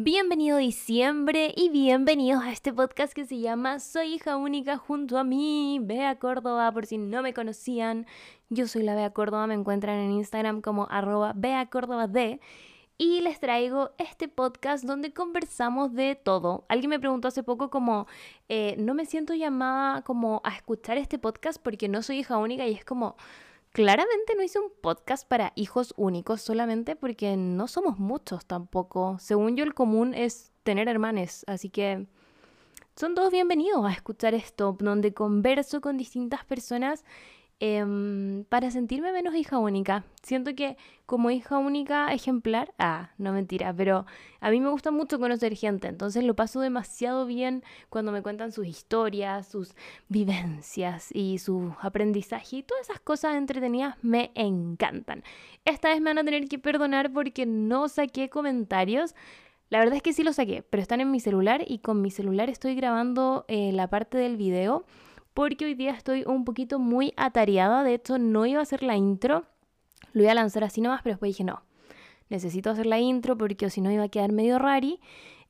Bienvenido diciembre y bienvenidos a este podcast que se llama Soy hija única junto a mí, Bea Córdoba, por si no me conocían. Yo soy la Bea Córdoba, me encuentran en Instagram como arroba Bea Córdoba D. Y les traigo este podcast donde conversamos de todo. Alguien me preguntó hace poco como, eh, no me siento llamada como a escuchar este podcast porque no soy hija única y es como, Claramente no hice un podcast para hijos únicos solamente porque no somos muchos tampoco. Según yo el común es tener hermanes, así que son todos bienvenidos a escuchar esto, donde converso con distintas personas Em, para sentirme menos hija única. Siento que como hija única ejemplar, ah, no mentira, pero a mí me gusta mucho conocer gente, entonces lo paso demasiado bien cuando me cuentan sus historias, sus vivencias y su aprendizaje y todas esas cosas entretenidas me encantan. Esta vez me van a tener que perdonar porque no saqué comentarios. La verdad es que sí los saqué, pero están en mi celular y con mi celular estoy grabando eh, la parte del video porque hoy día estoy un poquito muy atareada. De hecho, no iba a hacer la intro, lo iba a lanzar así nomás, pero después dije no. Necesito hacer la intro porque si no iba a quedar medio rari.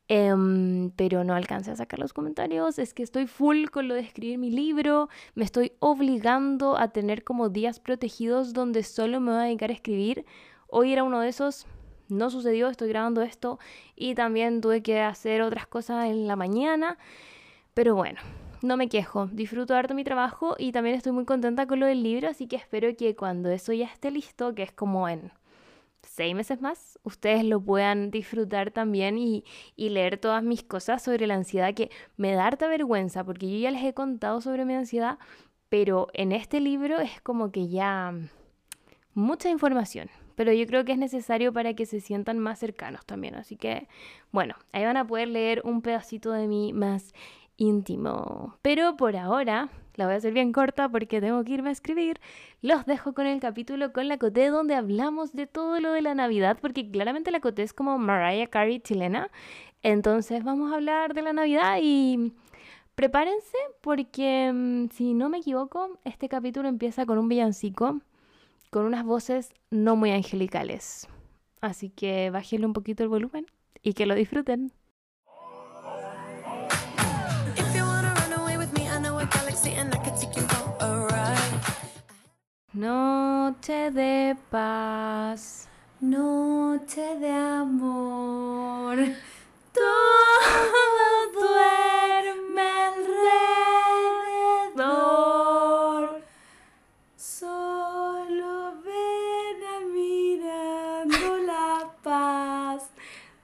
Em, pero no alcancé a sacar los comentarios. Es que estoy full con lo de escribir mi libro. Me estoy obligando a tener como días protegidos donde solo me voy a dedicar a escribir. Hoy era uno de esos. No sucedió, estoy grabando esto y también tuve que hacer otras cosas en la mañana. Pero bueno, no me quejo, disfruto harto mi trabajo y también estoy muy contenta con lo del libro, así que espero que cuando eso ya esté listo, que es como en seis meses más, ustedes lo puedan disfrutar también y, leer todas mis cosas sobre la ansiedad que me da harta vergüenza, porque yo ya les he contado sobre mi ansiedad, pero en este libro es como que ya mucha información, pero yo creo que es necesario para que se sientan más cercanos también. Así que, bueno, ahí van a poder leer un pedacito de mí más íntimo. Pero por ahora, la voy a hacer bien corta porque tengo que irme a escribir. Los dejo con el capítulo con la Coté donde hablamos de todo lo de la Navidad, porque claramente la Coté es como Mariah Carey chilena. Entonces vamos a hablar de la Navidad y prepárense porque mm, si no me equivoco, este capítulo empieza con un villancico con unas voces no muy angelicales. Así que bájenle un poquito el volumen y que lo disfruten. Noche de paz, noche de amor, todo duerme alrededor. Solo ven a mirando la paz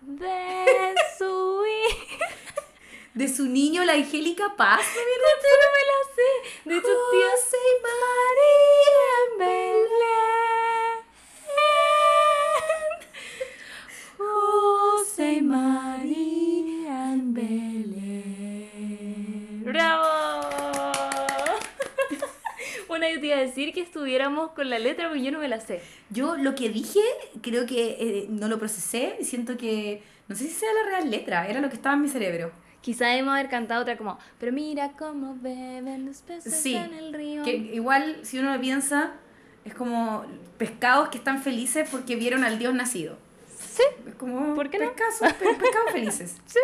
de su de su niño, la Angélica Paz. Me con la letra, pero yo no me la sé. Yo lo que dije, creo que eh, no lo procesé. Siento que. No sé si sea la real letra, era lo que estaba en mi cerebro. Quizá debemos haber cantado otra como, pero mira cómo beben los peces en el río. Que igual, si uno lo piensa, es como pescados que están felices porque vieron al Dios nacido. Sí. Es como ¿Por qué no? pescados, pescados felices. Sí.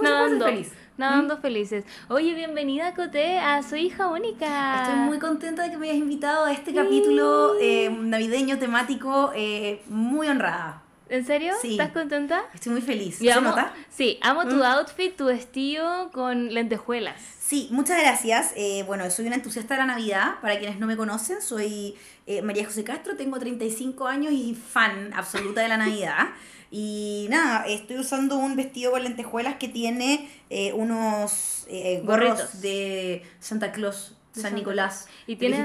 Nadando. Feliz. Nadando felices. Oye, bienvenida, Coté, a Soy Hija Única. Estoy muy contenta de que me hayas invitado a este capítulo eh, navideño temático, eh, muy honrada. ¿En serio? Sí. ¿Estás contenta? Estoy muy feliz. ¿Se nota? Sí, amo tu mm. outfit, tu vestido con lentejuelas. Sí, muchas gracias. Eh, bueno, soy una entusiasta de la Navidad. Para quienes no me conocen, soy eh, María José Castro, tengo 35 años y fan absoluta de la Navidad. Y nada, estoy usando un vestido con lentejuelas que tiene eh, unos gorros de Santa Claus San Nicolás. Y tiene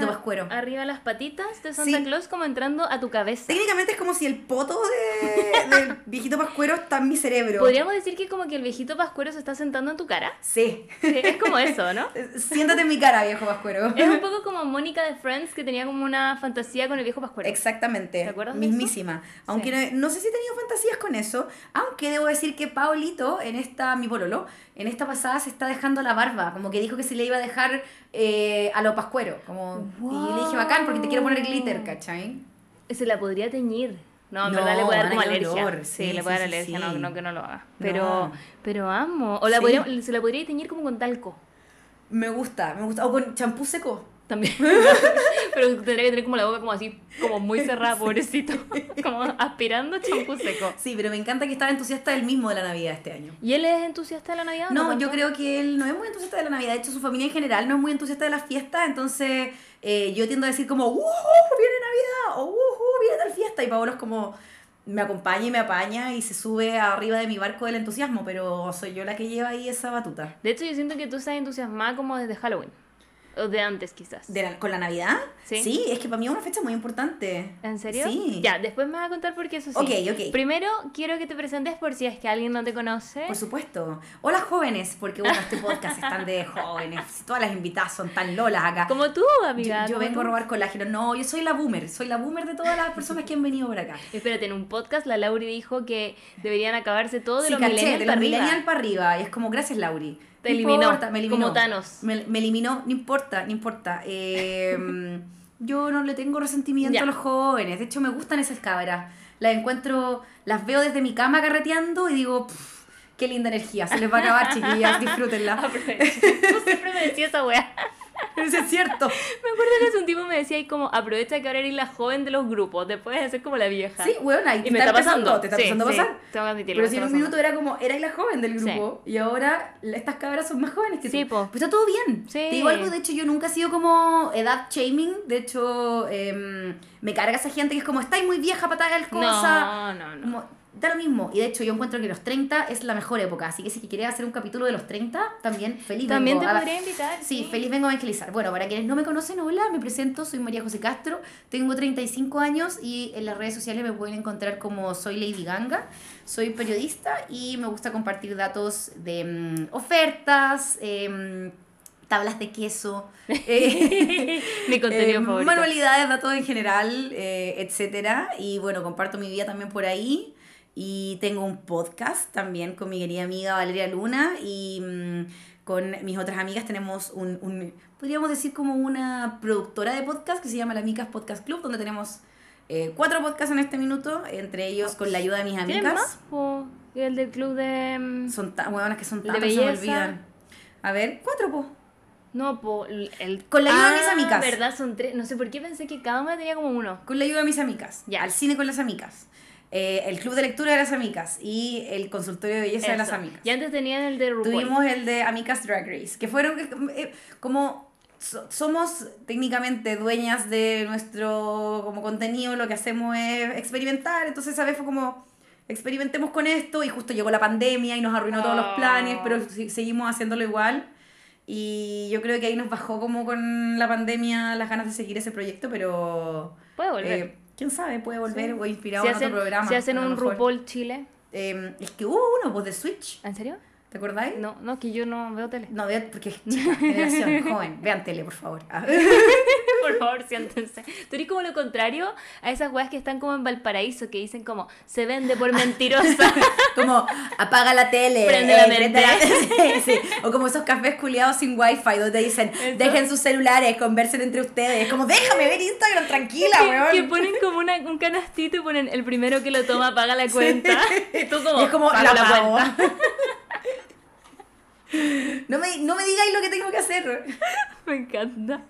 arriba las patitas de Santa Claus como entrando a tu cabeza. Técnicamente es como si el poto de, del viejito pascuero está en mi cerebro. ¿Podríamos decir que como que el viejito pascuero se está sentando en tu cara? Sí. es como eso, ¿no? Siéntate en mi cara, viejo pascuero. Es un poco como Mónica de Friends que tenía como una fantasía con el viejo pascuero. Exactamente. ¿Te acuerdas? Mismísima. Aunque no, sé si he tenido fantasías con eso, aunque debo decir que Paulito en esta, mi pololo, en esta pasada se está dejando la barba, como que dijo que se le iba a dejar eh, a lo pascuero, como, y le dije bacán porque te quiero poner glitter, ¿cachai? Se la podría teñir. No, en No, verdad le puede dar como alergia. Sí, Sí, le puede dar sí, alergia, sí. No, no que no lo haga. Pero, No. pero amo. O la Sí. podría- se la podría teñir como con talco. Me gusta, me gusta. O con champú seco. También. pero tendría que tener como la boca como así, como muy cerrada, pobrecito. como aspirando champú seco. Sí, pero me encanta que estaba entusiasta del mismo de la Navidad este año. ¿Y él es entusiasta de la Navidad? No, yo creo que él no es muy entusiasta de la Navidad. De hecho, su familia en general no es muy entusiasta de las fiestas. Entonces, eh, yo tiendo a decir como, ¡Woohoo! ¡Viene Navidad! o ¡Woohoo! ¡Viene tal fiesta! Y Paolo es como, me acompaña y me apaña y se sube arriba de mi barco del entusiasmo. Pero soy yo la que lleva ahí esa batuta. De hecho, yo siento que tú estás entusiasmada como desde Halloween. O de antes, quizás. ¿De la- ¿Con la Navidad? Sí. es que para mí es una fecha muy importante. ¿En serio? Sí. Ya, después me vas a contar por qué eso sí. Ok, ok. Primero, quiero que te presentes por si es que alguien no te conoce. Por supuesto. Hola jóvenes, porque bueno, este podcast están de jóvenes. Todas las invitadas son tan lolas acá. Como tú, amiga. Yo, yo vengo a tú. robar colágeno. No, yo soy la boomer. Soy la boomer de todas las personas que han venido por acá. Espérate, en un podcast la Lauri dijo que deberían acabarse todo de Sí, los caché, millennials de para los arriba. millennial para arriba. Y es como, gracias, Lauri. Te No eliminó, importa, me eliminó. como Thanos. Me, me eliminó, no importa, no importa. Eh, yo no le tengo resentimiento Ya. a los jóvenes. De hecho, me gustan esas cabras. Las encuentro, las veo desde mi cama carreteando y digo, "Pff, qué linda energía. Se les va a acabar, chiquillas, disfrútenla. Tú siempre me decías esa weá. Eso es cierto. Me acuerdo que hace un tipo me decía ahí como aprovecha que ahora eres la joven de los grupos, después de ser como la vieja. Sí, bueno, ahí te Y me está pasando. Te está Sí, sí, a pasar. tengo que admitirlo, Pero si en está un pasando. minuto era como, era la joven del grupo. Y ahora estas cabras son más jóvenes que Sí, tú. po. Pero está todo bien. Sí. Te digo algo, de hecho, yo nunca he sido como edad shaming. De hecho, em, me carga esa gente que es como, estáis muy vieja para tal cosa. No, no, no. Como, da lo mismo. Y de hecho, yo encuentro que los 30 es la mejor época. Así que si quieres hacer un capítulo de los 30, también feliz También vengo te a- podría invitar. Sí, feliz vengo a evangelizar. Bueno, para quienes no me conocen, hola, me presento, soy María José Castro, tengo 35 años y en las redes sociales me pueden encontrar como soy Lady Ganga. Soy periodista y me gusta compartir datos de mm, ofertas, em, tablas de queso, eh, Mi contenido eh, favorito. manualidades, datos en general, eh, etcétera. Y bueno, comparto mi vida también por ahí. Y tengo un podcast también con mi querida amiga Valeria Luna y mm, con mis otras amigas tenemos un, un- podríamos decir como una productora de podcast que se llama La Micas Podcast Club, donde tenemos eh, cuatro podcasts en este minuto, entre ellos con la ayuda de mis ¿Tienes amigas. más? ¿Y el del club de... mm, Son tan buenas que son que se me olvidan. A ver, cuatro, po. No, po, el... el- Con la ayuda de mis Ah, amigas. verdad, son tres. No sé por qué pensé que cada una tenía como uno. Con la ayuda de mis amigas. Ya. Al cine con las amigas. Eh, el club de lectura de las amigas. Y el consultorio de belleza de las Eso. amigas. Y antes tenían el de RuPaul. Tuvimos el de Amicas Drag Race. Que fueron eh, como. so- somos técnicamente dueñas de nuestro como contenido, lo que hacemos es experimentar, entonces esa vez fue como experimentemos con esto y justo llegó la pandemia y nos arruinó todos los Oh. planes, pero si- seguimos haciéndolo igual y yo creo que ahí nos bajó como con la pandemia las ganas de seguir ese proyecto, pero Puede volver. eh, quién sabe, puede volver Sí. o inspirado si en hacen, otro programa. Si hacen un. RuPaul Chile. Eh, es que hubo uno, pues de Switch, ¿En serio? ¿te acordáis? No, no, que yo no veo tele. No, vean, porque es chica, generación joven. Vean tele, por favor. Ah. Por favor, siéntense. Tú eres como lo contrario a esas weas que están como en Valparaíso, que dicen como, se vende por mentirosa. Como, apaga la tele. Prende la prende mente. sí, sí. O como esos cafés culiados sin wifi, donde dicen, Eso. dejen sus celulares, conversen entre ustedes. Como, déjame ver Instagram, tranquila, que, weón. que ponen como una, un canastito y ponen el primero que lo toma paga la cuenta. Y tú como, Y es como, paga la la cuenta. No me, no me digáis lo que tengo que hacer. Me encanta.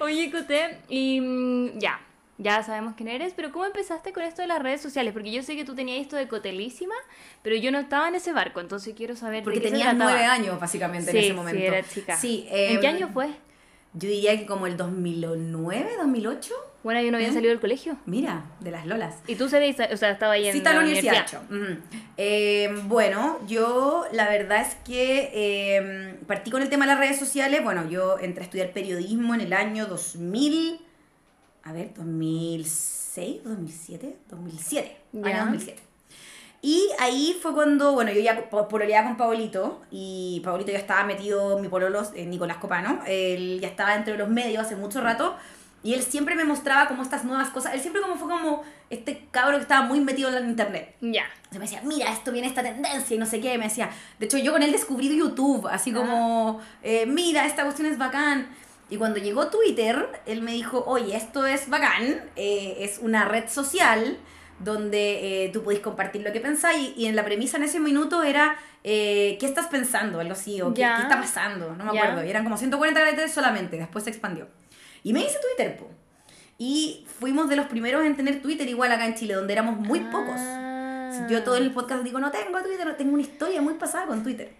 Oye, Coté, y mm, ya, ya sabemos quién eres, pero ¿cómo empezaste con esto de las redes sociales? Porque yo sé que tú tenías esto de Cotelísima, pero yo no estaba en ese barco, entonces quiero saber Porque de qué se tenía trataba. nueve años, básicamente, Sí, en ese sí, momento. era chica. Sí, ¿En qué em, año fue? Yo diría que como el 2009, 2008. Bueno, yo no había ¿Eh? salido del colegio. Mira, de las lolas. Y tú sabías, o sea, estaba ahí en Sí, está en la la universidad. Ujú. Eh, bueno, yo la verdad es que eh, partí con el tema de las redes sociales. Bueno, yo entré a estudiar periodismo en el año 2000. A ver, 2006, 2007, 2007. Ya. Año 2007. Y ahí fue cuando, bueno, yo ya po- pololeaba con Paolito y Paolito ya estaba metido, mi pololo, eh, Nicolás Copano, él ya estaba dentro de los medios hace mucho rato y él siempre me mostraba como estas nuevas cosas, él siempre como fue como este cabro que estaba muy metido en la internet. Ya. Se me decía, mira, esto viene esta tendencia y no sé qué. Me decía, de hecho, yo con él descubrí YouTube, así como, eh, mira, esta cuestión es bacán. Y cuando llegó Twitter, él me dijo, oye, esto es bacán, eh, es una red social, donde eh, tú podés compartir lo que pensáis y, en la premisa en ese minuto era eh, ¿qué estás pensando? Algo así, o ¿qué, Ya. ¿qué está pasando? No me Ya. acuerdo. Y eran como 140 caracteres solamente, después se expandió. Y me hice Twitter, po. Y fuimos de los primeros en tener Twitter igual acá en Chile, donde éramos muy pocos. Ah. Yo todo el podcast digo, no tengo Twitter, tengo una historia muy pasada con Twitter.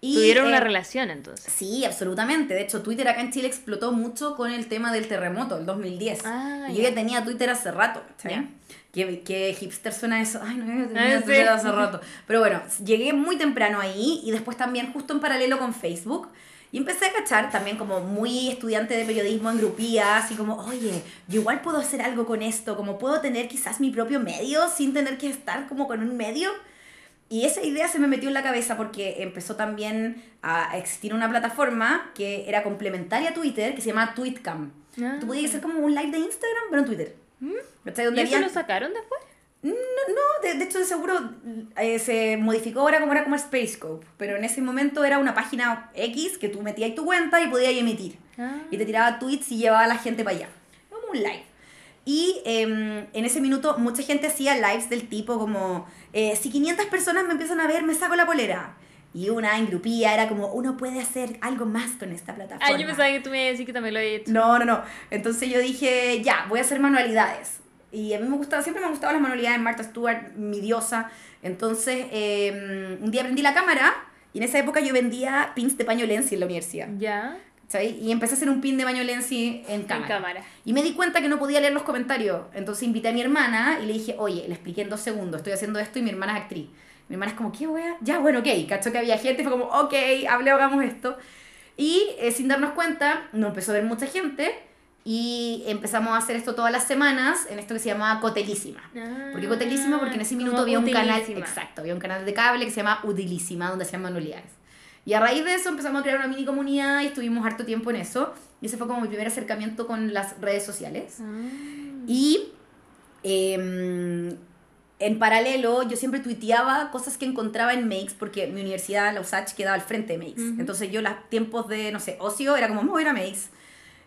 Y, Tuvieron una eh, relación entonces. Sí, absolutamente. De hecho, Twitter acá en Chile explotó mucho con el tema del terremoto, el 2010. Ah, y yo ya. tenía Twitter hace rato, ¿cachai? Qué, qué hipster suena eso. Ay, no, yo tenía Ah, sí. Twitter hace rato. Pero bueno, llegué muy temprano ahí y después también justo en paralelo con Facebook. Y empecé a cachar también como muy estudiante de periodismo en grupías y como, oye, yo igual puedo hacer algo con esto, como puedo tener quizás mi propio medio sin tener que estar como con un medio. Y esa idea se me metió en la cabeza porque empezó también a existir una plataforma que era complementaria a Twitter que se llama Tweetcam. Ah. Tú podías hacer como un live de Instagram, pero en Twitter. ¿Y eso lo sacaron después? no, no, de, de hecho de seguro eh, se modificó ahora como era como Spacescope, pero en ese momento era una página X que tú metías tu cuenta y podías emitir. Ah. Y te tiraba tweets y llevaba a la gente para allá. Como un live. Y em, en ese minuto mucha gente hacía lives del tipo como, eh, si 500 personas me empiezan a ver, me saco la polera. Y una engrupía era como, uno puede hacer algo más con esta plataforma. Ah, yo pensaba que tú me ibas a decir que también lo había hecho. No, no, no. Entonces yo dije, ya, voy a hacer manualidades. Y a mí me gustaba, siempre me han gustado las manualidades, Martha Stewart, mi diosa. Entonces, eh, un día prendí la cámara y en esa época yo vendía pins de paño Lenzi en la universidad. Ya. ¿sabes? Y empecé a hacer un pin de baño Lenzi en cámara. En cámara. Y me di cuenta que no podía leer los comentarios. Entonces invité a mi hermana y le dije, oye, le expliqué en dos segundos, estoy haciendo esto y mi hermana es actriz. Mi hermana es como, ¿qué wea? Ya, bueno, ok. Cachó que había gente fue como, ok, hable, hagamos esto. Y eh, sin darnos cuenta, nos empezó a ver mucha gente y empezamos a hacer esto todas las semanas en esto que se llamaba Cotelísima. ¿Por qué Cotelísima? Porque en ese Ah, minuto había un canal, exacto, había un canal de cable que se llama Utilísima, donde hacían manualidades. Y a raíz de eso empezamos a crear una mini comunidad y estuvimos harto tiempo en eso. Y ese fue como mi primer acercamiento con las redes sociales. Ah. Y em, en paralelo, yo siempre tuiteaba cosas que encontraba en Makes, porque mi universidad, la USACH, quedaba al frente de Makes. Ujú. Entonces yo, los tiempos de, no sé, ocio, era como, me voy a ir a Makes.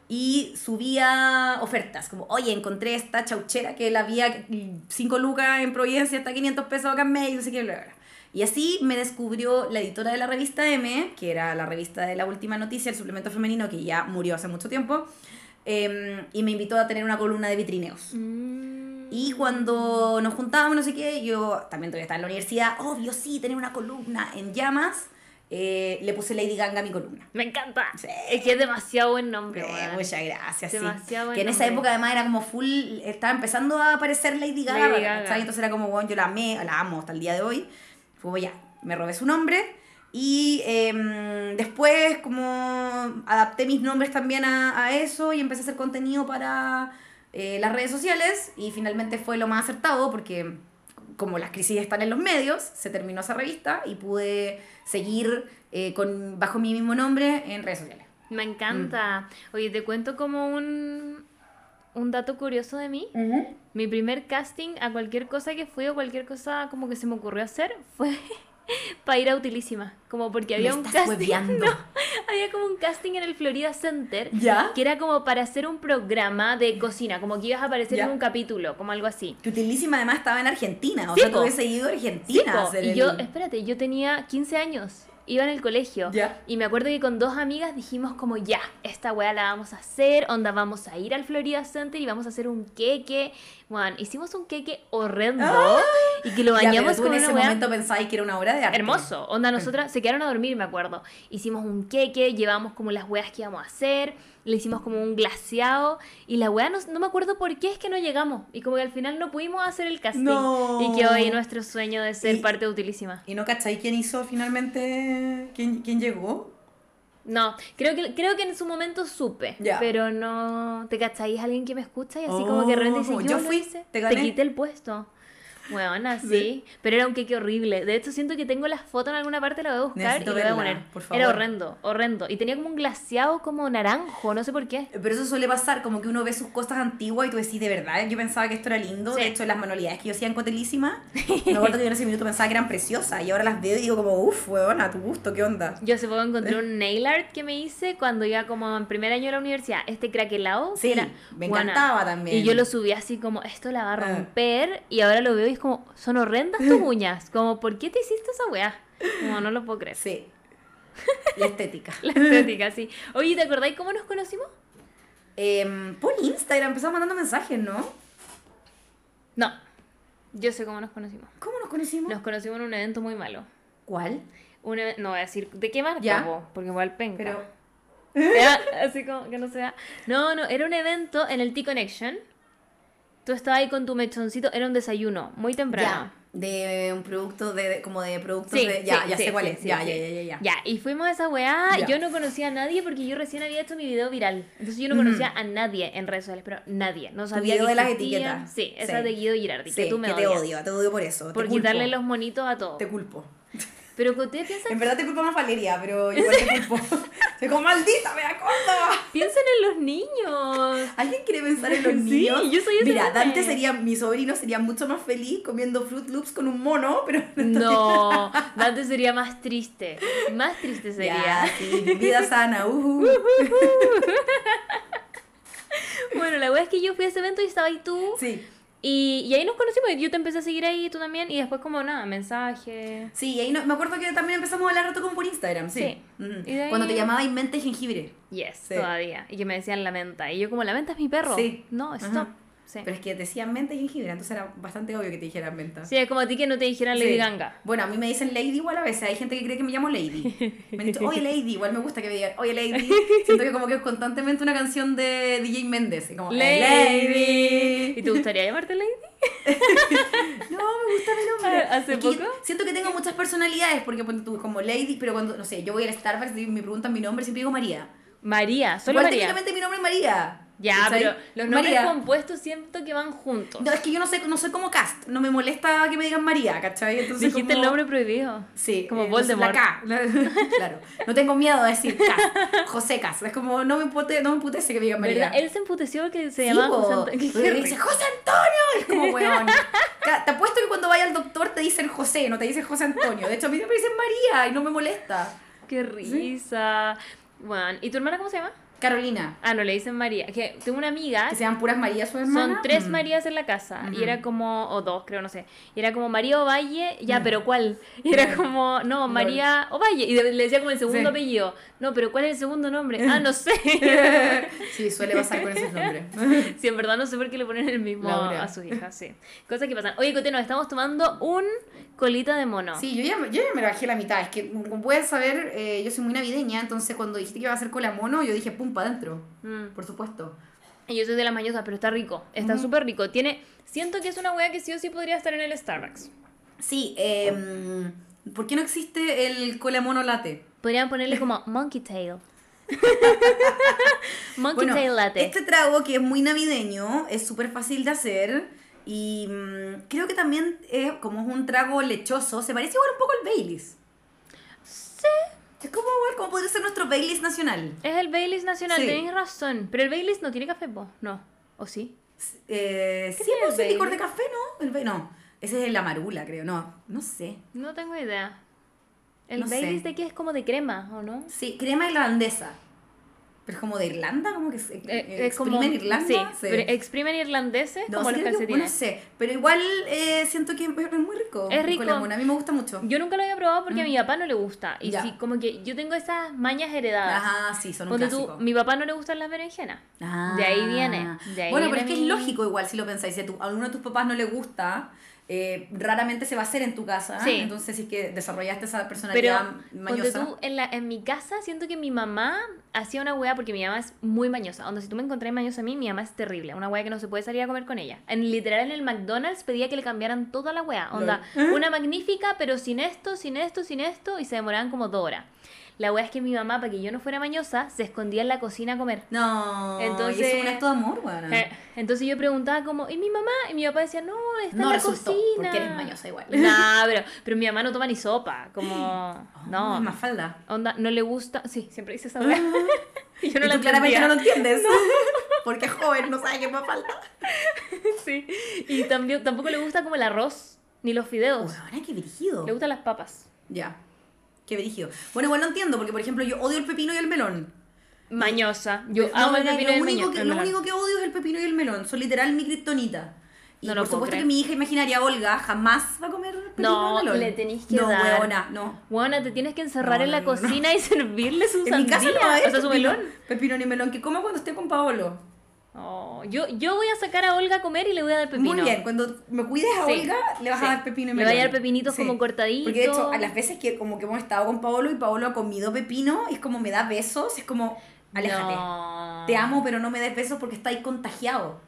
Y subía ofertas, como, oye, encontré esta chauchera que la había 5 lucas en Providencia, hasta 500 pesos acá en Makes, no sé qué, bla, bla. Y así me descubrió la editora de la revista M, que era la revista de la última noticia, el suplemento femenino, que ya murió hace mucho tiempo, em, y me invitó a tener una columna de vitrineos. Mm. Y cuando nos juntábamos, no sé qué, yo también todavía estaba en la universidad, obvio, sí, tener una columna en llamas, eh, le puse Lady Ganga a mi columna. Me encanta. Sí. Es que es demasiado buen nombre, Eh, muchas gracias, sí. Buen Que en esa época además era como full, estaba empezando a aparecer Lady Gaga, Lady. Entonces era como, bueno, yo la amé, la amo hasta el día de hoy. Fue ya, me robé su nombre. Y em, después como adapté mis nombres también a, a eso y empecé a hacer contenido para eh, las redes sociales y finalmente fue lo más acertado porque como las crisis están en los medios, se terminó esa revista y pude seguir eh, con, bajo mi mismo nombre en redes sociales. Me encanta. Oye, te cuento como un, un dato curioso de mí. Mi primer casting a cualquier cosa que fui o cualquier cosa como que se me ocurrió hacer fue para ir a Utilísima. Como porque había un casting. No, había como un casting en el Florida Center. ¿Ya? Que era como para hacer un programa de cocina, como que ibas a aparecer Ya. en un capítulo, como algo así. Que Utilísima además estaba en Argentina, o Sí, sea, tú hubiese ido a Sí, Argentina a hacer y el- yo, espérate, yo tenía 15 años, iba en el colegio. Ya. Y me acuerdo que con dos amigas dijimos como, ya, esta weá la vamos a hacer, onda, vamos a ir al Florida Center y vamos a hacer un queque. Bueno, hicimos un queque horrendo y que lo Ya, bañamos tú con en ese momento pensabas que era una obra de arte. hermoso. Onda, nosotras se quedaron a dormir, me acuerdo. Hicimos un queque, llevamos como las weas que íbamos a hacer, le hicimos como un glaseado y la wea no, no me acuerdo por qué es que no llegamos y como que al final no pudimos hacer el casting. No. Y quedó ahí nuestro sueño de ser Y- parte de Utilísima. ¿Y no cacháis quién hizo finalmente? ¿Quién, quién llegó? No, creo que, creo que en su momento supe, pero no... ¿Te cacháis alguien que me escucha y así como que de repente dice, Oh, yo, yo lo fui, hice? te gané. quité el puesto. Bueno, sí, pero era un queque horrible. De hecho, siento que tengo las fotos en alguna parte, la voy a buscar Necesito y la voy a poner. por favor. Era horrendo, horrendo. Y tenía como un glaseado como naranjo, no sé por qué. Pero eso suele pasar, como que uno ve sus cosas antiguas y tú decís, de verdad, yo pensaba que esto era lindo. Sí. De hecho, las manualidades que yo hacía en Cotelísima, me acuerdo que yo en ese minuto pensaba que eran preciosas y ahora las veo y digo como, uff, weón, a tu gusto, ¿qué onda? Yo hace poco encontré un nail art que me hice cuando iba como en primer año de la universidad. Este craquelado. que Sí, era, me buena. encantaba también. Y yo lo subí así como, esto la va a Ah. romper. Y ahora lo veo y es como, son horrendas tus uñas. Como, ¿por qué te hiciste esa weá? Como, no lo puedo creer. Sí. La estética. La estética, sí. Oye, ¿te acordáis cómo nos conocimos? Em, por Instagram empezamos mandando mensajes, ¿no? No. Yo sé cómo nos conocimos. ¿Cómo nos conocimos? Nos conocimos en un evento muy malo. ¿Cuál? Un eve- no voy a decir de qué marca, Ya. po, porque igual penca. Pero. Era así como que no sea. No, no, era un evento en el T-Connection. Tú estabas ahí con tu mechoncito, era un desayuno, muy temprano. Ya. De un producto, de, como de productos Sí, de. Ya, sí, ya sí, sé cuál es. ya, ya, ya, ya, ya. Ya, y fuimos a esa weá. Yo no conocía a nadie porque yo recién había hecho mi video viral. Entonces yo no conocía a nadie en redes sociales, pero nadie. No sabía video que de las etiquetas. Sí, esa de Guido Girardi, Sí, que tú me que te odias. odio, te odio por eso. Por te quitarle los monitos a todo. Te culpo. Pero que usted piensa, En verdad te culpo más Valeria, pero igual te culpo. Soy como maldita, me da Córdoba. piensen en los niños. ¿Alguien quiere pensar en los Sí, niños? yo soy ese Mira. Dante sería, mi sobrino sería mucho más feliz comiendo Fruit Loops con un mono, pero No, Dante sería más triste. Más triste sería. Ya, sí, vida sana, uh. Bueno, la weá es que yo fui a ese evento y estaba ahí tú. Sí. Y, y ahí nos conocimos. Y yo te empecé a seguir ahí, tú también. Y después, como nada, mensaje. Sí, y ahí no, me acuerdo que también empezamos a hablar rato como por Instagram, sí. Sí. Ujú. Y de ahí- Cuando te llamaba mente jengibre. Yes, Sí. todavía. Y que me decían la menta. Y yo, como, la menta es mi perro. Sí. No, Ajá. Sí. Pero es que decían mente jengibre, entonces era bastante obvio que te dijeran menta. Sí, es como a ti que no te dijeran Lady Sí. Ganga. Bueno, a mí me dicen Lady igual a veces. Hay gente que cree que me llamo Lady. Me han dicho, oye Lady. Igual me gusta que me digan, oye Lady. Siento que como que es constantemente una canción de DJ Méndez. y Como, Lady. Lady. ¿Y te gustaría llamarte Lady? No, me gusta mi nombre. ¿Hace Es que poco? Siento que tengo muchas personalidades porque tú como Lady, pero cuando, no sé, yo voy al Starbucks y me preguntan mi nombre, siempre digo María. María, solo Igual María. técnicamente mi nombre es María. Ya, pero los nombres María. compuestos siento que van juntos. No, es que yo no sé, no soy como cast. No me molesta que me digan María, ¿cachai? Entonces, Dijiste como- el nombre prohibido. Sí, Como eh, Voldemort. La K. claro. No tengo miedo de decir K. José Cas. Es como, no me, empute, no me emputece que me digan María. Él se emputeció porque se Sí, llamaba. José Antonio. Dice José Antonio. Y es como, weón. Te apuesto que cuando vaya al doctor te dicen José, no te dicen José Antonio. De hecho, a mí siempre dicen María y no me molesta. Qué risa. Bueno, ¿y tu hermana cómo se llama? Carolina. Ah, no, le dicen María. Que tengo una amiga, Que sean puras María su hermana. son tres Mm. Marías en la casa. Y era como, o dos, creo, no sé. Y era como María Ovalle, ya, pero ¿cuál? Y era como, no, María Ovalle. Y le decía como el segundo Sí. apellido. No, pero ¿cuál es el segundo nombre? Ah, no sé. Sí, suele pasar con esos nombres. Sí, en verdad no sé por qué le ponen el mismo Laura. a su hija, sí. Cosas que pasan. Oye, Cote, nos estamos tomando un colita de mono. Sí, yo ya, me- yo ya me bajé la mitad. Es que, como puedes saber, eh, yo soy muy navideña. Entonces, cuando dijiste que iba a hacer cola mono, yo dije, pum, para adentro. Mm. Por supuesto. Y yo soy de las mañosas, pero está rico. Está súper rico. Tiene. Siento que es una wea que sí o sí podría estar en el Starbucks. Sí, eh, ¿por qué no existe el cola mono latte? Podrían ponerle como Monkey Tail. monkey Bueno, Tail Latte. este trago que es muy navideño, es súper fácil de hacer y mm, creo que también es, como es un trago lechoso, se parece igual un poco al Baileys. Sí. Es como igual como podría ser nuestro Baileys nacional. Es el Baileys nacional, Sí. tenéis razón. Pero el Baileys no tiene café, po. No. ¿O sí? Eh, ¿Qué sí, pues, el licor de café, ¿no? El no, ese es la marula, creo, no, no sé. No tengo idea. El No sé. Baileys de qué es como de crema, ¿o no? Sí, crema irlandesa. Pero es como de Irlanda, como que se Eh, es como, exprimen Irlanda. Sí, Sí. pero exprimen irlandeses No, como los calcetines. no sé, pero igual eh, siento que es muy rico. Es con rico. limón. A mí me gusta mucho. Yo nunca lo había probado porque a mi papá no le gusta. Y Mm. Ya. sí, como que yo tengo esas mañas heredadas. Ajá, sí, son un Ponte tú, clásico. mi papá no le gustan las berenjenas. Ah. De ahí viene, de ahí bueno, pero es que mi- es lógico igual si lo pensáis. Si a, tu- a alguno de tus papás no le gusta, eh, raramente se va a hacer en tu casa. Sí. Entonces, si es que desarrollaste esa Pero personalidad ponte mañosa. tú, en, la, en mi casa siento que mi mamá hacía una wea porque mi mamá es muy mañosa. Onda, si tú me encontrás mañosa a mí, mi mamá es terrible. Una wea que no se puede salir a comer con ella. En literal en el McDonald's pedía que le cambiaran toda la wea. Onda, una magnífica, pero sin esto, sin esto, sin esto, y se demoraban como dos horas. La wea es que mi mamá, para que yo no fuera mañosa, se escondía en la cocina a comer. No, Entonces- y eso es un acto de amor, weón. Eh, Entonces yo preguntaba como, ¿y mi mamá? Y mi papá decía, no, está No en la resultó, cocina. porque eres mañosa igual. Nah, pero, pero mi mamá no toma ni sopa, como... Oh, no, es más falda. onda, no le gusta... Sí, siempre dice esa wea. y yo no y la tú claramente no lo entiendes. Porque es joven, no sabe qué es más falda. Sí. Y también, tampoco le gusta como el arroz, ni los fideos. Weón, qué brígido. Le gustan las papas. Ya. Qué brígido. Bueno, igual no entiendo, porque por ejemplo yo odio el pepino y el melón. Mañosa. Yo No, amo el pepino lo y el único meño- que, el Lo melón. único que odio es el pepino y el melón. Son literal mi kriptonita. Y No lo por puedo supuesto creer. que mi hija imaginaria Olga jamás va a comer pepino No, y melón. le tenéis que no, dar. huevona, no. Buena, te tienes que encerrar No, en la no, no, no. cocina y servirle su En mi sandía. casa no hay o sea, su pepino, melón. pepino ni melón. Que coma cuando esté con Paolo. Oh, yo, yo voy a sacar a Olga a comer y le voy a dar pepino. Muy bien, cuando me cuides a Sí, Olga, le vas sí. a dar pepino y Le melón. voy a dar pepinitos como cortaditos. Porque de hecho, a las veces que como que hemos estado con Paolo y Paolo ha comido pepino, es como me da besos, es como, aléjate. No. Te amo, pero no me des besos porque está ahí contagiado.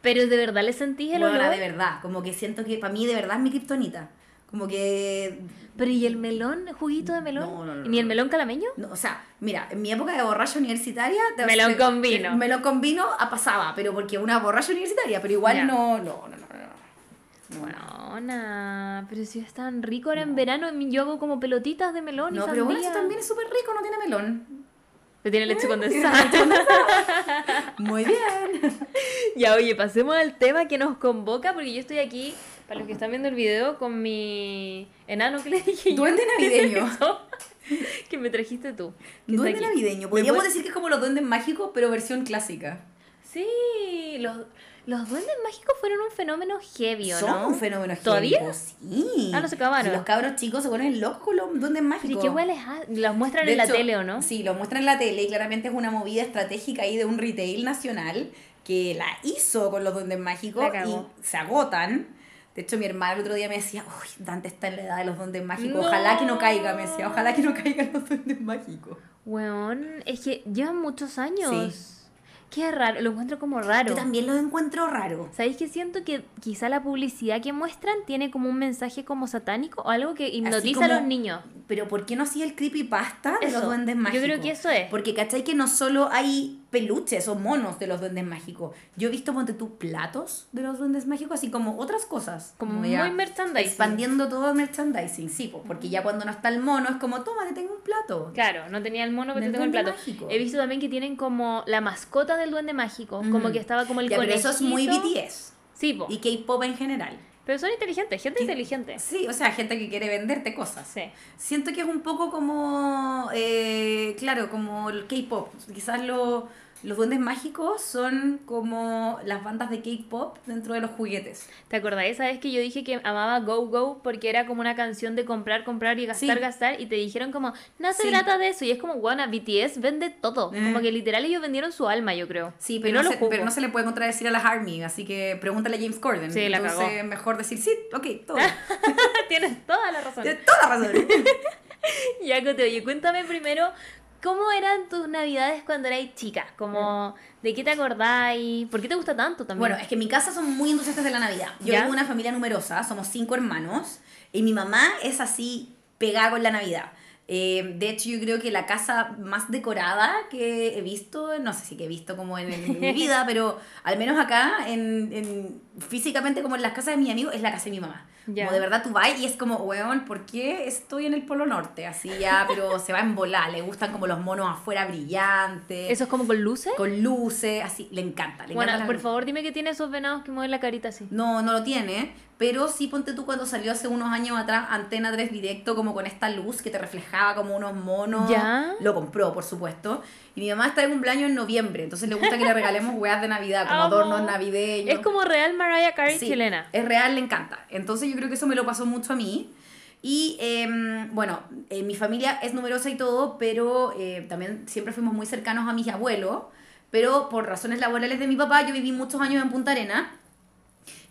Pero de verdad le sentís el Bueno, olor. de verdad, como que siento que para mí de verdad es mi kriptonita. Como que Pero ¿y el melón? ¿Juguito de melón? No, no, no, ¿Y ni el no. melón calameño? No, o sea, mira, en mi época de borracha universitaria... te- Melón con vino. Melón con vino pasaba, pero porque una borracha universitaria, pero igual Ya. no, no, no, no, no. no. Bueno, na, pero si es tan rico ahora en verano, yo hago como pelotitas de melón y No, pero bueno, eso también es súper rico, no tiene melón. Pero tiene leche condensada. Muy bien. ya, oye, pasemos al tema que nos convoca, porque yo estoy aquí, para los que están viendo el video, con mi enano que le dije yo. Duende navideño. Que me trajiste tú. Duende navideño. ¿Me Podríamos decir que es como los duendes mágicos, pero versión clásica. Sí, los, los duendes mágicos fueron un fenómeno heavy, ¿o Son no? un fenómeno ¿Todavía? heavy, pues, Sí. Ah, no se acabaron. Si los cabros chicos se ponen locos con los duendes mágicos. ¿y qué hueles? Los muestran De en la tele, ¿o no? Sí, lo muestran en la tele y claramente es una movida estratégica ahí de un retail nacional que la hizo con los duendes mágicos y se agotan. De hecho, mi hermano el otro día me decía, uy, Dante está en la edad de los duendes mágicos, No. ojalá que no caiga, me decía, ojalá que no caigan los duendes mágicos. Weón, es que llevan muchos años. Qué raro, lo encuentro como raro. Yo también los encuentro raros. ¿Sabéis que siento que quizá la publicidad que muestran tiene como un mensaje como satánico o algo que hipnotiza a como- los niños? Pero ¿por qué no hacía el creepypasta de Eso, los duendes yo mágicos? creo que eso es. Porque cachai que no solo hay peluches o monos de los duendes mágicos. Yo he visto, ponte tú, platos de los duendes mágicos, así como otras cosas. Como ya muy merchandising. Expandiendo todo el merchandising, sí, porque ya cuando no está el mono es como, toma, te tengo un plato. Claro, no tenía el mono, pero te tengo el plato. mágico. He visto también que tienen como la mascota del duende mágico, como Mm. que estaba como el Ya, pero eso es muy conejito. BTS Sí, po. y K-pop en general. Pero son inteligentes, gente inteligente. Sí, o sea, gente que quiere venderte cosas. Sí. Siento que es un poco como, eh, claro, como el K-pop. Quizás lo- los duendes mágicos son como las bandas de K-pop dentro de los juguetes. ¿Te acordás esa vez que yo dije que amaba Go Go porque era como una canción de comprar, comprar y gastar, Sí. gastar? Y te dijeron como, no se Sí. trata de eso. Y es como, bueno, BTS vende todo. Eh. Como que literal ellos vendieron su alma, yo creo. Sí, pero no se, pero no se le puede contradecir a las ARMY, así que pregúntale a James Corden. Sí, la Entonces, cagó. mejor decir sí, ok, todo. Tienes toda la razón. Tienes toda la razón. Ya, Cote, oye, cuéntame primero, ¿cómo eran tus navidades cuando erais chicas? Como, ¿de qué te acordáis? ¿Por qué te gusta tanto también? Bueno, es que en mi casa son muy entusiastas de la Navidad. Yo ¿Ya? tengo una familia numerosa, somos cinco hermanos, y mi mamá es así pegada con la Navidad. Eh, de hecho, yo creo que la casa más decorada que he visto, no sé si que he visto como en, en mi vida, pero al menos acá, en, en- físicamente como en las casas de mis amigos, es la casa de mi mamá. Ya. Como de verdad tú vas y es como, weón, ¿por qué estoy en el Polo Norte? Así ya, pero se va en volar, le gustan como los monos afuera brillantes, ¿Eso es como con luces? con luces, así, le encanta. Le Bueno, encanta por favor, dime que tiene esos venados que mueven la carita así. No, no lo tiene, pero sí ponte tú cuando salió hace unos años atrás Antena 3 Directo como con esta luz que te reflejaba como unos monos. ¿Ya? Lo compró, por supuesto. Y mi mamá está de cumpleaños en noviembre, entonces le gusta que le regalemos weas de Navidad, como adornos navideños. Es como real Mariah Carey Sí, chilena. Es real, le encanta. Entonces yo creo que eso me lo pasó mucho a mí. Y em, bueno, eh, mi familia es numerosa y todo, pero eh, también siempre fuimos muy cercanos a mis abuelos. Pero por razones laborales de mi papá, yo viví muchos años en Punta Arena.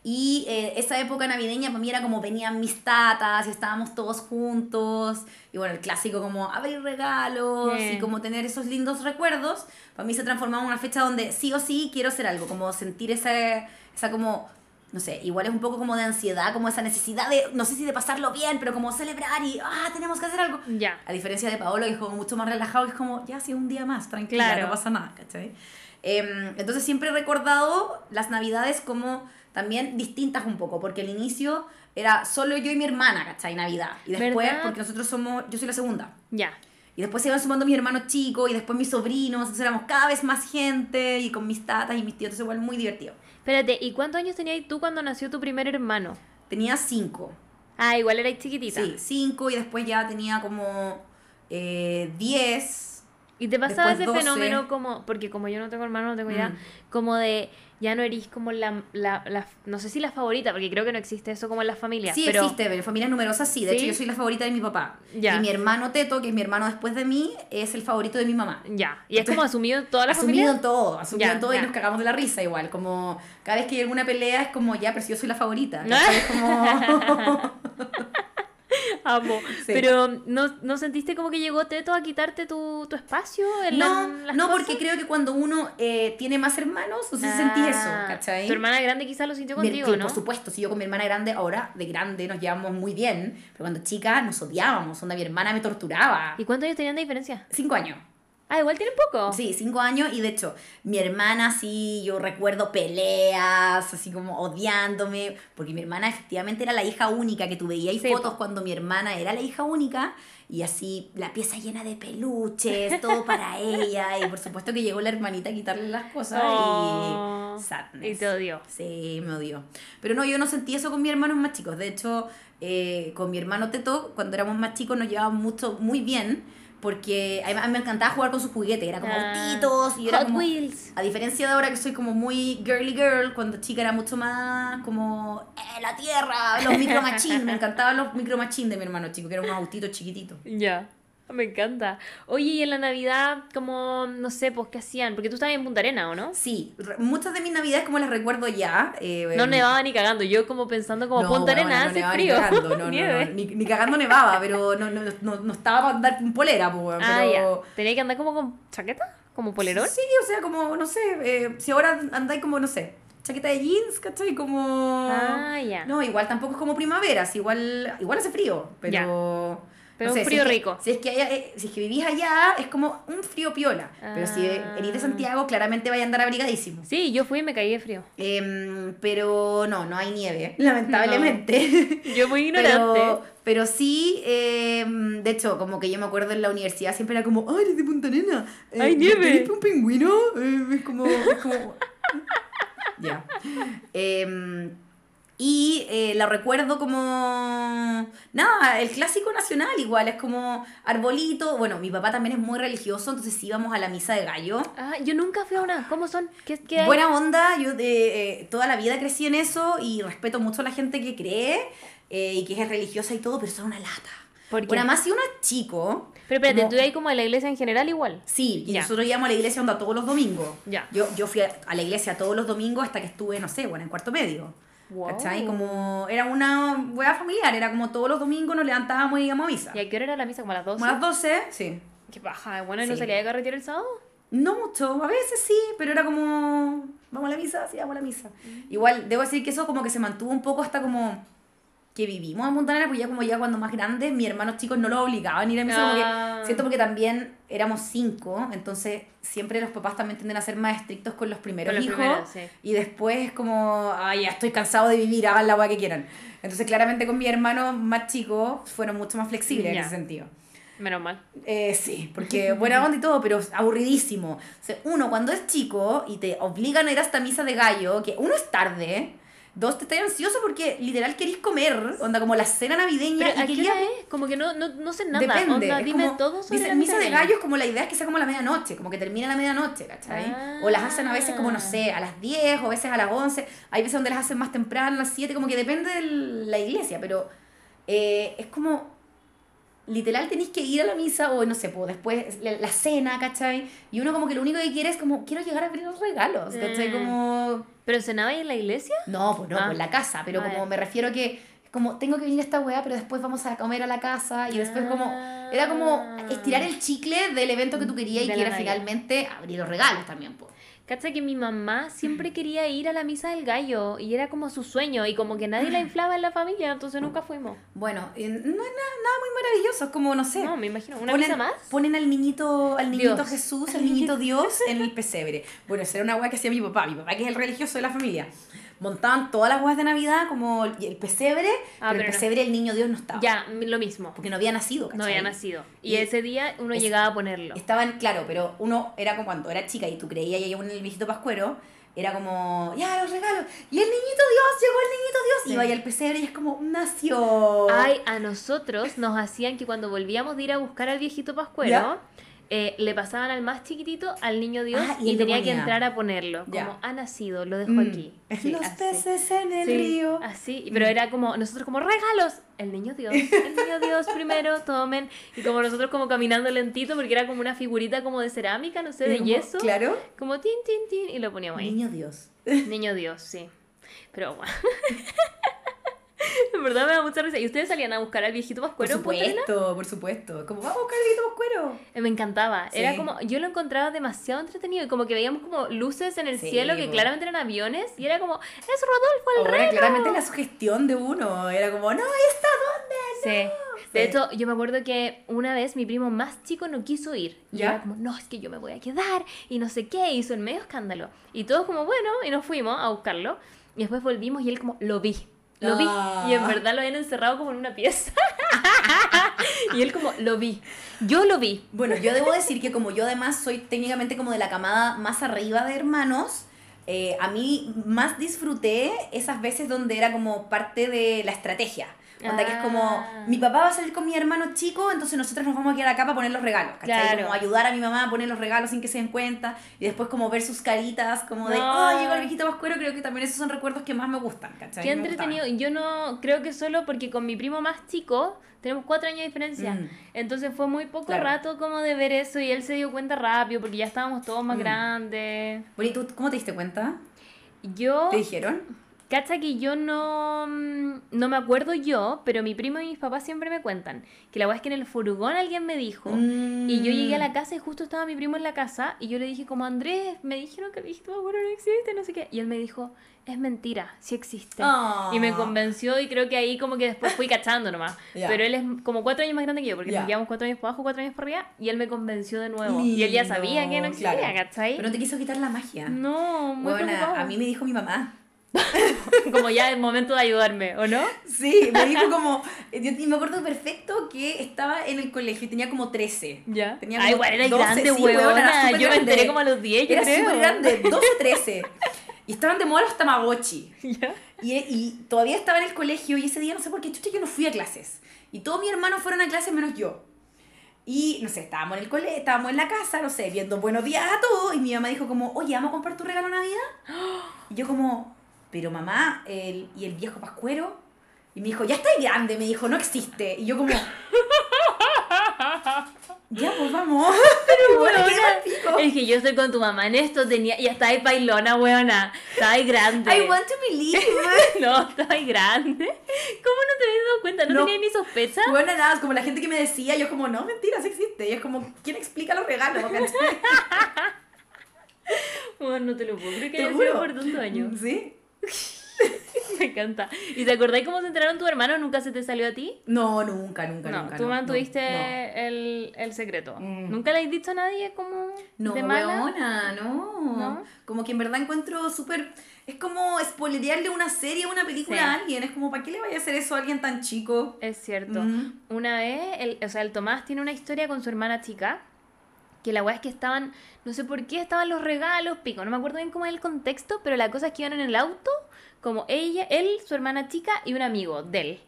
Y eh, esa época navideña para mí era como venían mis tatas y estábamos todos juntos. Y bueno, el clásico como abrir regalos y Bien. como tener esos lindos recuerdos. Para mí se transformaba en una fecha donde sí o sí quiero hacer algo, como sentir esa, esa como, no sé, igual es un poco como de ansiedad, como esa necesidad de, no sé si de pasarlo bien, pero como celebrar y, ah, tenemos que hacer algo. Ya. A diferencia de Paolo, que es como mucho más relajado, que es como, ya, sí, un día más, tranquila, Claro. no pasa nada, ¿cachai? Em, entonces siempre he recordado las navidades como también distintas un poco, porque al inicio era solo yo y mi hermana, ¿cachai? Navidad. Y después, ¿Verdad? porque nosotros somos, yo soy la segunda. Ya. Y después se iban sumando mis hermanos chicos y después mis sobrinos, entonces éramos cada vez más gente y con mis tatas y mis tíos, entonces igual muy divertido. Espérate, ¿y cuántos años tenías tú cuando nació tu primer hermano? Tenía cinco, Ah, igual erais chiquitita. sí, cinco y después ya tenía como eh, diez. Y te pasaba ese 12. fenómeno como, porque como yo no tengo hermano, no tengo idea, Mm. como de ya no eres como la, la, la- no sé si la favorita, porque creo que no existe eso como en las familias. Sí, pero, existe, en familias numerosas sí. De ¿Sí? hecho, yo soy la favorita de mi papá. Ya. Y mi hermano Teto, que es mi hermano después de mí, es el favorito de mi mamá. Ya, y es como asumido en toda la asumido familia. en todo, asumido Ya, en todo ya. y nos cagamos de la risa igual. Como cada vez que hay alguna pelea es como, ya, pero si yo soy la favorita. ¿cachai? Es como... Amo. Sí. Pero ¿no, ¿no sentiste como que llegó Teto a quitarte tu, tu espacio en No, las no, cosas? porque creo que cuando uno eh, tiene más hermanos, no sé si sentís eso, Ah, ¿cachai? Tu hermana grande quizás lo sintió Mi- contigo, sí, ¿no? Por supuesto, si yo con mi hermana grande, ahora de grande nos llevamos muy bien, pero cuando chica nos odiábamos, onda mi hermana me torturaba. ¿Y cuántos años tenían de diferencia? Cinco años. Ah, igual tienen poco. Sí, cinco años y de hecho, mi hermana sí, yo recuerdo peleas, así como odiándome, porque mi hermana efectivamente era la hija única, que tú veías Sí, fotos cuando mi hermana era la hija única y así la pieza llena de peluches, todo para ella y por supuesto que llegó la hermanita a quitarle las cosas Oh, y sadness. y te odió. Sí, me odió. Pero no, yo no sentí eso con mis hermanos más chicos. De hecho, eh, con mi hermano Teto, cuando éramos más chicos, nos llevábamos mucho, muy bien. Porque a mí me encantaba jugar con sus juguetes. Era como Ah, autitos y era Hot como... Wheels. A diferencia de ahora que soy como muy girly girl, cuando chica era mucho más como eh, la tierra, los micro machine. Me encantaban los micro machine de mi hermano chico, que eran unos autitos chiquititos. Ya. Me encanta. Oye, y en la Navidad, como, no sé, pues, ¿qué hacían? Porque tú estabas en Punta Arena, ¿o no? Sí, muchas de mis navidades como las recuerdo ya. eh, No nevaba ni cagando. Yo como pensando como No, Punta Arena no hace nevaba ni frío. cagando, no, no, Nieve. no, ni, ni cagando nevaba, pero no, no, no, no estaba para andar en polera, pues, weón, Ah, pero... ya. ¿Tenía que andar como con chaqueta? ¿Como polerón? Sí, o sea, como, no sé, eh, si ahora andáis como, no sé, chaqueta de jeans, ¿cachai? Como... Ah, ya. No, igual tampoco es como primavera, si igual, igual hace frío, pero... Pero un frío si es que- rico. si es, que haya- eh, si es que vivís allá, es como un frío piola. Pero si Ah. eres de Santiago, claramente vaya a andar abrigadísimo. Sí, yo fui y me caí de frío. Em, pero no, no hay nieve, lamentablemente. Yo muy ignorante. Pero, pero sí, eh, de hecho, como que yo me acuerdo en la universidad siempre era como, ay, eres de Punta Arena. eh, ¡Hay nieve! ¿Eres un pingüino? Eh, es como... Es como... ya. Em, y eh, la recuerdo como... Nada, el clásico nacional igual, es como arbolito. Bueno, mi papá también es muy religioso, entonces íbamos a la misa de gallo. Ah, yo nunca fui a una. ¿Cómo son? ¿Qué, qué? Buena onda, yo de, eh, toda la vida crecí en eso y respeto mucho a la gente que cree eh, y que es religiosa y todo, pero es una lata. ¿Por qué? Bueno, además si uno es chico... Pero espérate, como- ¿tú ibas como a la iglesia en general igual? Sí, y Ya. nosotros íbamos a la iglesia onda todos los domingos. Ya. Yo, yo fui a, a la iglesia todos los domingos hasta que estuve, no sé, bueno, en cuarto medio. Wow. ¿Cachai? Como era una hueá familiar, era como todos los domingos nos levantábamos y íbamos a misa. ¿Y a qué hora era la misa? ¿Como a las 12? Como a las 12, sí. Qué paja, bueno, ¿y no Sí. salía de carretera el sábado? No mucho, a veces sí, pero era como, vamos a la misa, sí, vamos a la misa. Igual, debo decir que eso como que se mantuvo un poco hasta como que vivimos en Montanera, pues ya como ya cuando más grandes, mis hermanos chicos no los obligaban a ir a misa, Ah. porque siento porque también éramos cinco, entonces siempre los papás también tienden a ser más estrictos con los primeros Con los hijos, primeros, sí. y después es como, ay, ya estoy cansado de vivir, hagan la agua que quieran. Entonces claramente con mis hermanos más chicos fueron mucho más flexibles en Ya. ese sentido. Menos mal. Eh, sí, porque buena onda y todo, pero aburridísimo. O sea, uno, cuando es chico y te obligan a ir a esta misa de gallo, que uno es tarde, dos, te estás ansioso porque literal querís comer, onda como la cena navideña Pero y ¿a es? Como que no, no, no sé nada. Depende. Onda, es dime como- todo sobre dice, la misa de gallo. gallo es como la idea es que sea como la medianoche, como que termina la medianoche, ¿cachai? O las hacen a veces como, no sé, a las 10 o a veces a las 11. Hay veces donde las hacen más temprano, a las 7, como que depende de la iglesia, pero eh, es como literal tenéis que ir a la misa o no sé, pues después la, la cena, ¿cachai? Y uno como que lo único que quiere es como, quiero llegar a abrir los regalos, ¿cachai? Mm. Como... ¿Pero cenaba en la iglesia? No, pues no, Ah. pues en la casa, pero Ah, como me refiero que como tengo que venir a esta weá, pero después vamos a comer a la casa y después como era como estirar el chicle del evento que tú querías y que era Navidad. finalmente abrir los regalos también, pues. Cacha que mi mamá siempre quería ir a la misa del gallo y era como su sueño y como que nadie la inflaba en la familia, entonces nunca fuimos. Bueno, eh, no es nada, nada muy maravilloso, es como, no sé. No, me imagino. ¿Una ponen, misa más? Ponen al niñito, al niñito Dios. Jesús, al niñito Dios en el pesebre. Bueno, esa era una weá que hacía mi papá, mi papá que es el religioso de la familia. Montaban todas las weas de Navidad como el, pesebre, Ah, pero el no. pesebre el niño Dios no estaba. Ya, lo mismo. Porque no había nacido, No ¿cachai? había nacido. Y, Y ese día uno es- llegaba a ponerlo. Estaban, claro, pero uno era como cuando era chica y tú creías ya en el viejito pascuero, era como, ya, los regalos. Y el niñito Dios, llegó el niñito Dios. Sí. Y vaya al pesebre y es como, nació. Ay, a nosotros nos hacían que cuando volvíamos de ir a buscar al viejito pascuero, Ya. Eh, le pasaban al más chiquitito, al niño Dios, Ah, y tenía que entrar a ponerlo. Ya. Como ha nacido, lo dejo Mm. aquí. Sí, los así. peces en el Sí, río. Así, pero era como, nosotros como regalos, el niño Dios, el niño Dios primero, tomen, y como nosotros como caminando lentito, porque era como una figurita como de cerámica, no sé, de como- yeso, Claro. como tin, tin, tin, y lo poníamos ahí. Niño Dios. Niño Dios, sí. Pero bueno. en verdad me da mucha risa. ¿Y ustedes salían a buscar al viejito Por pascuero? Arenas? supuesto, por supuesto. Como, vamos a buscar el viejito pascuero. Eh, Me encantaba. Era como, yo lo encontraba demasiado entretenido y como que veíamos como luces en el Sí, cielo que claramente eran aviones y era como, es Rodolfo el reno. claramente la sugestión de uno era como, no, ¿esta dónde? Sí. Sí. De hecho, yo me acuerdo que una vez mi primo más chico no quiso ir. Y ¿Ya? era como, no, es que yo me voy a quedar y no sé qué. Hizo el medio escándalo. Y todos como, bueno, y nos fuimos a buscarlo. Y después volvimos y él como, lo vi. Lo vi. Ah. Y en verdad lo habían encerrado como en una pieza. y él como, lo vi. Yo lo vi. Bueno, yo debo decir que como yo además soy técnicamente como de la camada más arriba de hermanos, eh, a mí más disfruté esas veces donde era como parte de la estrategia. Onda que es como, Ah. mi papá va a salir con mi hermano chico, entonces nosotros nos vamos a quedar acá para poner los regalos, ¿cachai? Claro. Como ayudar a mi mamá a poner los regalos sin que se den cuenta, y después como ver sus caritas, como de, oh, llegó el viejito pascuero, creo que también esos son recuerdos que más me gustan, ¿cachai? Qué entretenido. Yo no creo que solo porque con mi primo más chico tenemos cuatro años de diferencia. Mm. Entonces fue muy poco Claro. rato como de ver eso y él se dio cuenta rápido porque ya estábamos todos más Mm. grandes. Bueno, ¿y tú cómo te diste cuenta? Yo, ¿Te dijeron? Cacha que yo no, mm, no me acuerdo yo, pero mi primo y mis papás siempre me cuentan que la weá es que en el furgón alguien me dijo. Y yo llegué a Mm. la casa y justo estaba mi primo en la casa y yo le dije como Andrés, me dijeron que el viejito pascuero no existe, no sé qué. Y él me dijo, es mentira, sí existe. Ah. Y me convenció y creo que ahí como que después fui cachando nomás. Ya. Pero él es como cuatro años más grande que yo, porque nos llevamos cuatro años para abajo, cuatro años para arriba, y él me convenció de nuevo. Y él ya sabía que no existía, claro. ¿cachai? Pero no te quiso quitar la magia. No, muy Bueno, a mí me dijo mi mamá. Como ya es momento de ayudarme, ¿o no? Sí, me dijo como. Yo y me acuerdo perfecto que estaba en el colegio y tenía como 13. Ya. Tenía Ay, como igual era 12, grande, sí, huevona, huevona. Yo me grande. enteré como a los 10, yo Era súper grande, 12, 13. Y estaban de moda los Tamagotchi. Ya. Y, y todavía estaba en el colegio y ese día no sé por qué chucha yo no fui a clases. Y todos mis hermanos fueron a clases menos yo. Y no sé, estábamos en el colegio, estábamos en la casa, no sé, viendo buenos días a todos. Y mi mamá dijo como, oye, ¿vamos a comprar tu regalo Navidad? Y yo como, pero mamá, el, ¿y el viejo pascuero? Y me dijo, ya está grande, me dijo, no existe. Y yo como, ya pues vamos. Pero bueno, pico. Es que yo estoy con tu mamá en esto, tenía, ya estaba ahí bailona, weona. Estaba ahí grande. I want to believe. No, estaba ahí grande. ¿Cómo no te habías dado cuenta? ¿No, No. tenías ni sospecha? Bueno, nada, como la gente que me decía, yo como, no, mentira, sí existe. Y es como, ¿quién explica los regalos? Bueno, no te lo puedo creer que Te haya juro. sido por tantos años. ¿Sí? Me encanta. ¿Y te acordáis cómo se enteraron tu hermano? ¿Nunca se te salió a ti? No, nunca, nunca, No, nunca. tú no, mantuviste no, El, el secreto. Mm. ¿Nunca le has dicho a nadie como No, de no mala? weona, no. ¿No? Como que en verdad encuentro súper... Es como spoilerearle una serie o una película Sí. a alguien. Es como, ¿para qué le vaya a hacer eso a alguien tan chico? Es cierto. Mm. Una vez, el, o sea, el Tomás tiene una historia con su hermana chica. Que la weá es que estaban, no sé por qué estaban los regalos, pico, no me acuerdo bien cómo es el contexto, pero la cosa es que iban en el auto, como ella, él, su hermana chica y un amigo de él.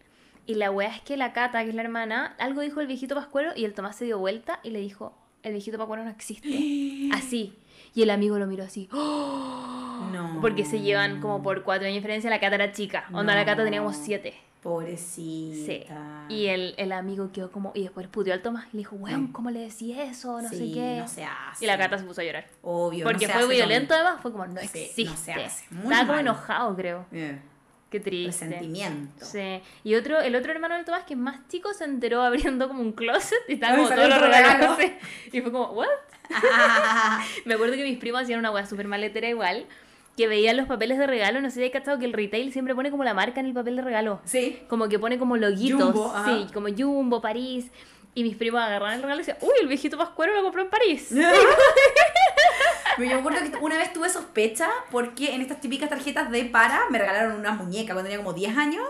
Y la weá es que la Cata, que es la hermana, algo dijo el viejito Pascuero y el Tomás se dio vuelta y le dijo, el viejito Pascuero no existe. Así. Y el amigo lo miró así. ¡Oh! No. Porque se llevan como por cuatro años de diferencia, la Cata era chica. Onda, la Cata tenía como siete. Pobrecita. Sí. Y el, el amigo quedó como. Y después puteó al Tomás y le dijo, weón. ¿cómo le decís eso? No sé qué. no se hace. Y la Cata se puso a llorar. Obvio. Porque no fue violento además, fue como, no Sí, existe. no se hace. Muy Estaba como enojado, creo. Eh, Qué triste. Resentimiento. Sí. Y otro, el otro hermano del Tomás, que es más chico, se enteró abriendo como un closet y estaba como todos los regalos. Y fue como, ¿what? Me acuerdo que mis primos hacían una weá súper maletera igual, que veían los papeles de regalo, no sé si hay cachado que el retail siempre pone como la marca en el papel de regalo. Sí. Como que pone como loguitos. Jumbo, sí, como Jumbo, París. Y mis primos agarraban el regalo y decían, uy, el viejito Pascuero lo compró en París. Pero yo me acuerdo que una vez tuve sospecha porque en estas típicas tarjetas de para me regalaron una muñeca cuando tenía como 10 años.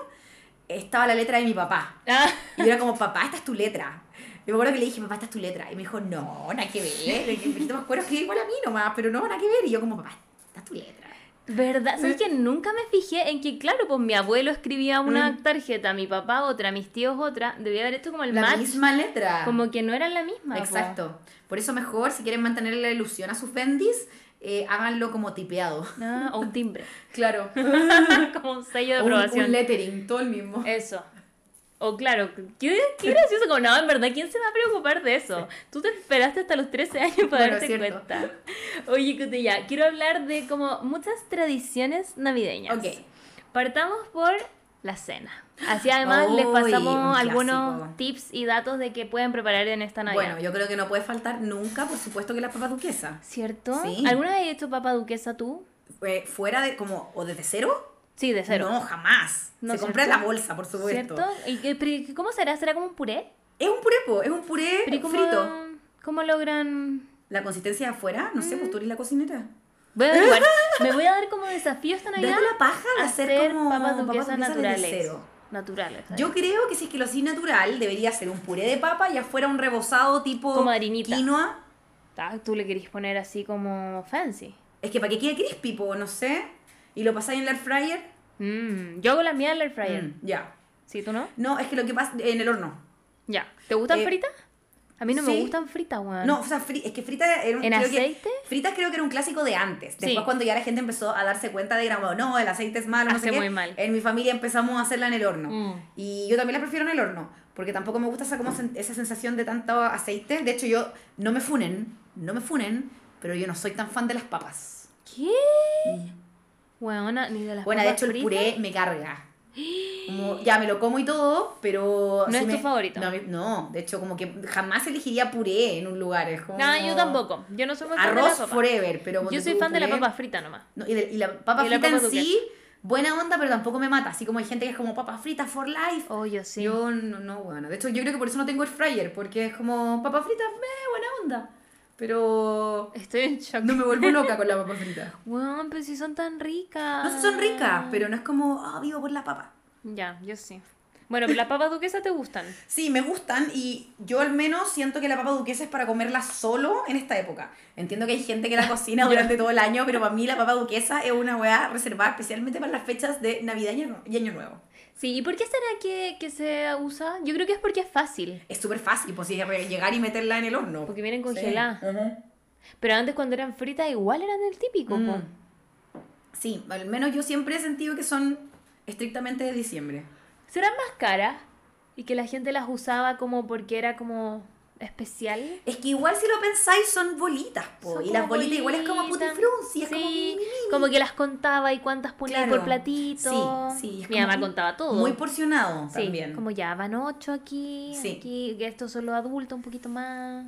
Estaba la letra de mi papá. Ah, Y yo era como, papá, esta es tu letra. Y me acuerdo que le dije, papá, esta es tu letra. Y me dijo, no, nada que ver. El viejito Pascuero es que igual a mí nomás, pero no, nada que ver. Y yo como, papá, esta es tu letra. ¿Verdad? ¿Sabes que nunca me fijé en que, claro, pues mi abuelo escribía una Mm. tarjeta, mi papá otra, mis tíos otra? Debía haber hecho como el La match. misma letra. Como que no eran la misma. po. Exacto. Por eso mejor, si quieren mantener la ilusión a sus bendis, eh, háganlo como tipeado. Ah, o un timbre. Claro. como un sello de un, aprobación. un lettering, todo el mismo. Eso. O claro, qué, qué gracioso, como no, en verdad, ¿quién se va a preocupar de eso? Tú te esperaste hasta los 13 años para Bueno, darte cierto. cuenta. Oye, ya, quiero hablar de como muchas tradiciones navideñas. Ok. Partamos por la cena. Así además les Uy, pasamos un algunos tips y datos de que pueden preparar en esta Navidad. Bueno, yo creo que no puede faltar nunca, por supuesto, que la papa duquesa. ¿Cierto? Sí. ¿Alguna vez has hecho papa duquesa tú? Eh, fuera de como, o desde cero, Sí, de cero. no, jamás. No, Se compra la bolsa, por supuesto. ¿Cierto? ¿Y qué- ¿Cómo será? ¿Será como un puré? Es un puré, po, es un puré Pero ¿y cómo, frito. ¿Cómo logran...? La consistencia de afuera, no sé, pues tú eres la cocinera. Voy a averiguar. Me voy a dar como desafío esta Navidad Date la paja de hacer como papas duquesas desde naturales. cero. Naturales. ¿sabes? Yo creo que si es que lo hacís natural, debería ser un puré de papa y afuera un rebozado tipo Como harinita. quinoa. Ah, Tú le querís poner así como fancy. Es que para que quede crispy, po, no sé. Y lo pasáis en el air fryer. Mm, yo hago la mía en el fryer. Mm, ya. ¿Sí, tú no? No, es que lo que pasa en el horno. Ya. ¿Te gustan Eh, fritas? A mí no me sí. gustan fritas, weón. No, o sea, fri- es que frita era un ¿En creo que- aceite? fritas creo que era un clásico de antes. Después Sí. cuando ya la gente empezó a darse cuenta de que como, no, el aceite es malo, no Hace sé qué, muy mal. En mi familia empezamos a hacerla en el horno. Mm. Y yo también la prefiero en el horno, porque tampoco me gusta esa, como esa sensación de tanto aceite. De hecho, yo, no me funen, no me funen, pero yo no soy tan fan de las papas. ¿Qué? Weona, ni de las Bueno, de papas hecho el fritas. puré me carga. Como, ya me lo como y todo, pero... ¿No sí es tu me- favorito? No, no, de hecho como que jamás elegiría puré en un lugar. Es como... No, yo tampoco. Yo no soy muy fan de la Arroz papa. forever, pero... Yo soy fan de la puré- papa frita nomás. No, y, de- y la papa Y la frita papa en sí, buena onda, pero tampoco me mata. Así como hay gente que es como papa frita for life. Oh, yo sí. Yo no, no, bueno. De hecho, yo creo que por eso no tengo air fryer, porque es como papa frita, eh, buena onda. Pero Estoy en shock. no me vuelvo loca con la papa frita. Weón, pero si son tan ricas. No sé, son ricas, pero no es como, ah, vivo por la papa. Ya, yo sí. Bueno, pero las papas duquesas te gustan. Sí, me gustan y yo al menos siento que la papa duquesa es para comerla solo en esta época. Entiendo que hay gente que la cocina durante todo el año, pero para mí la papa duquesa es una weá reservada especialmente para las fechas de Navidad y Año Nuevo. Sí, ¿y por qué será que, que se usa? Yo creo que es porque es fácil. Es súper fácil, pues sí, llegar y meterla en el horno. Porque vienen Sí. congeladas. Pero antes cuando eran fritas igual eran del típico. Mm. Sí, al menos yo siempre he sentido que son estrictamente de diciembre. ¿Serán más caras? Y que la gente las usaba como porque era como especial. Es que igual si lo pensáis son bolitas, po. Son y las como bolitas igual es como es como Sí, mini. como que las contaba y cuántas ponía Claro. por platito. Sí, sí, es Mi como mamá contaba todo. Muy porcionado Sí, también. como ya van ocho aquí, Sí. aquí, que estos son los adultos, un poquito más.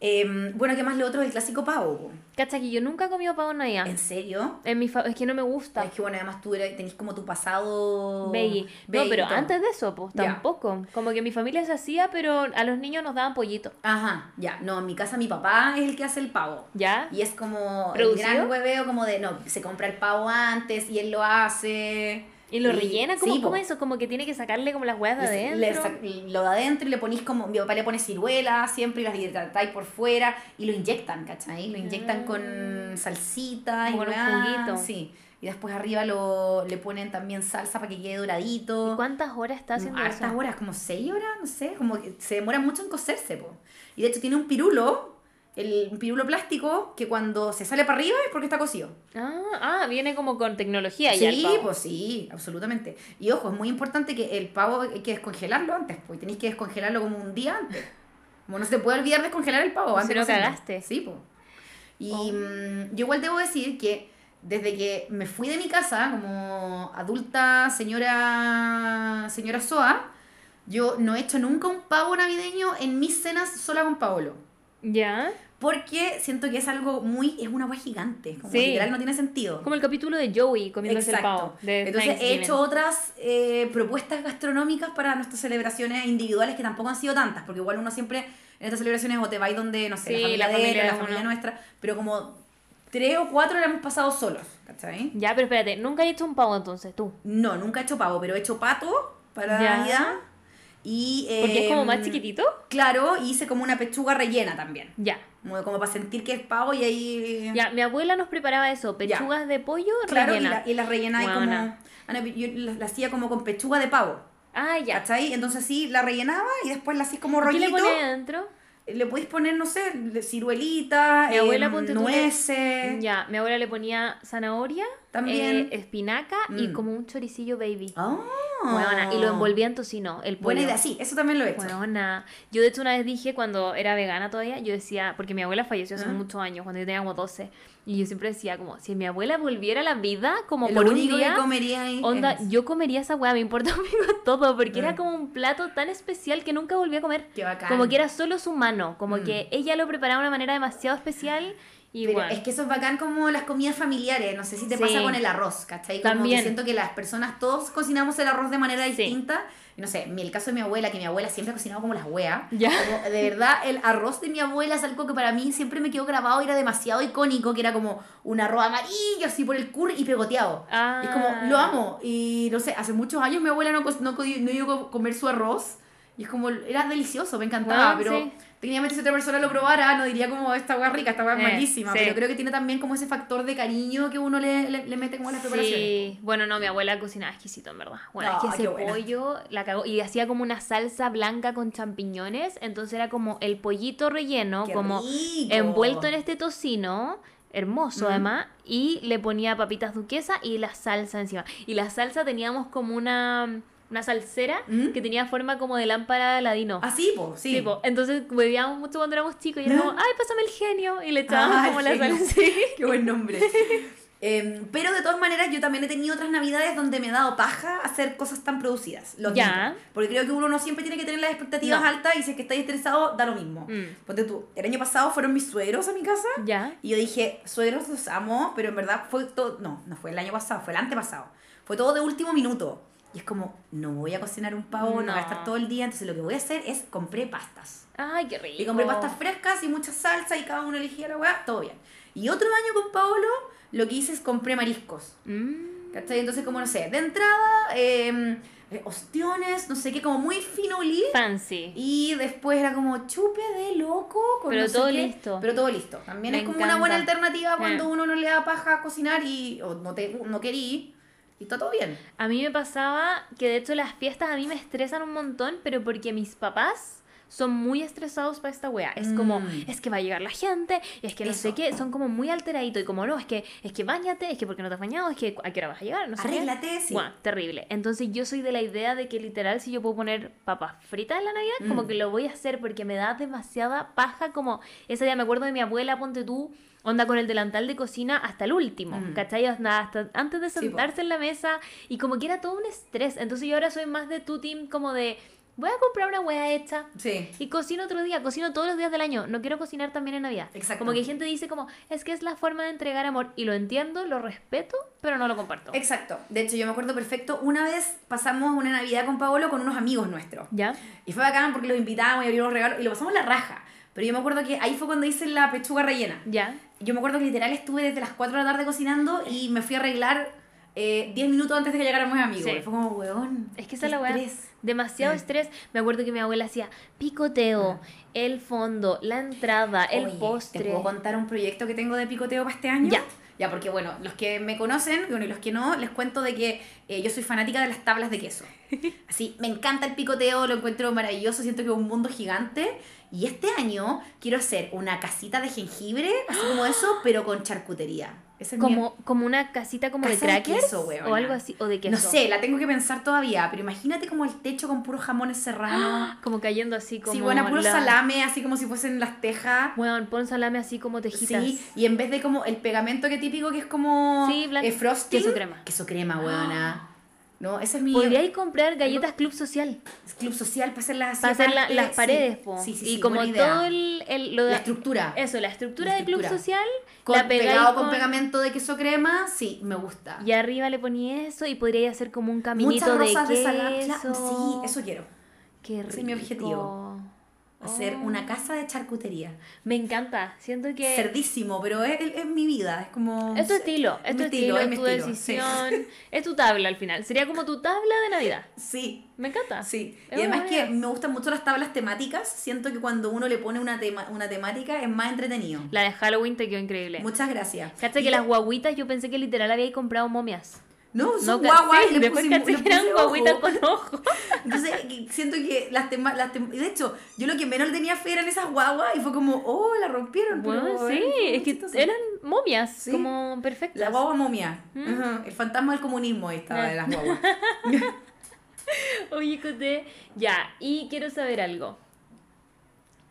Em, bueno, ¿qué más lo otro? El clásico pavo. Cacha que yo nunca he comido pavo en Navidad. ¿En serio? En mi es que no me gusta. Es que bueno, además tú eres- tenés como tu pasado... Veggie. No, pero antes de eso, pues tampoco. Como que mi familia se hacía, pero a los niños nos daban pollito. Ajá, ya. No, en mi casa mi papá es el que hace el pavo. ¿Ya? Y es como el ¿Producido? gran hueveo como de, no, se compra el pavo antes y él lo hace. ¿Y lo rellena? ¿Cómo, sí, cómo po. eso? Como que tiene que sacarle como las hueas de adentro. le lo de adentro y le ponís como, mi papá le pone ciruelas siempre y las hidratáis por fuera y lo inyectan, ¿cachai? Lo inyectan con salsita y Como con un juguito. Sí. Y después arriba lo, le ponen también salsa para que quede doradito. ¿Y cuántas horas está haciendo Hartas eso? horas, como seis horas, no sé, como que se demora mucho en cocerse, po. Y de hecho tiene un pirulo el pirulo plástico que cuando se sale para arriba es porque está cocido. Ah, ah, viene como con tecnología ya el Sí, pues sí, absolutamente. Y ojo, es muy importante que el pavo hay que descongelarlo antes, pues tenéis que descongelarlo como un día antes. Como no se te puede olvidar descongelar el pavo Si antes. de cocerlo. cagaste. Sí, pues. Y Oh. mm, yo igual debo decir que desde que me fui de mi casa como adulta señora señora Soa, yo no he hecho nunca un pavo navideño en mis cenas sola con Paolo. Ya. Porque siento que es algo muy, es una agua gigante, como Sí. literal no tiene sentido. Como el capítulo de Joey comiéndose el pavo. de Entonces he hecho otras eh, propuestas gastronómicas para nuestras celebraciones individuales que tampoco han sido tantas, porque igual uno siempre en estas celebraciones o te vais donde, no sé, Sí, la familia la de él, o la de familia nuestra, pero como tres o cuatro la hemos pasado solos, ¿cachai? Ya, pero espérate, nunca he hecho un pavo entonces, tú. No, nunca he hecho pavo, pero he hecho pato para Ya. Navidad. Y, Porque es como más em, chiquitito. Claro, y hice como una pechuga rellena también. Ya. Como, como para sentir que es pavo y ahí... Ya, mi abuela nos preparaba eso, pechugas de pollo Claro, y, rellena. la, y las rellena ahí como... Ah, yo la, la hacía como con pechuga de pavo. Ah, ya. ¿Cachai? Entonces sí, la rellenaba y después la hacía como ¿Qué rollito. le ponía adentro? Le podéis poner, no sé, ciruelita, Mi abuela, em, ponte tú, le- nueces. Ya, mi abuela le ponía zanahoria, También. eh, espinaca y Mm. como un choricillo baby. Ah. Huevona, y lo envolvía en tocino, el pollo. Buena idea, sí, eso también lo he hecho. Huevona. Yo de hecho una vez dije cuando era vegana todavía, yo decía, porque mi abuela falleció hace Ah. muchos años, cuando yo tenía como 12, y yo siempre decía como, si mi abuela volviera a la vida como por un día, que comería ahí onda, es- yo comería esa hueá, me importa un pico todo, porque era Mm. como un plato tan especial que nunca volví a comer. Qué bacán. Como que era solo su mano, como Mm. que ella lo preparaba de una manera demasiado especial y Pero bueno. es que eso es bacán como las comidas familiares. No sé si te Sí. pasa con el arroz, ¿cachai? Como También. que siento que las personas, todos cocinamos el arroz de manera Sí. distinta. No sé, en el caso de mi abuela, que mi abuela siempre ha cocinado como las weas. Ya. Como, de verdad, el arroz de mi abuela es algo que para mí siempre me quedó grabado y era demasiado icónico, que era como un arroz amarillo así por el curry y pegoteado. Ah. Es como, lo amo. Y no sé, hace muchos años mi abuela no, no, co- no iba a comer su arroz. Y es como, era delicioso, me encantaba. Bueno, pero sí. Técnicamente si otra persona lo probara, no diría como esta hueá rica, esta hueá es Eh, malísima. sí. Pero creo que tiene también como ese factor de cariño que uno le, le, le mete como en las preparaciones. Sí, bueno, no, mi abuela cocinaba exquisito, en verdad. Bueno, No, es que qué ese buena. pollo la cagó. Y hacía como una salsa blanca con champiñones. Entonces era como el pollito relleno, Qué como rico. envuelto en este tocino. Hermoso, Mm. además. Y le ponía papitas duquesa y la salsa encima. Y la salsa teníamos como una, una salsera ¿Mm? que tenía forma como de lámpara de ladino. Así, pues, sí. Sí, po. Entonces bebíamos mucho cuando éramos chicos y era ¿Ya? como, ay, pásame el genio. Y le echábamos Ah, como la salsa. Sí. Qué buen nombre. Em, pero de todas maneras, yo también he tenido otras navidades donde me he dado paja hacer cosas tan producidas. Lo Ya. admito. Porque creo que uno no siempre tiene que tener las expectativas No. altas y si es que estáis estresado, da lo mismo. Mm. Ponte tú, el año pasado fueron mis suegros a mi casa Ya. y yo dije, suegros los amo, pero en verdad fue todo, no, no fue el año pasado, fue el antepasado. Fue todo de último minuto. Y es como, no voy a cocinar un pavo, no, voy a No. estar todo el día, entonces lo que voy a hacer es compré pastas. Ay, qué rico. Y compré pastas frescas y mucha salsa y cada uno elegía la weá, todo bien. Y otro año con Paolo, lo que hice es compré mariscos. Mm. ¿Cachai? Entonces, como no sé, de entrada, eh, eh, ostiones, no sé qué, como muy finolí. Fancy. Y después era como chupe de loco. Con Pero no sé todo qué, listo. Pero todo listo. También Me es como una buena alternativa cuando Eh. uno no le da paja a cocinar y o no, te, no querí. Y está todo bien. A mí me pasaba que de hecho las fiestas a mí me estresan un montón, pero porque mis papás son muy estresados para esta wea. Es como, Mm. es que va a llegar la gente, es que no sé Eso. qué, son como muy alteraditos y como no, es que, es que bañate, es que porque no te has bañado, es que a qué hora vas a llegar, no sé qué. Arréglate, sí. Buah, terrible. Entonces yo soy de la idea de que literal si yo puedo poner papas fritas en la Navidad, como Mm. que lo voy a hacer porque me da demasiada paja, como ese día me acuerdo de mi abuela, ponte tú, onda con el delantal de cocina hasta el último, Mm. ¿cachai? Onda, hasta antes de Sí, sentarse en la mesa y como que era todo un estrés. Entonces yo ahora soy más de tu team como de, voy a comprar una hueá hecha. Sí. Y cocino otro día, cocino todos los días del año. No quiero cocinar también en Navidad. Exacto. Como que gente dice como, es que es la forma de entregar amor. Y lo entiendo, lo respeto, pero no lo comparto. Exacto. De hecho, yo me acuerdo perfecto. Una vez pasamos una Navidad con Paolo con unos amigos nuestros. ¿Ya? Y fue bacán porque los invitamos y abrimos regalos y lo pasamos la raja. Pero yo me acuerdo que ahí fue cuando hice la pechuga rellena. ¿Ya? Yo me acuerdo que literal estuve desde las 4 de la tarde cocinando y me fui a arreglar eh, 10 minutos antes de que llegaran mis amigos. Sí. Fue como, weón. Es que esa es la weá. Demasiado Mm. estrés. Me acuerdo que mi abuela hacía picoteo, el fondo, la entrada, el Oye, postre. ¿Te puedo contar un proyecto que tengo de picoteo para este año? Ya. Ya, porque bueno, los que me conocen, bueno, y los que no, les cuento de que eh, yo soy fanática de las tablas de queso. Así, me encanta el picoteo, lo encuentro maravilloso, siento que es un mundo gigante. Y este año quiero hacer una casita de jengibre, así como eso, pero con charcutería. Ese es mi- Como, como una casita como de Casa de crackers queso, weona. o algo así, o de queso. No sé, la tengo que pensar todavía, pero imagínate como el techo con puros jamones serranos. Como cayendo así como sí, bueno, puro la- salame, así como si fuesen las tejas. Weón, pon salame así como tejitas. Sí, y en vez de como el pegamento que típico que es como Sí, blanco. eh, frosting, Queso crema. Queso crema, weona. No, ese es mi Podríais comprar galletas Club Social club social para hacer las para hacer la- las paredes, po. Sí, sí, y sí, como todo el, el- lo de- la estructura. eso, la estructura La de Club estructura. Social, Con, la pegado con, con- pegamento de queso crema, sí, me gusta. y arriba le ponía eso y podríais hacer como un caminito Muchas rosas de, queso. sí, eso quiero. Qué rico. ese es mi objetivo. Hacer Oh. una casa de charcutería. Me encanta. Siento que Cerdísimo, pero es, es- es mi vida, es como... es tu estilo, es tu estilo, es mi tu estilo, decisión, es tu tabla al final. Sería como tu tabla de Navidad. Sí, Me encanta. sí. Es Y además que me gustan mucho las tablas temáticas. Siento que cuando uno le pone una, tema, una temática es más entretenido. La de Halloween te quedó increíble. Muchas gracias. Cacha que las guaguitas yo pensé que literal habíais comprado momias. No, son guaguas sí, y le después pusimos- caché le que eran guaguitas con ojo. Entonces, que siento que las temas... Las tem- de hecho, yo lo que menos le tenía fe eran esas guaguas y fue como, oh, la rompieron. Bueno, pero, sí, eh, es que chistoso. eran momias, Sí. como perfectas. La guagua momia. Mm. El fantasma del comunismo ahí estaba de las guaguas. Oye, Coté, ya, y quiero saber algo.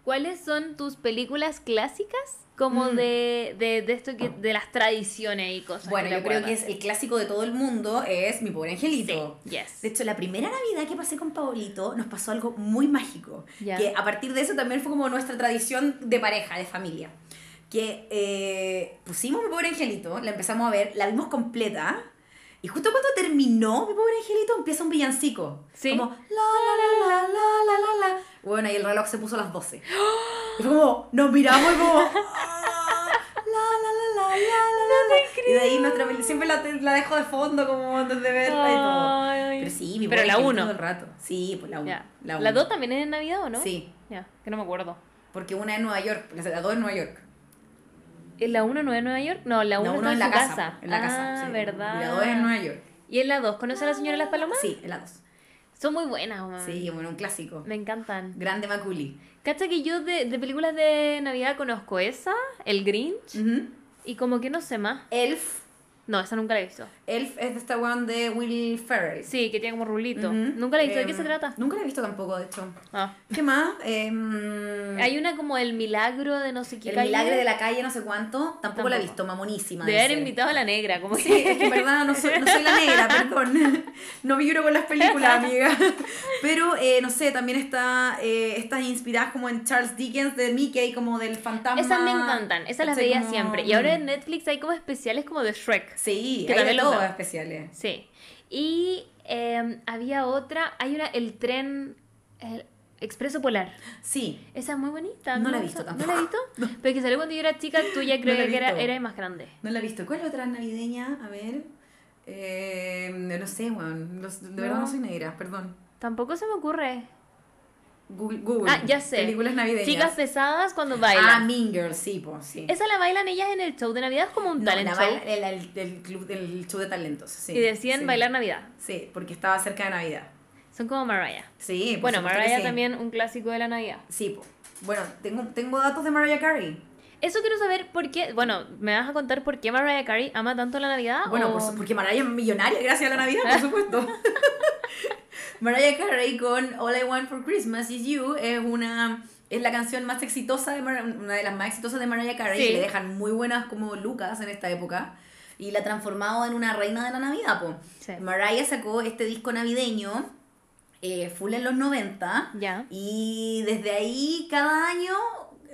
¿Cuáles son tus películas clásicas? Como Mm. de, de, de esto que, de las tradiciones y cosas. Bueno, yo creo que es el clásico de todo el mundo, es Mi Pobre Angelito. Sí, yes. De hecho, la primera Navidad que pasé con Paolito nos pasó algo muy mágico. Ya. Que a partir de eso también fue como nuestra tradición de pareja, de familia. Que eh, pusimos Mi Pobre Angelito, la empezamos a ver, la vimos completa. Y justo cuando terminó Mi Pobre Angelito empieza un villancico. Sí. Como la la la la la la la la. Bueno, y el reloj se puso a las 12. Y fue como, nos miramos y como. "Ah, La la la la la la la. Y de ahí nuestra siempre la, la dejo de fondo como antes de verla y todo. Ay. Pero sí, mi Pero la angelito uno. todo el rato. Sí, pues la 1. Ya. La ¿La uno. 2 también es en Navidad o no? Sí, Ya, que no me acuerdo. porque una es Nueva York, la 2 es Nueva York. ¿En ¿La 1 no es en Nueva York? No, la 1 La está 1 en en la casa. casa. En la ah, casa. sí. verdad. Y la 2 es en Nueva York. ¿Y en la 2 conoce a la señora de las palomas? Sí, en la 2. Son muy buenas, weón. Sí, bueno, un clásico. Me encantan. Grande Maculi. Cacha que yo de, de películas de Navidad conozco esa, El Grinch, y como que no sé más. Elf. No, esa nunca la he visto. Elf es de esta one de Will Ferrell. Sí, que tiene como rulito. Nunca la he visto. ¿De qué Em, se trata? Nunca la he visto tampoco, de hecho. Ah. ¿Qué más? Em, Hay una como El Milagro de no sé qué El calle. milagre de la calle, no sé cuánto. Tampoco, la he visto, mamonísima. De haber invitado a la negra, como Sí, que... es que en verdad no soy, no soy la negra, perdón. No vibro con las películas, amiga. Pero, eh, no sé, también está, eh, está inspirada como en Charles Dickens de Mickey, como del fantasma. Esas me encantan, esas las veía Como- siempre. Y ahora en Netflix hay como especiales como de Shrek. Sí, que hay de también todo especiales. Sí. Y eh, había otra, hay una, el tren el Expreso Polar. Sí, Esa es muy bonita. No la he ¿No? visto ¿No tampoco. la he visto? Pero que salió cuando yo era chica, tú ya No he que era, era más grande. no la he visto. ¿Cuál es la otra navideña? A ver. Eh, no sé, weón. Los- De verdad No. no soy negra, perdón. Tampoco se me ocurre. Google. Google. Ah, ya sé. Películas navideñas. Chicas pesadas cuando Ah, bailan. Mean Girls, sí, pues, sí. Esa la bailan ellas en el show de Navidad como un No, talent la show. baila- el, el, el club del show de talentos, sí. y decían sí. bailar Navidad. Sí, porque estaba cerca de Navidad. Son como Mariah. Sí, Bueno, Mariah sí. también un clásico de la Navidad. Sí, po. bueno, tengo, tengo datos de Mariah Carey. Eso quiero saber por qué. Bueno, ¿me vas a contar por qué Mariah Carey ama tanto la Navidad? Bueno, o- por porque Mariah es millonaria gracias a la Navidad, por supuesto. Mariah Carey con All I Want for Christmas Is You es una es la canción más exitosa de Mar- una de las más exitosas de Mariah Carey Sí. le dejan muy buenas como lucas en esta época y la ha transformado en una reina de la Navidad, po. Sí. Mariah sacó este disco navideño eh, full en los 90 Ya. y desde ahí cada año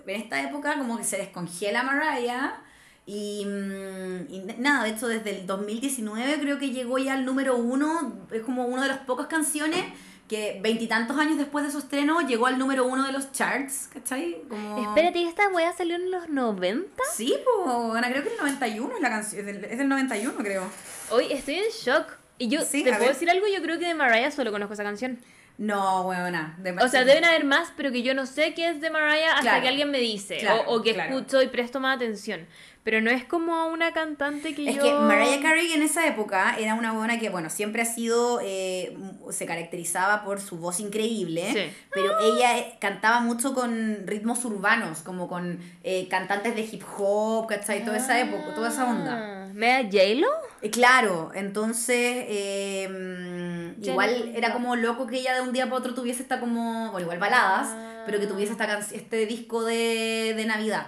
en esta época como que se descongela Mariah y, mm, y nada, de hecho desde el 2019 creo que llegó ya al número uno, es como una de las pocas canciones que veintitantos años después de su estreno llegó al número uno de los charts, ¿cachai? Como... Espérate, ¿y esta wea salió en los 90? Sí, pues, Ana, creo que el 91 es la canción, es del, es del 91 creo. Hoy estoy en shock. Y yo, Sí, ¿te puedo ver. decir algo? Yo creo que de Mariah solo conozco esa canción. No, buena. O sea, deben haber más, pero que yo no sé qué es de Mariah hasta que alguien me dice. o, que escucho y presto más atención. Pero no es como una cantante que es yo... Es que Mariah Carey en esa época era una buena que, bueno, siempre ha sido... Eh, se caracterizaba por su voz increíble. Pero ella eh, cantaba mucho con ritmos urbanos, como con eh, cantantes de hip hop, ¿cachai? Toda esa época, toda esa onda. Ah, ¿Mea J-Lo? claro, entonces... Em, igual era como loco que ella de un día para otro tuviese esta como... Bueno, igual baladas, pero que tuviese esta este disco de, de Navidad.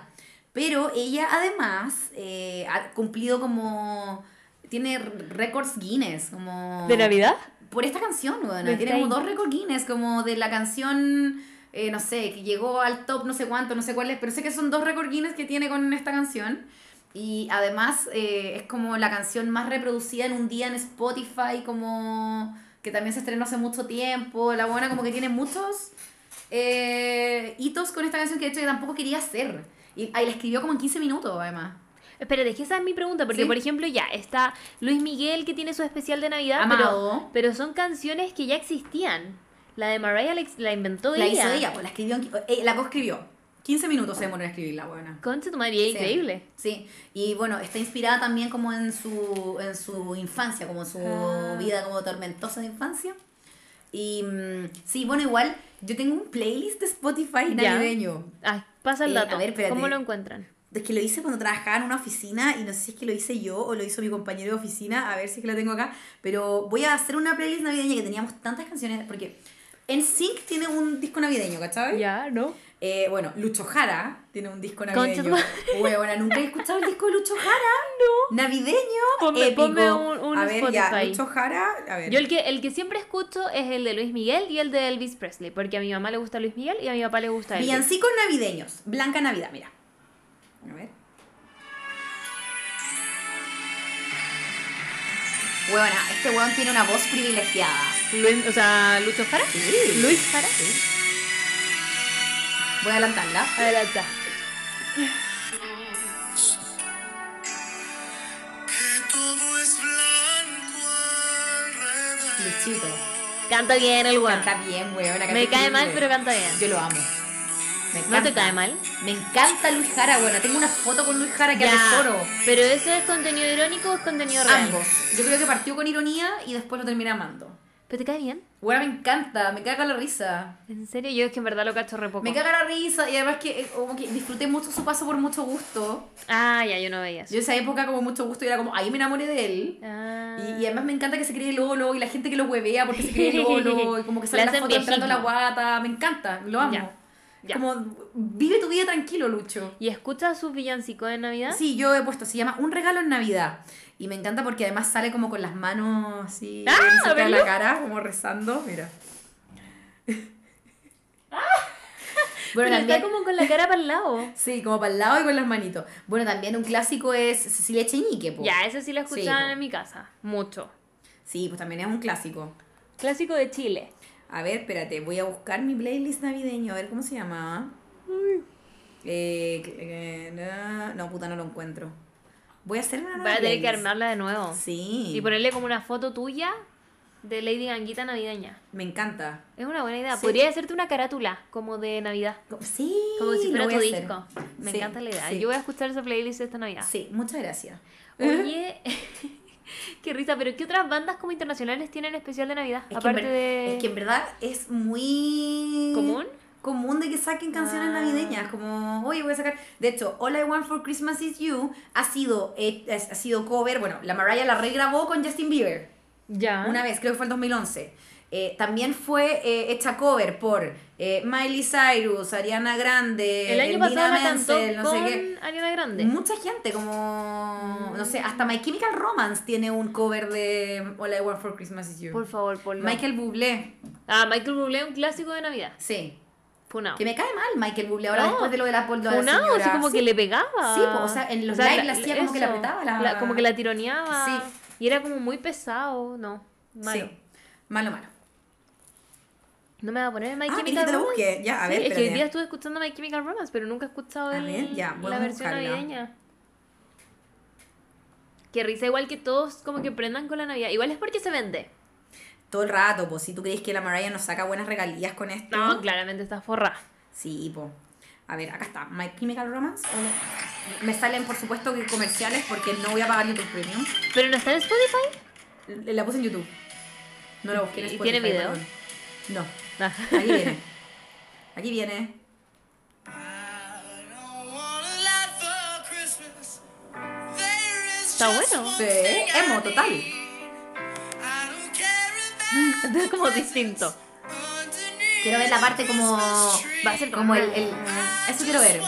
Pero ella además eh, ha cumplido como... Tiene récords Guinness, como... ¿De Navidad? Por esta canción, bueno, Tiene como dos récords Guinness, como de la canción... Eh, no sé, que llegó al top no sé cuánto, no sé cuál es, pero sé que son dos récords Guinness que tiene con esta canción. Y además eh, es como la canción más reproducida en un día en Spotify, como que también se estrenó hace mucho tiempo. La buena como que tiene muchos hitos con esta canción que de hecho yo tampoco quería hacer. Y ahí la escribió como en 15 minutos, además. Espera, que esa es mi pregunta, porque por ejemplo ya está Luis Miguel que tiene su especial de Navidad, pero, pero son canciones que ya existían. La de Mariah la, inventó la ella. La hizo ella, pues la escribió, eh, la coescribió. 15 minutos se demoró en escribirla, buena. Concha tu madre, increíble. Sí, y bueno, está inspirada también como en su, en su infancia, como su ah. vida como tormentosa de infancia. Y mm, sí, bueno, igual yo tengo un playlist de Spotify navideño. Ay, pasa el eh, dato. a ver, ¿Cómo lo encuentran? Es que lo hice cuando trabajaba en una oficina y no sé si es que lo hice yo o lo hizo mi compañero de oficina, a ver si es que lo tengo acá. Pero voy a hacer una playlist navideña que teníamos tantas canciones, porque en Sync tiene un disco navideño, ¿cachai? Ya, ¿no? Eh, bueno, Lucho Jara tiene un disco navideño. Bueno, nunca he escuchado el disco de Lucho Jara. No. Navideño. Ponme, ponme un, un, a ver, Ya, Lucho Jara. A ver. Yo el que, el que siempre escucho es el de Luis Miguel y el de Elvis Presley. Porque a mi mamá le gusta Luis Miguel y a mi papá le gusta Elvis. Villancicos navideños. Blanca Navidad, mira. A ver. Bueno, este weón tiene una voz privilegiada. o sea, ¿Lucho Jara? Sí. ¿Luis Jara? Sí. Voy a adelantarla. Adelanta. Luchito. Canta bien el weón. Canta bien, weón. Me cae mal, pero canta bien. Yo lo amo. ¿No te cae mal? Me encanta Luis Jara, bueno, tengo una foto con Luis Jara que atesoro. ¿Pero eso es contenido irónico o es contenido real? Ambos. Yo creo que partió con ironía y después lo terminé amando. ¿Pero te cae bien? Bueno, me encanta, me caga la risa. ¿En serio? Yo es que en verdad lo cacho re poco. Me caga la risa y además que, eh, como que disfruté mucho su paso por mucho gusto. Ah, ya, yo no veía eso. Yo esa época como mucho gusto y era como, ahí me enamoré de él. Ah. Y, además me encanta que se cree Lolo y la gente que lo huevea porque se cree Lolo y como que sale la foto entrando la guata. Me encanta, lo amo. Como, vive tu vida tranquilo, Lucho. ¿Y escuchas sus villancicos de Navidad? Sí, yo he puesto, se llama Un regalo en Navidad. Y me encanta porque además sale como con las manos así ¡Ah! en la cara, como rezando. Mira. Bueno, también... está como con la cara para el lado. Sí, como para el lado y con las manitos. Bueno, también un clásico es Cecilia Echenique. Po. Ya, ese sí lo escuchaban en mi casa. Mucho. Sí, pues también es un clásico. Clásico de Chile. A ver, espérate, voy a buscar mi playlist navideño, a ver cómo se llama. Eh, eh, no, puta, no lo encuentro. Voy a hacer una nueva Voy a tener que armarla de nuevo. Sí. Y ponerle como una foto tuya de Lady Ganguita navideña. Me encanta. Es una buena idea. Podría hacerte una carátula como de Navidad. Sí. Como si fuera tu disco. Me encanta la idea. Yo voy a escuchar esa playlist esta Navidad. Sí, muchas gracias. Oye, Qué risa, pero ¿qué otras bandas como internacionales tienen especial de Navidad? Es aparte que de. Es que en verdad es muy. ¿Común? común de que saquen canciones ah. navideñas, como, oye, voy a sacar... De hecho, All I Want for Christmas Is You ha sido, eh, ha sido cover, bueno, la Mariah la regrabó con Justin Bieber. Ya. Una vez, creo que fue en 2011. Eh, también fue eh, hecha cover por eh, Miley Cyrus, Ariana Grande, el año pasado la cantó no sé qué. Ariana Grande. Mucha gente, como no sé, hasta My Chemical Romance tiene un cover de All I Want for Christmas Is You. Por favor, por Michael Bublé. Ah, Michael Bublé, un clásico de Navidad. Sí. Funao. Que me cae mal Michael Bublé ahora después de lo de la polvo de la así como que le pegaba. Sí, o sea, en los o live la hacía como que la apretaba. La... como que la tironeaba. Sí. Y era como muy pesado, no. Malo. Sí. Malo, malo. No me va a poner My ah, Chemical Romance. Ya, a ver, es que hoy día estuve escuchando My Chemical Romance, pero nunca he escuchado el, la versión navideña. Qué risa, igual que todos como que prendan con la Navidad. Igual es porque se vende. todo el rato, pues si tú crees que la Mariah nos saca buenas regalías con esto. No, claramente está forra. Sí, pues. A ver, acá está, My Chemical Romance. Me salen, por supuesto, que comerciales porque no voy a pagar YouTube Premium. ¿Pero no está en Spotify? La puse en YouTube. No la busqué en ¿Y Spotify. tiene video? perdón. No. Ah. Aquí viene. Aquí viene. Está bueno. Sí, emo, total. Es como distinto. Quiero ver la parte como. Va a ser Como el. el- eso quiero ver.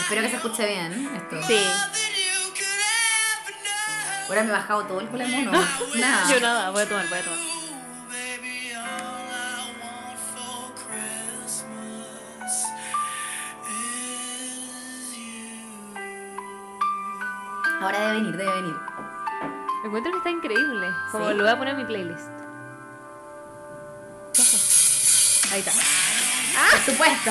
Espero que se escuche bien esto. Sí. Ahora me he bajado todo el culo mono. Nada. Yo nada, voy a tomar, voy a tomar. Ahora debe venir, debe venir. Encuentro que está increíble. Como Sí. lo voy a poner en mi playlist. Ahí está. Por supuesto.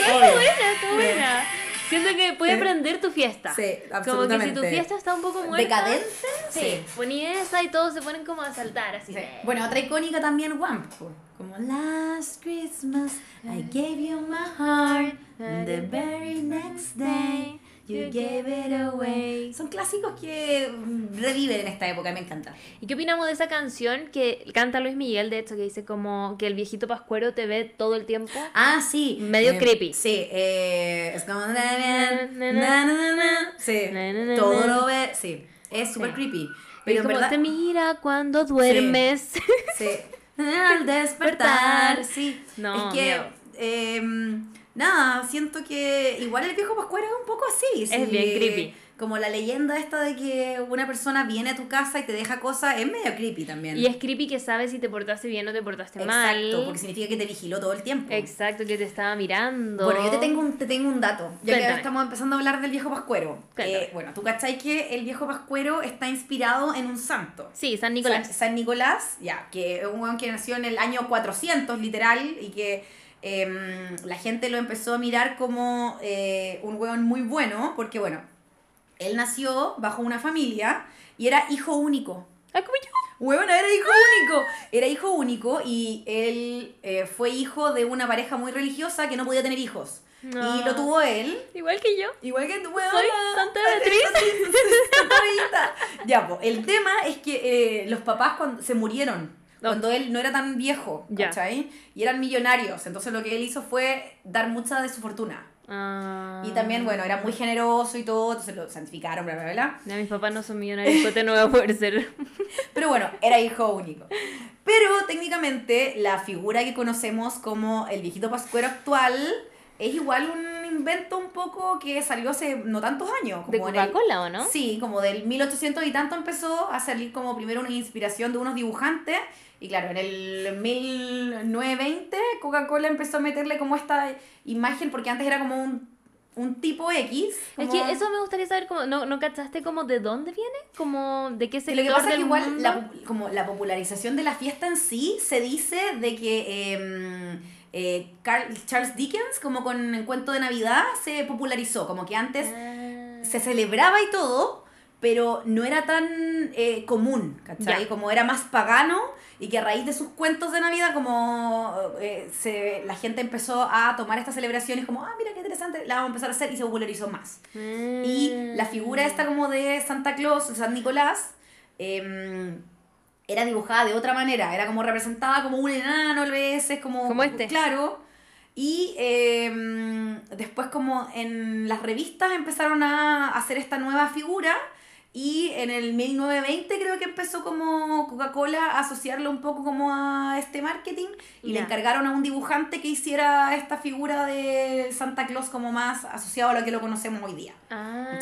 Está buena, está buena. Siento que puede prender tu fiesta. Sí, Como que si tu absolutamente. fiesta está un poco muerta. ¿Decadente? Sí. Sí. Poní esa y todos se ponen como a saltar así. Sí. Bueno, otra icónica también, Wamp. Como Last Christmas, I gave you my heart. and The very next day, you gave it away. Son clásicos que mm, reviven en esta época, me encanta. ¿Y qué opinamos de esa canción que canta Luis Miguel, de hecho, que dice como que el viejito pascuero te ve todo el tiempo? Ah, sí. Medio Eh, creepy. Sí, eh, es como. na, na, Na, na, na, na. Sí, Na, na, na, todo lo ve. Sí, es súper Sí. creepy. Pero Pero en como verdad. te mira cuando duermes. Sí. Al despertar, sí. No, es que, miedo. em, nada, siento que igual el viejo Pascuero es un poco así. sí. Es bien creepy. Como la leyenda esta de que una persona viene a tu casa y te deja cosas, es medio creepy también. y es creepy que sabes si te portaste bien o te portaste Exacto, mal. porque significa que te vigiló todo el tiempo. Exacto, que te estaba mirando. Bueno, yo te tengo un, te tengo un dato, ya que Cuéntame. estamos empezando a hablar del viejo Pascuero. Eh, bueno, tú cachai que el viejo Pascuero está inspirado en un santo. Sí, San Nicolás. San, San Nicolás, ya, que es un weón que nació en el año 400, literal, y que em, la gente lo empezó a mirar como eh, un weón muy bueno, porque bueno, él nació bajo una familia y era hijo único. Ah, como yo. Huevona, era hijo único. Era hijo único y él eh, fue hijo de una pareja muy religiosa que no podía tener hijos. No. Y lo tuvo él. Igual que yo. Igual que huevona. Soy Santa Beatriz. Ya, pues, el tema es que eh, los papás cuando se murieron. No. Cuando él no era tan viejo. ¿cachai? Y eran millonarios. Entonces lo que él hizo fue dar mucha de su fortuna. Ah. Y también, bueno, era muy generoso y todo, entonces lo santificaron, bla, bla, bla. Ya, mis papás no son millonarios, no va a poder ser. Pero bueno, era hijo único. Pero técnicamente la figura que conocemos como el viejito pascuero actual es igual un invento un poco que salió hace no tantos años. ¿De como el- Coca-Cola o no? Sí, como del 1800 y tanto empezó a salir como primero una inspiración de unos dibujantes. Y claro, en el 1920 Coca-Cola empezó a meterle como esta imagen, porque antes era como un, un tipo X. Es como- que eso me gustaría saber, como, ¿no, ¿no cachaste como de dónde viene? Como de qué sector lo que pasa es que igual mundo? la, como la popularización de la fiesta en sí se dice de que em, eh, Carl- Charles Dickens, como con el cuento de Navidad, se popularizó. Como que antes Ah. se celebraba y todo, pero no era tan eh, común, ¿cachai? Como era más pagano y que a raíz de sus cuentos de Navidad, como eh, se, la gente empezó a tomar estas celebraciones como, ah, mira qué interesante, la vamos a empezar a hacer y se popularizó más. Y la figura esta como de Santa Claus, San Nicolás, em, era dibujada de otra manera, era como representada como un enano a veces, como... Como este. Claro. Y em, después como en las revistas empezaron a hacer esta nueva figura y en el 1920 creo que empezó como Coca-Cola a asociarlo un poco como a este marketing y le Ya. encargaron a un dibujante que hiciera esta figura de Santa Claus como más asociado a lo que lo conocemos hoy día. Ah.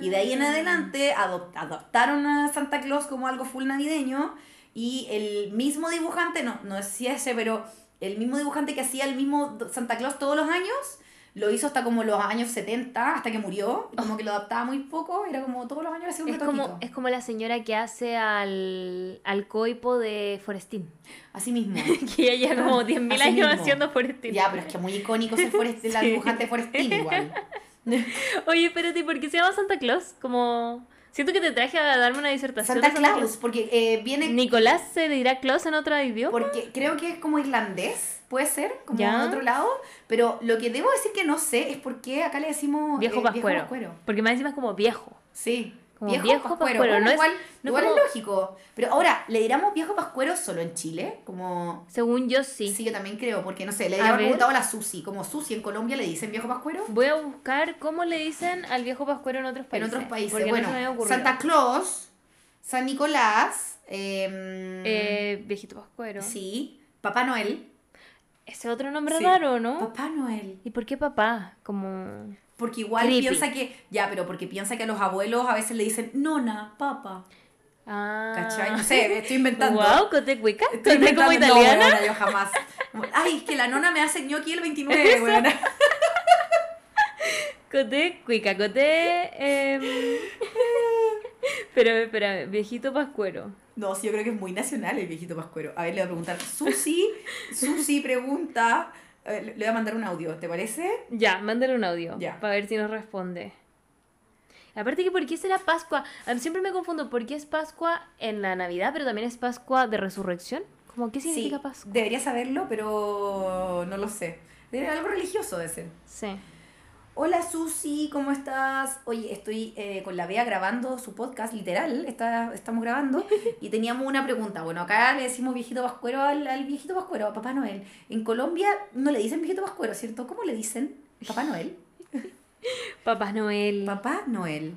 Y de ahí en adelante adop- adoptaron a Santa Claus como algo full navideño y el mismo dibujante, no, no si ese, pero el mismo dibujante que hacía el mismo Santa Claus todos los años, lo hizo hasta como los años 70, hasta que murió, como que lo adaptaba muy poco, era como todos los años hacía un Es como, es como la señora que hace al, al coipo de Forestín. Así mismo. Que ella lleva como 10.000 Así años mismo. haciendo Forestín. ya, pero es que muy icónico ser Forest- la dibujante Forestín igual. Oye, espérate, ¿por qué se llama Santa Claus? Como Siento que te traje a darme una disertación. Santa Santa Claus, porque eh, viene... Nicolás se dirá Claus en otro idioma. Porque creo que es como irlandés, puede ser, como Ya. de otro lado. Pero lo que debo decir que no sé es por qué acá le decimos Viejo eh, pascuero. Porque más encima es como viejo. Sí. Como viejo, viejo pascuero. pascuero, Bueno, no es- igual no igual como- es lógico. Pero ahora, ¿le diramos viejo pascuero solo en Chile? Como... Según yo sí. Sí, yo también creo, porque no sé, le ver. preguntado a la Susi. Como Susi en Colombia le dicen viejo pascuero. Voy a buscar cómo le dicen al viejo pascuero en otros En países. otros países. Porque bueno, no se me había ocurrido. Santa Claus, San Nicolás, em, Eh, viejito pascuero. sí, Papá Noel. Ese otro nombre Sí. raro, ¿no? Papá Noel. ¿Y por qué papá? Como... Porque igual Creepy. piensa que, ya, pero porque piensa que a los abuelos a veces le dicen nona, papa. Ah. ¿Cachai? No sé, estoy inventando. Wow, cote cuica. Estoy Cote como inventando. No, italiana. weona, yo jamás. Ay, es que la nona me hace gnocchi el 29, weona. Cote cuica, cote... em, Pero, espera, viejito pascuero. No, sí, yo creo que es muy nacional el viejito pascuero. A ver, le voy a preguntar. Susi, Susi pregunta. eh, le voy a mandar un audio, ¿te parece? Ya, mándale un audio. Ya. Para ver si nos responde. Aparte que, ¿por qué será Pascua? Siempre me confundo, ¿por qué es Pascua en la Navidad, pero también es Pascua de Resurrección? Como, ¿qué significa sí, Pascua? debería saberlo, pero no lo sé. Debe algo religioso de ser. Sí. Hola Susi, ¿cómo estás? Oye, estoy eh, con la Bea grabando su podcast, literal, está, estamos grabando, y teníamos una pregunta. Bueno, acá le decimos viejito pascuero al, al viejito pascuero, a Papá Noel. En Colombia no le dicen viejito pascuero, ¿cierto? ¿Cómo le dicen? Papá Noel. Papá Noel. Papá Noel.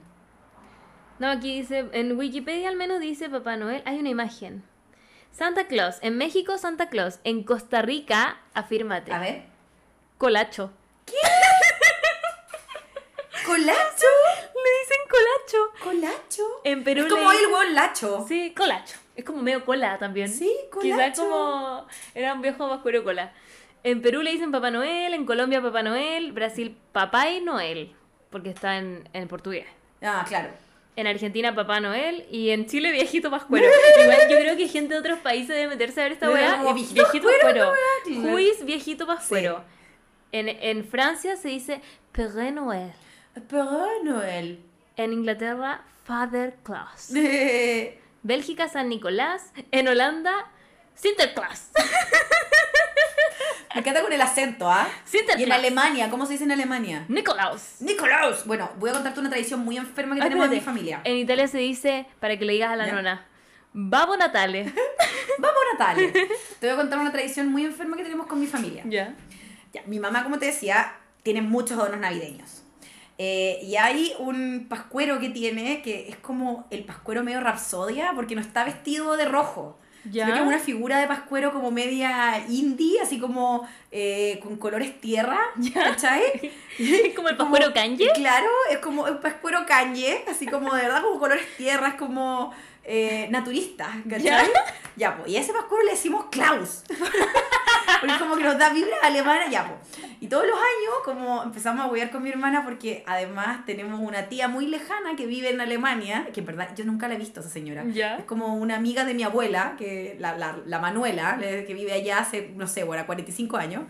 No, aquí dice, en Wikipedia al menos dice Papá Noel. Hay una imagen. Santa Claus. En México, Santa Claus. En Costa Rica, afírmate. A ver. Colacho. ¿Colacho? Le dicen colacho. ¿Colacho? En Perú es como le- el hueón lacho. Sí, colacho. Es como medio cola también. Sí, colacho. como era un viejo vascuero cola. En Perú le dicen Papá Noel, en Colombia Papá Noel, Brasil Papá y Noel, porque está en, en portugués. Ah, claro. En Argentina Papá Noel y en Chile Viejito Pascuero. Igual yo creo que gente de otros países debe meterse a ver esta weá. Viejito Pascuero. Juiz Viejito Pascuero. En, en Francia se dice Père Noël. Papá Noel. En Inglaterra Father Claus. Me Bélgica San Nicolás. En Holanda Sinterklaas. encanta con el acento, ¿ah? Sinterklaas. Y en Alemania, ¿cómo se dice en Alemania? Nicolaus. Nicolaus. Bueno, voy a contarte una tradición muy enferma que tenemos en mi familia. En Italia se dice, para que le digas a la ¿Ya? nona, Babo Natale. Vamos, Natalia. Te voy a contar una tradición muy enferma que tenemos con mi familia. ya. Ya, mi mamá, como te decía, tiene muchos adornos navideños. Eh, y hay un pascuero que tiene que es como el pascuero medio rapsodia porque no está vestido de rojo. Ya. Sino que es una figura de pascuero como media indie, así como eh, con colores tierra, ¿cachai? como el Como- pascuero Kanye. Claro, es como un pascuero Kanye, así como de verdad como colores tierra, es como eh, naturista, ¿cachai? ¿Ya? Ya, pues, y a ese pascuero le decimos Klaus. Porque es como que nos da vibra alemana, ya, pues. Y todos los años, como empezamos a huear con mi hermana, porque además tenemos una tía muy lejana que vive en Alemania, que en verdad yo nunca la he visto a esa señora. Ya. Es como una amiga de mi abuela, que la, la, la Manuela, que vive allá hace, no sé, bueno, 45 años.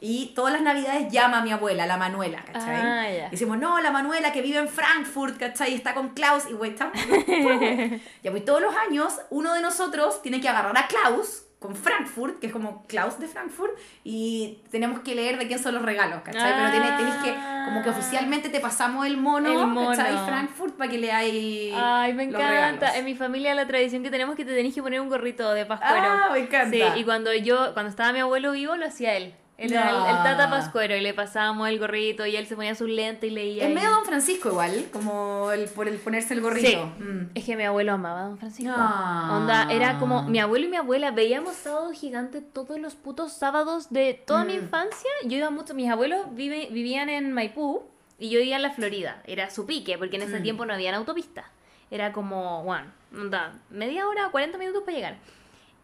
Y todas las navidades llama a mi abuela, la Manuela, ¿cachai? Ah, ya. Y decimos, no, la Manuela que vive en Frankfurt, ¿cachai? Y está con Klaus. Y güey, estamos... ya, pues todos los años uno de nosotros tiene que agarrar a Klaus con Frankfurt, que es como Klaus de Frankfurt, y tenemos que leer de quién son los regalos, ¿cachai? Pero tiene- tenés que, como que oficialmente te pasamos el mono, El mono. ¿cachai? Frankfurt para que leáis Ay, me los encanta. regalos. En mi familia la tradición que tenemos es que te tenés que poner un gorrito de pascuero. Ah, me encanta. Sí, y cuando yo, cuando estaba mi abuelo vivo, lo hacía él. El, el tata pascuero y le pasábamos el gorrito y él se ponía sus lentes y leía. Es y- medio Don Francisco igual, como el, por el ponerse el gorrito. Sí. Mm. Es que mi abuelo amaba a Don Francisco. Onda, era como mi abuelo y mi abuela veíamos sábado gigante todos los putos sábados de toda mi Mm. infancia. Yo iba mucho, mis abuelos vive, vivían en Maipú y yo vivía en la Florida. Era su pique, porque en ese Mm. tiempo no había autopista. Era como, bueno, onda, media hora, 40 minutos para llegar.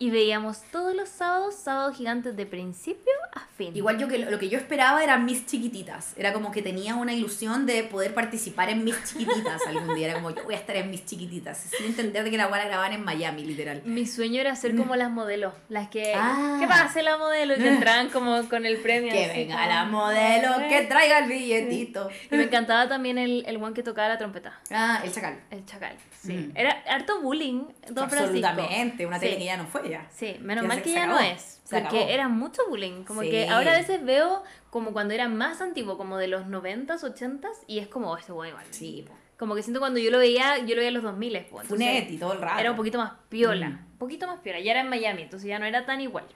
Y veíamos todos los sábados, sábados gigantes de principio a fin. Igual yo que lo que yo esperaba eran mis chiquititas. Era como que tenía una ilusión de poder participar en mis chiquititas algún día. Era como yo voy a estar en mis chiquititas. Sin entender de que la van a grabar en Miami, literal. Mi sueño era ser como las modelos. Las que. Ah. ¿Qué pasa la modelo? Y que entraban como con el premio. Que así venga como, la modelo, que traiga el billetito. Y me encantaba también el, el one que tocaba la trompeta. Ah, el chacal. El chacal. Sí. Mm. Era harto bullying, Don Francisco. Absolutamente, una tele Sí. no fue ya. Sí, menos Ya mal se- que ya no acabó. es. Se Porque acabó. era mucho bullying. Como Sí. que ahora a veces veo como cuando era más antiguo, como de los 90s, 80s, y es como, oh, este bueno igual. Sí, po. Como que siento cuando yo lo veía, yo lo veía en los 2000 pues. entonces Funetti todo el rato. Era un poquito más piola. Mm. Un poquito más piola. Ya era en Miami, entonces ya no era tan igual.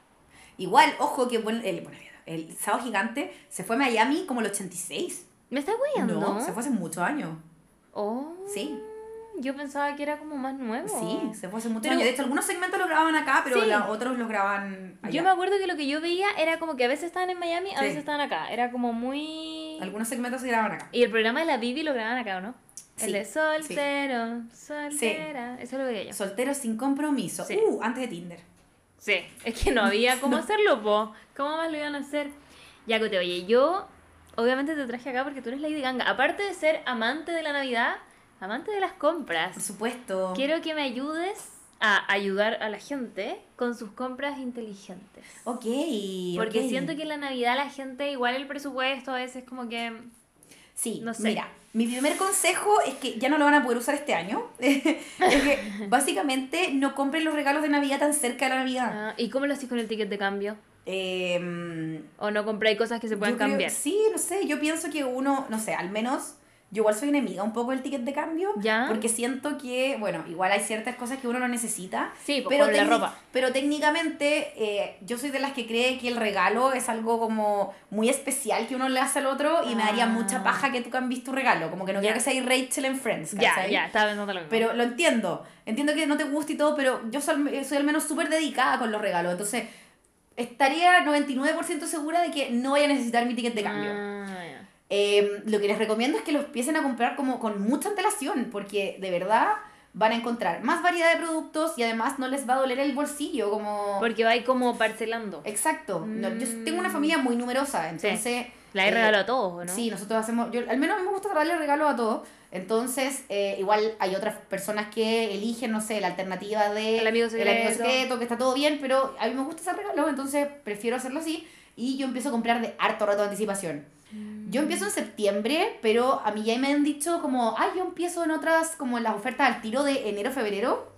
Igual, ojo que bueno, el, bueno, el sábado gigante se fue a Miami como el 86. ¿Me estás guiando? No, se fue hace muchos años. Oh. Sí. Yo pensaba que era como más nuevo. Sí, se fue hace muchos Pero- años. De hecho, algunos segmentos los grababan acá, pero Sí. la- otros los grababan allá. Yo me acuerdo que lo que yo veía era como que a veces estaban en Miami, a Sí. veces estaban acá. Era como muy... Algunos segmentos se grababan acá. Y el programa de la Bibi lo grababan acá, ¿o no? Sí, El de soltero, soltera. Eso lo veía yo. Solteros sin compromiso. Uh, antes de Tinder. Sí, es que no había cómo hacerlo, po. ¿Cómo más lo iban a hacer? Ya, Cote, oye, yo obviamente te traje acá porque tú eres Lady Ganga. Aparte de ser amante de la Navidad, amante de las Por compras, supuesto. quiero que me ayudes a ayudar a la gente con sus compras inteligentes. Ok. Porque siento que en la Navidad la gente, igual el presupuesto a veces como que... Sí, No sé. mira, mi primer consejo es que ya no lo van a poder usar este año. es que básicamente no compren los regalos de Navidad tan cerca de la Navidad. Ah, ¿Y cómo lo haces con el ticket de cambio? Em, ¿O no compráis cosas que se pueden yo creo- cambiar? sí, no sé, yo pienso que uno, no sé, al menos yo igual soy enemiga un poco del ticket de cambio. ¿Ya? Porque siento que, bueno, igual hay ciertas cosas que uno no necesita. Sí, pues, pero la ropa. Pero técnicamente eh, yo soy de las que cree que el regalo es algo como muy especial que uno le hace al otro y me daría Ah. mucha paja que tú cambies tu regalo. Como que no quiero que seas Rachel en Friends, Ya, ya, estaba pensando lo mismo. Pero lo entiendo. Entiendo que no te guste y todo, pero yo soy, soy al menos súper dedicada con los regalos. Entonces, estaría 99% segura de que no voy a necesitar mi ticket de cambio. Ah, ya. Eh, lo que les recomiendo es que los empiecen a comprar como con mucha antelación, porque de verdad van a encontrar más variedad de productos y además no les va a doler el bolsillo, como... Porque va ahí como parcelando. Exacto. No, yo Mm. tengo una familia muy numerosa, entonces... La he eh, regalado a todos, ¿no? Sí, nosotros hacemos, yo, al menos a mí me gusta darle regalos a todos, entonces eh, igual hay otras personas que eligen, no sé, la alternativa de El amigo secreto. secreto, que está todo bien, pero a mí me gusta hacer regalos, entonces prefiero hacerlo así y yo empiezo a comprar de harto rato de anticipación. Yo empiezo en septiembre, pero a mí ya me han dicho como, ay, yo empiezo en otras, como en las ofertas al tiro de enero, febrero,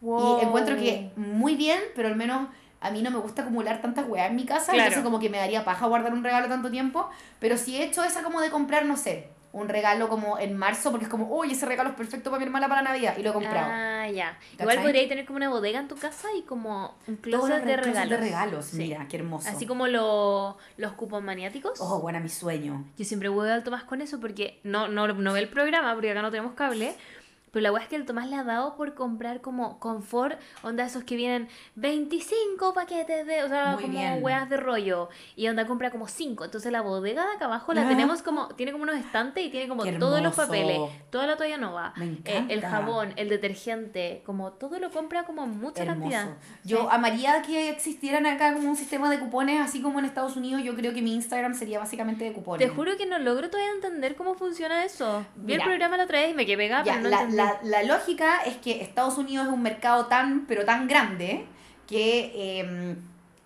Wow. y encuentro que muy bien, pero al menos a mí no me gusta acumular tantas weas en mi casa, Claro. entonces como que me daría paja guardar un regalo tanto tiempo, pero si he hecho esa como de comprar, no sé, un regalo como en marzo, porque es como, uy, ese regalo es perfecto para mi hermana para Navidad, y lo he comprado. Ah, ya. ¿Cachai? Igual podríais tener como una bodega en tu casa y como un closet los de regalos. de regalos, Sí. mira, qué hermoso. Así como lo- los cupos maniáticos. Oh, buena mi sueño. Yo siempre voy al Tomás con eso porque no, no, no ve el programa porque acá no tenemos cable. Pero la weá es que el Tomás le ha dado por comprar como confort, onda esos que vienen 25 paquetes de, o sea, Muy como bien. weas de rollo. Y onda compra como 5. Entonces la bodega de acá abajo la Ah. tenemos como, tiene como unos estantes y tiene como todos los papeles, toda la toalla nova, Me eh, el jabón, el detergente, como todo lo compra como en mucha Hermoso. cantidad. Yo Sí. amaría que existieran acá como un sistema de cupones, así como en Estados Unidos. Yo creo que mi Instagram sería básicamente de cupones. Te juro que no logro todavía entender cómo funciona eso. Vi el programa la otra vez y me quedé pegada, pero no la, entendí. la, la lógica es que Estados Unidos es un mercado tan, pero tan grande que em,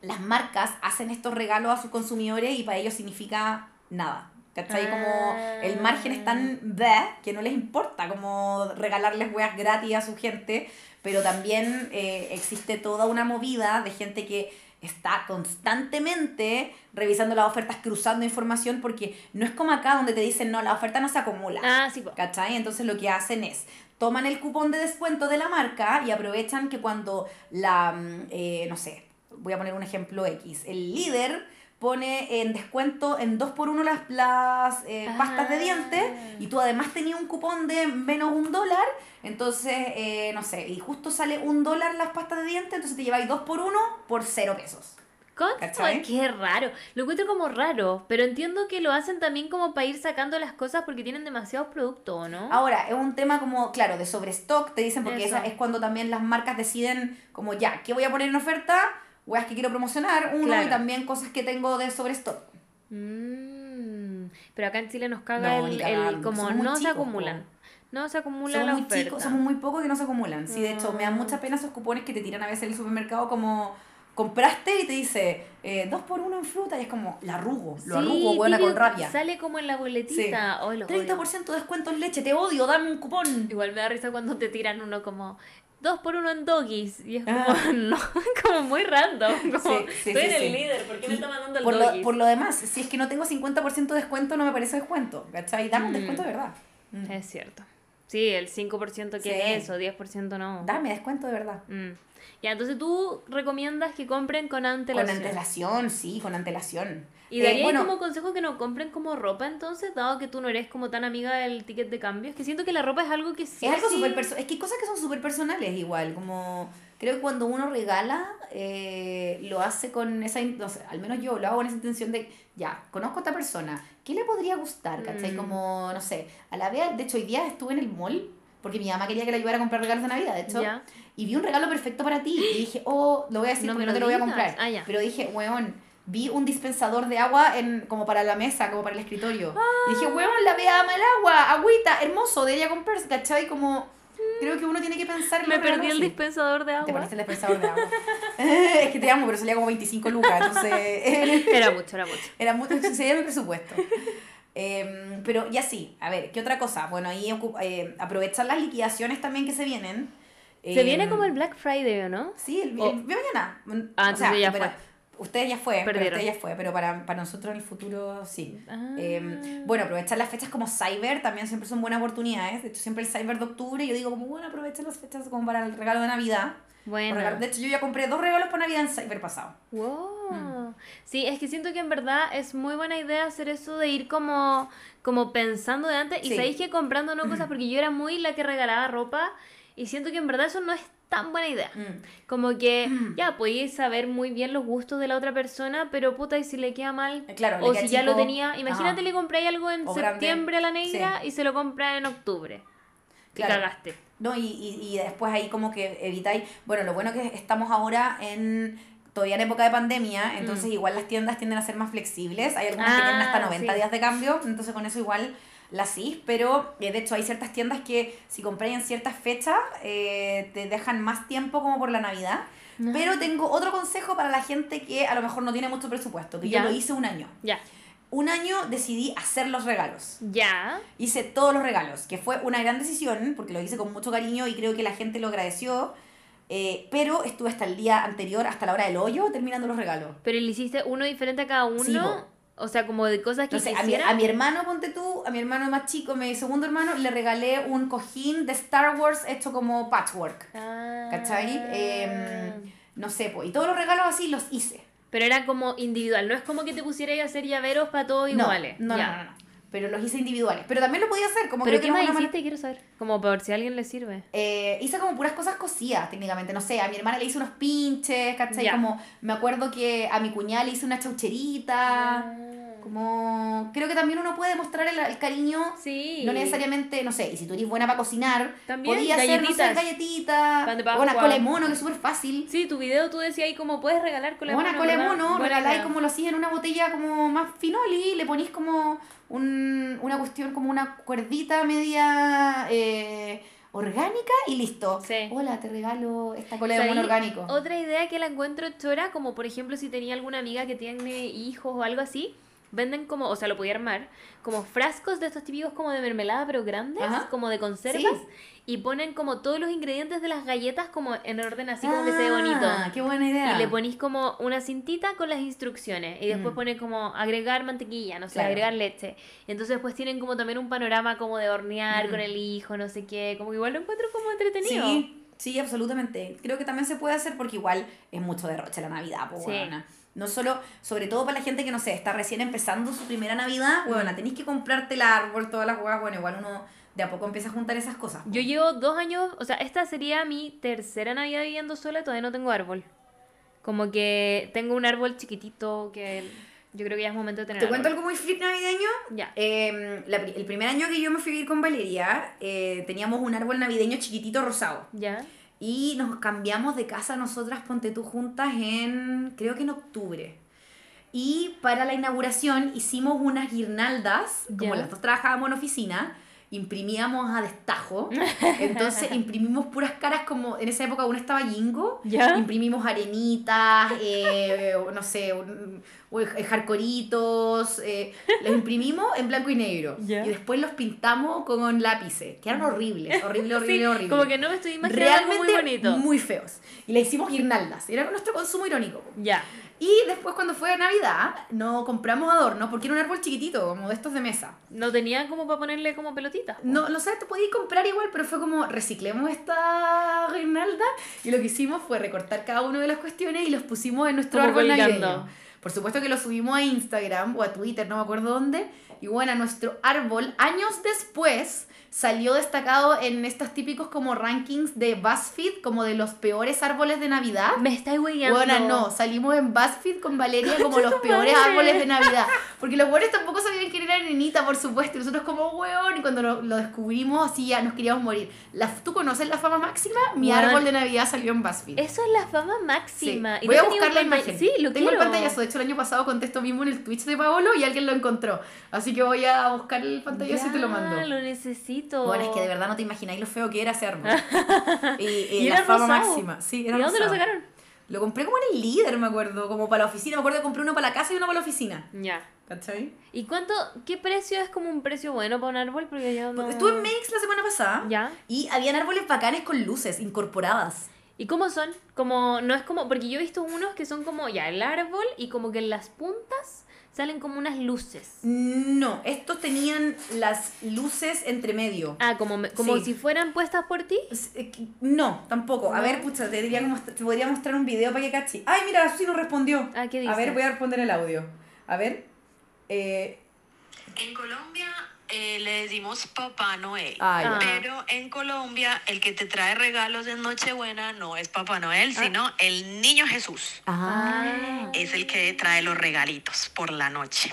las marcas hacen estos regalos a sus consumidores y para ellos significa nada. ¿Cachai? Como el margen es tan bleh que no les importa como regalarles weas gratis a su gente, pero también eh, existe toda una movida de gente que está constantemente revisando las ofertas, cruzando información, porque no es como acá donde te dicen, no, la oferta no se acumula. Ah, sí. ¿Cachai? Entonces lo que hacen es, toman el cupón de descuento de la marca y aprovechan que cuando la, mm, eh, no sé, voy a poner un ejemplo X, el líder pone en descuento en 2x1 las, las eh, pastas de Ah. dientes y tú además tenías un cupón de menos un dólar, entonces, eh, no sé, y justo sale un dólar las pastas de dientes, entonces te lleváis 2x1 por 0 pesos. Qué raro. Lo encuentro como raro, pero entiendo que lo hacen también como para ir sacando las cosas porque tienen demasiados productos, ¿no? Ahora, es un tema como, claro, de sobrestock, te dicen, porque esa es cuando también las marcas deciden, como ya, ¿qué voy a poner en oferta? Weas que quiero promocionar, uno, y también cosas que tengo de sobrestock. Mm, pero acá en Chile nos caga el, como no se acumulan. No se acumulan somos muy chicos, somos muy pocos que no se acumulan. Sí, de hecho, me dan mucha pena esos cupones que te tiran a veces en el supermercado como compraste y te dice eh, dos por uno en fruta y es como, la arrugo, lo arrugo, buena con rabia. Sale como en la boletita. Sí. 30% de descuento en leche, te odio, dame un cupón. Igual me da risa cuando te tiran uno como, dos por uno en doggies. Y es como, ah. no, como muy random. Como, sí, sí, soy el líder, ¿por qué me está mandando el por Lo, por lo demás, si es que no tengo 50% de descuento, no me parece descuento. ¿Cachai? Dame un mm. descuento de verdad. Mm. Es cierto. Sí, el 5% que es eso, 10% no. Dame descuento de verdad. Mm. Ya, entonces tú recomiendas que compren con antelación. Con antelación, sí, con antelación. ¿Y daría eh, como consejo que no compren como ropa entonces, dado que tú no eres como tan amiga del ticket de cambio? Es que siento que la ropa es algo que sí. Es algo súper personal. Es que hay cosas que son súper personales igual, como creo que cuando uno regala, eh, lo hace con esa, no sé, al menos yo lo hago con esa intención de, ya, conozco a esta persona, ¿qué le podría gustar? ¿Cachai? Mm. Como, no sé, a la vez, de hecho hoy día estuve en el mall, porque mi mamá quería que le ayudara a comprar regalos de Navidad, de hecho, y vi un regalo perfecto para ti, y dije, oh, lo voy a decir no porque no te lo voy a comprar, ah, pero dije, weón, vi un dispensador de agua en, como para la mesa, como para el escritorio. Y dije, weón, la vea ama el agua, agüita, hermoso, debería comprarse, ¿cachai? Como creo que uno tiene que pensar Me perdí el dispensador de agua. Te perdiste el dispensador de agua. es que te amo, pero salía como 25 lucas, entonces... era mucho, era mucho. Era mucho, sería mi presupuesto. Em, pero ya sí, a ver, ¿qué otra cosa? Bueno, ahí eh, aprovechar las liquidaciones también que se vienen. Se viene em, como el Black Friday, ¿o no? Sí, el, mañana. Ah, entonces ya fue. Usted ya fue, pero usted ya fue, pero para, para nosotros en el futuro sí. Ah. Em, bueno, aprovechar las fechas como Cyber también siempre son buenas oportunidades. De hecho, siempre el Cyber de octubre, yo digo como, bueno, aprovechen las fechas como para el regalo de Navidad. Bueno. De hecho, yo ya compré dos regalos para Navidad en Cyber pasado. Wow. Mm. Sí, es que siento que en verdad es muy buena idea hacer eso de ir como, como pensando de antes. Y sabéis que comprando no cosas, porque yo era muy la que regalaba ropa. Y siento que en verdad eso no es tan buena idea. Mm. Como que, mm. ya, podéis saber muy bien los gustos de la otra persona, pero puta, y si le queda mal, eh, claro, o si ya lo tenía, imagínate le compráis algo en septiembre a la negra y se lo compra en octubre. Claro. cagaste. No, y, y, y después ahí como que evitáis, bueno, lo bueno que estamos ahora en todavía en época de pandemia, entonces mm. igual las tiendas tienden a ser más flexibles, hay algunas que tienen hasta 90 ah, días de cambio, entonces con eso igual la sí, pero eh, de hecho hay ciertas tiendas que si compras en ciertas fechas eh, te dejan más tiempo como por la Navidad. Pero tengo otro consejo para la gente que a lo mejor no tiene mucho presupuesto, que yo lo hice un año. Ya. Un año decidí hacer los regalos. Ya. Hice todos los regalos, que fue una gran decisión, porque lo hice con mucho cariño y creo que la gente lo agradeció. Eh, pero estuve hasta el día anterior, hasta la hora del hoyo, terminando los regalos. ¿Pero le hiciste uno diferente a cada uno? O sea, como de cosas que a mi, a mi, hermano, ponte tú, a mi hermano más chico, mi segundo hermano, le regalé un cojín de Star Wars hecho como patchwork. Ah. ¿Cachai? Em, no sé, pues. Y todos los regalos así los hice. Pero era como individual, no es como que te pusieras a hacer llaveros para todos iguales. No, no, no, no, Pero los hice individuales. Pero también lo podía hacer. Como ¿Pero qué más hiciste? Quiero saber. Como por si a alguien le sirve. Eh, hice como puras cosas cosidas, técnicamente. No sé, a mi hermana le hice unos pinches, ¿cachai? Como me acuerdo que a mi cuñada le hice una chaucherita. Ah. Como creo que también uno puede mostrar el, cariño. Sí. No necesariamente, no sé, y si tú eres buena para cocinar, también podías hacer, no sé, galletitas, o una cola de mono, que es súper fácil. Sí, tu video tú decías ahí como puedes regalar cola de mono. Una cola de mono, regaláis como lo hacía en una botella como más finoli, le ponís como un, una cuestión, como una cuerdita media... Eh, orgánica y listo. Sí. Hola, te regalo esta cola de mono orgánico. Otra idea que la encuentro chora, como por ejemplo si tenía alguna amiga que tiene hijos o algo así, venden como, o sea, lo podía armar, como frascos de estos típicos como de mermelada, pero grandes, como de conservas, y ponen como todos los ingredientes de las galletas como en orden así como que se ve bonito. Ah, qué buena idea. Y le ponís como una cintita con las instrucciones, y después mm. pone como agregar mantequilla, no sé, agregar leche. Entonces después tienen como también un panorama como de hornear con mm. el hijo, no sé qué, como que igual lo encuentro como entretenido. Sí. Sí, absolutamente. Creo que también se puede hacer porque igual es mucho derroche la Navidad, pues bueno. No solo, sobre todo para la gente que, no sé, está recién empezando su primera Navidad, bueno, mm. tenéis que comprarte el árbol, todas las huevas, bueno, igual uno de a poco empieza a juntar esas cosas. Yo llevo dos años, o sea, esta sería mi tercera Navidad viviendo sola y todavía no tengo árbol. Como que tengo un árbol chiquitito que yo creo que ya es momento de tener ¿Te cuento árbol. algo muy flip navideño? Ya. Eh, la el primer año que yo me fui a vivir con Valeria, eh, teníamos un árbol navideño chiquitito rosado. ¿Ya? Y nos cambiamos de casa nosotras, ponte tú juntas, en creo que en octubre. Y para la inauguración hicimos unas guirnaldas, como las dos trabajábamos en oficina, imprimíamos a destajo. Entonces imprimimos puras caras como, en esa época aún estaba Jingo. ¿Ya? Imprimimos arenitas, eh, no sé, un- jarcoritos, eh, los imprimimos en blanco y negro. Ya. Y después los pintamos con lápices. Quedaron horribles, horrible, horrible, Sí, horrible Como que no me estoy imaginando algo muy realmente bonito. muy feos. Y le hicimos guirnaldas. Era nuestro consumo irónico. Ya. Y después cuando fue Navidad, no compramos adornos porque era un árbol chiquitito, como de estos de mesa. No tenía como para ponerle como pelotitas. No, lo sé, te podías comprar igual, pero fue como reciclemos esta guirnalda y lo que hicimos fue recortar cada una de las cuestiones y los pusimos en nuestro Como árbol navideño. Por supuesto que lo subimos a Instagram o a Twitter, no me acuerdo dónde. Y bueno, nuestro árbol, años después, salió destacado en estos típicos como rankings de BuzzFeed, como de los peores árboles de Navidad. Me estáis hueando. Bueno, no, salimos en BuzzFeed con Valeria como los peores madre. árboles de Navidad. Porque los buenos tampoco sabían quién era Nenita, por supuesto. Y nosotros como, weón, y cuando lo, lo descubrimos, así ya nos queríamos morir. La, ¿Tú conoces la fama máxima? Mi Weón. árbol de Navidad salió en BuzzFeed. Eso es la fama Sí. máxima. Y Voy a buscar la imagen. Sí, lo Tengo quiero. el pantallazo. De hecho, el año pasado contesto mismo en el Twitch de Paolo y alguien lo encontró. Así que voy a buscar el pantallazo y te lo mando. Lo necesito. Bueno, es que de verdad no te imagináis lo feo que era árbol. y, y Y la era fama rosado. máxima. Sí, ¿Y era dónde lo sacaron? Lo compré como en el líder, me acuerdo, como para la oficina. Me acuerdo que compré uno para la casa y uno para la oficina. Ya. ¿Cachai? ¿Y cuánto, qué precio es como un precio bueno para un árbol? Porque yo no... Estuve en Makes la semana pasada Ya. y habían árboles bacanes con luces incorporadas. ¿Y cómo son? Como, no es como, porque yo he visto unos que son como ya el árbol y como que en las puntas salen como unas luces. No, estos tenían las luces entre medio. Ah, como, como Sí. si fueran puestas por ti. Eh, No, tampoco. A ¿No? ver, pucha, te, diría como, te podría mostrar un video para que cachi. Ay, mira, Susi nos respondió. Ah, ¿qué A dice? ver, voy a responder el audio. A ver. Eh, En Colombia eh, le decimos Papá Noel. ah. Ah. Pero en Colombia el que te trae regalos en Nochebuena no es Papá Noel, sino el niño Jesús. Ah. Es el que trae los regalitos por la noche.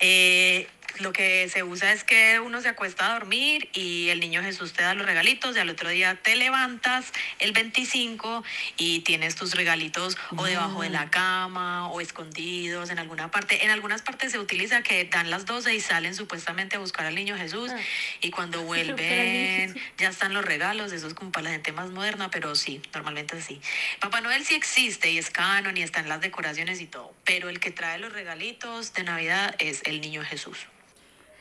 Eh, lo que se usa es que uno se acuesta a dormir y el niño Jesús te da los regalitos y al otro día te levantas el 25 y tienes tus regalitos o debajo de la cama o escondidos en alguna parte. En algunas partes se utiliza que dan las 12 y salen supuestamente a buscar al niño Jesús Ah. y cuando vuelven ya están los regalos, eso es como para la gente más moderna, pero sí, normalmente sí. Papá Noel sí existe y es canon y está en las decoraciones y todo, pero el que trae los regalitos de Navidad es el niño Jesús.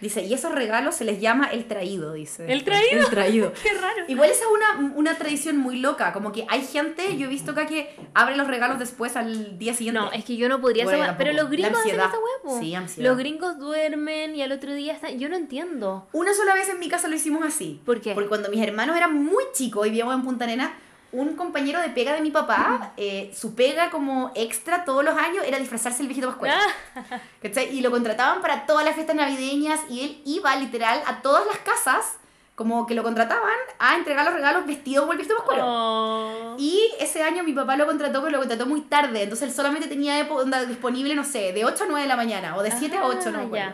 Dice, y esos regalos se les llama el traído, dice. ¿El traído? El traído. Qué raro. Igual esa es una, una tradición muy loca, como que hay gente, yo he visto acá que abre los regalos después al día siguiente. No, es que yo no podría Bueno, wea, Pero los gringos hacen esa huevo. Sí, ansiedad. Los gringos duermen y al otro día están. Yo no entiendo. Una sola vez en mi casa lo hicimos así. ¿Por qué? Porque cuando mis hermanos eran muy chicos y vivíamos en Punta Arena, un compañero de pega de mi papá, eh, su pega como extra todos los años era disfrazarse el viejito pascual. Ah, ¿Cachai? Y lo contrataban para todas las fiestas navideñas y él iba literal a todas las casas, como que lo contrataban a entregar los regalos vestido como el viejito pascual. oh. Y ese año mi papá lo contrató, pero lo contrató muy tarde. Entonces él solamente tenía onda disponible, no sé, de 8 a 9 de la mañana o de 7 a 8, no me Ah, acuerdo.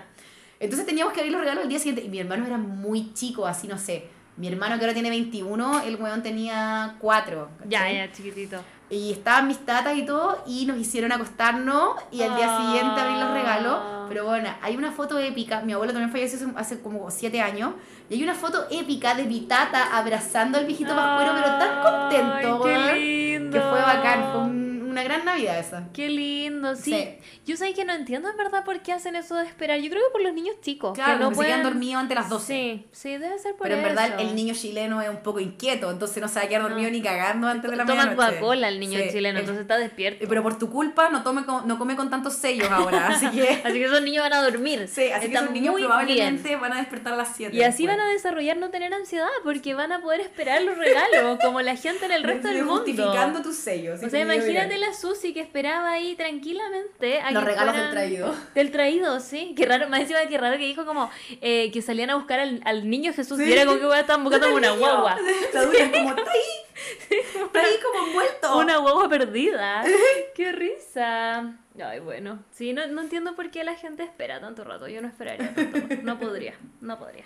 Entonces teníamos que abrir los regalos al día siguiente. Y mi hermano era muy chico, así no sé. Mi hermano que ahora tiene 21, el weón tenía 4. Ya, ya, chiquitito. Y estaban mis tatas y todo, y nos hicieron acostarnos y al día siguiente abrir los regalos. Ah. Pero bueno, hay una foto épica. Mi abuelo también falleció hace, hace como 7 años. Y hay una foto épica de mi tata abrazando al viejito pascuero, pero tan contento, Ay, qué lindo. Que fue bacán. Fue un- una gran Navidad esa. Qué lindo, sí. Sí. Yo sé que no entiendo en verdad por qué hacen eso de esperar. Yo creo que por los niños chicos. Claro, que no porque se quedan pueden... dormidos antes de las 12. Sí, sí, debe ser por Pero en eso. verdad el niño chileno es un poco inquieto, entonces no se va a quedar dormido No. ni cagando antes de la Toma. Coca-Cola el niño Sí, chileno, entonces está despierto. Pero por tu culpa no, tome con- no come con tantos sellos ahora, así que... Así que esos niños van a dormir. Sí, así que esos niños probablemente bien. van a despertar a las 7. Y así van a desarrollar no tener ansiedad porque van a poder esperar los regalos como la gente en el resto del mundo. Justificando tus sellos. O sea, imagínate la la Susi que esperaba ahí tranquilamente. a Los que regalos del traído. Del traído, sí. Qué raro, más encima qué raro que dijo como eh, que salían a buscar al, al niño Jesús. Y era como que estaban buscando como una guagua. La Dura es como, está ahí. Está ahí como envuelto. Una guagua perdida. ¡Qué risa! Ay, bueno. Sí, no, no entiendo por qué la gente espera tanto rato. Yo no esperaría tanto. rato. No podría. No podría.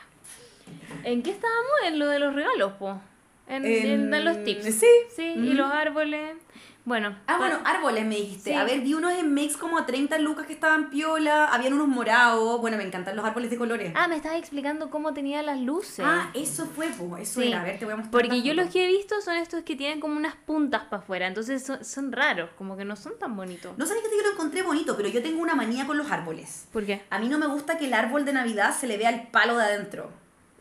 ¿En qué estábamos? En lo de los regalos, po. En, en, En- los tips. sí. Sí, y los árboles. Bueno. Ah, pa- bueno, árboles me dijiste. Sí. A ver, vi unos en Mix como a 30 lucas que estaban piola. Habían unos morados. Bueno, me encantan los árboles de colores. Ah, me estabas explicando cómo tenía las luces. Ah, eso fue. Eso Sí. era. A ver, te voy a mostrar. Porque yo los que he visto son estos que tienen como unas puntas para afuera. Entonces son, son raros, como que no son tan bonitos. No sabía que yo lo encontré bonito, pero yo tengo una manía con los árboles. ¿Por qué? A mí no me gusta que el árbol de Navidad se le vea el palo de adentro.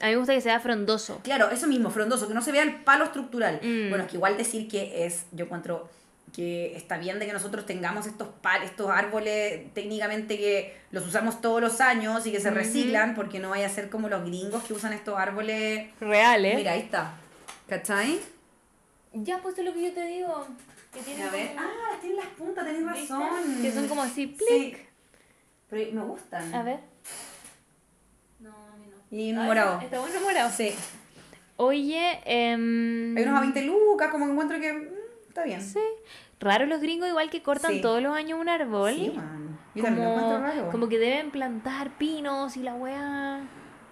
A mí me gusta que sea frondoso. Claro, eso mismo, frondoso, que no se vea el palo estructural. Mm. Bueno, es que igual decir que es, yo encuentro que está bien de que nosotros tengamos estos pal estos árboles técnicamente que los usamos todos los años y que se reciclan, porque no vaya a ser como los gringos que usan estos árboles. Reales. Mira, ahí está. ¿Cachai? Ya, pues es lo que yo te digo. Que tienen A ver. como- Ah, tienen las puntas, tenés ¿Viste? razón. Que son como así, plic. Sí. Pero me gustan. A ver. No, a mí no. Y un morado. Está bueno morado. Sí. Oye, em, Hay unos a 20 lucas, como que encuentro que está bien. Sí. Raro los gringos igual que cortan Sí. todos los años un árbol. Sí, man. Yo también lo como, raro. como que deben plantar pinos y la weá.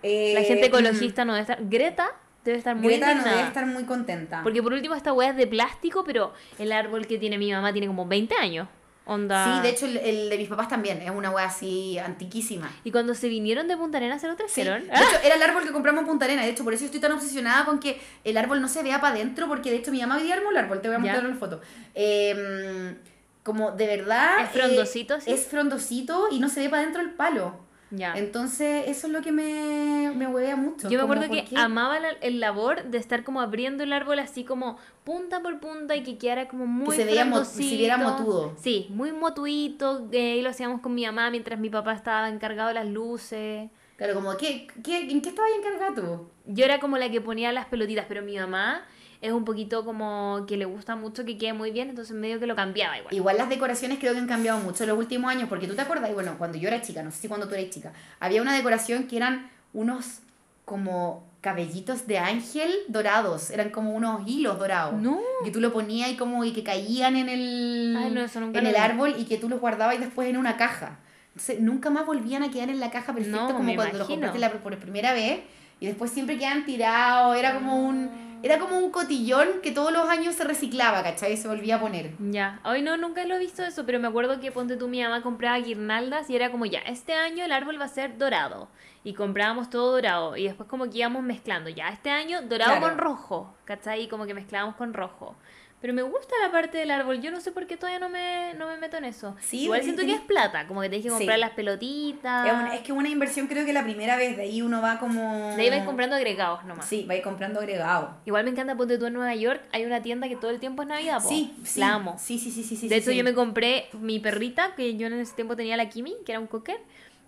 Eh, La gente mm, ecologista no debe estar. Greta debe estar muy Greta no debe estar muy contenta. Porque por último esta weá es de plástico, pero el árbol que tiene mi mamá tiene como 20 años. Onda. Sí, de hecho el, el de mis papás también, es una wea así antiquísima. Y cuando se vinieron de Punta Arenas se lo Sí. trajeron. De hecho, era el árbol que compramos en Punta Arena. De hecho, por eso estoy tan obsesionada con que el árbol no se vea para adentro, porque de hecho mi mamá armó el árbol, te voy a mostrar una foto. Eh, como de verdad. Es frondosito, eh, sí. Es frondosito y no se ve para adentro el palo. Ya. Entonces, eso es lo que me, me huevea mucho. Yo me acuerdo ¿por que amaba la- el labor de estar como abriendo el árbol así como punta por punta y que quedara como muy se veía mo- se frondosito. viera motudo. Sí, muy motuito. eh, y lo hacíamos con mi mamá mientras mi papá estaba encargado de las luces. Claro, como, ¿qué, qué, ¿en qué estabas encargado tú? Yo era como la que ponía las pelotitas, pero mi mamá es un poquito como que le gusta mucho que quede muy bien, entonces medio que lo cambiaba igual. Igual las decoraciones creo que han cambiado mucho en los últimos años, porque tú te acuerdas, y bueno, cuando yo era chica, no sé si cuando tú eras chica, había una decoración que eran unos como cabellitos de ángel dorados, eran como unos hilos dorados. No. Que tú lo ponías y como y que caían en el, Ay, no, eso nunca en el vi. árbol y que tú los guardabas después en una caja. Entonces nunca más volvían a quedar en la caja perfecto No, como cuando los imagino. compraste la, por primera vez y después siempre quedan tirados, era como un... Era como un cotillón que todos los años se reciclaba, ¿cachai? Y se volvía a poner. Ya, hoy no, nunca lo he visto eso, pero me acuerdo que ponte tú, mi mamá compraba guirnaldas y era como ya, este año el árbol va a ser dorado. Y comprábamos todo dorado. Y después como que íbamos mezclando, ya, este año dorado Claro. con rojo, ¿cachai? Y como que mezclábamos con rojo. Pero me gusta la parte del árbol, yo no sé por qué todavía no me, no me meto en eso. Sí, Igual siento que es plata, como que tenés que comprar Sí. las pelotitas. Es, una- es que una inversión creo que la primera vez, de ahí uno va como... De ahí vais comprando agregados nomás. Sí, va a ir comprando agregado. Igual me encanta, ponte tú en Nueva York, hay una tienda que todo el tiempo es Navidad, po. Sí, sí. La amo. Sí, sí, sí, sí. sí de hecho, sí. yo me compré mi perrita, que yo en ese tiempo tenía la Kimi, que era un cocker.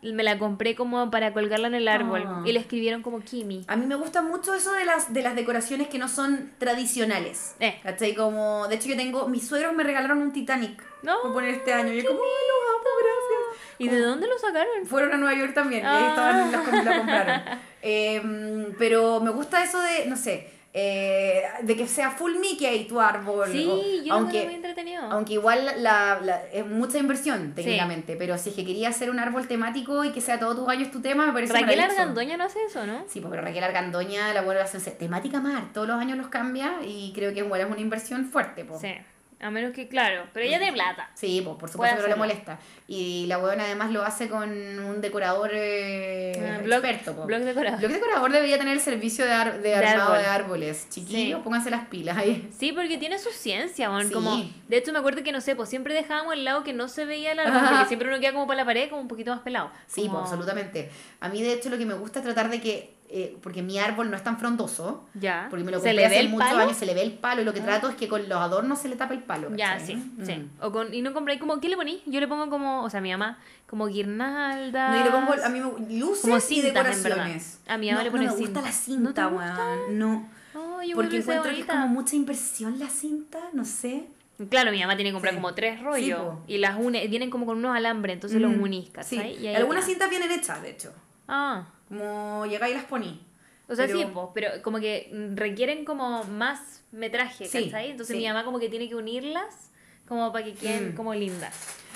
Me la compré como para colgarla en el árbol. Ah. Y le escribieron como Kimi. A mí me gusta mucho eso de las, de las decoraciones que no son tradicionales. Eh. ¿Cachai? Como, de hecho yo tengo, mis suegros me regalaron un Titanic. No, Por poner este año. Y yo como, ay, los amo, gracias. ¿Y de dónde lo sacaron? Fueron a Nueva York también, y ahí Ah. estaban, los, com- lo compraron. Eh, pero me gusta eso de, no sé, eh, de que sea full Mickey tu árbol. Sí, o- yo aunque, muy entretenido. Aunque igual la, la- es mucha inversión técnicamente, pero si es que quería hacer un árbol temático y que sea todos tus años tu tema, me parece Raquel. Argandoña no hace eso, ¿no? Sí, pues, pero Raquel Argandoña la vuelve a hacer temática mar, todos los años los cambia y creo que igual es una inversión fuerte. Pues. Sí. A menos que, claro. Pero ella tiene plata. Sí, pues por supuesto que no le molesta. Y la huevona además lo hace con un decorador eh, Ah, blog- experto. po. blog decorado. Blog decorador debería tener el servicio de, ar- de armado árbol. de árboles. Chiquillos, Sí. pónganse las pilas ahí. Sí, porque tiene su ciencia, weón. Sí. Como, de hecho, me acuerdo que, no sé, pues siempre dejábamos el lado que no se veía el árbol, porque siempre uno queda como para la pared, como un poquito más pelado. Sí, Como- pues absolutamente. A mí de hecho lo que me gusta es tratar de que, eh, porque mi árbol no es tan frondoso, Ya. porque me lo ¿Se compré hace muchos palo? años, se le ve el palo y lo que trato es que con los adornos se le tape el palo. Ya, ¿cachai? sí, Mm. sí. O con, y no compré como, ¿qué le poní? Yo le pongo como, o sea, mi mamá, como guirnaldas. No, yo le pongo, a mí me, luces Como y cintas, en verdad. decoraciones. A mi mamá no, le pone no me gusta cinta. la cinta, ¿No gusta? weón. No. Oh, yo Porque encuentro que es como mucha impresión la cinta, no sé. Claro, mi mamá tiene que comprar Sí. como tres rollos y las une, vienen como con unos alambres, entonces los Mm, unís, Sí. Y algunas queda. cintas vienen hechas, de hecho. Ah, Como llegáis y las poní. o sea, Pero- sí, po, pero como que requieren como más metraje, Sí, ¿cachai? Entonces sí. mi mamá como que tiene que unirlas como para que queden Mm. como lindas.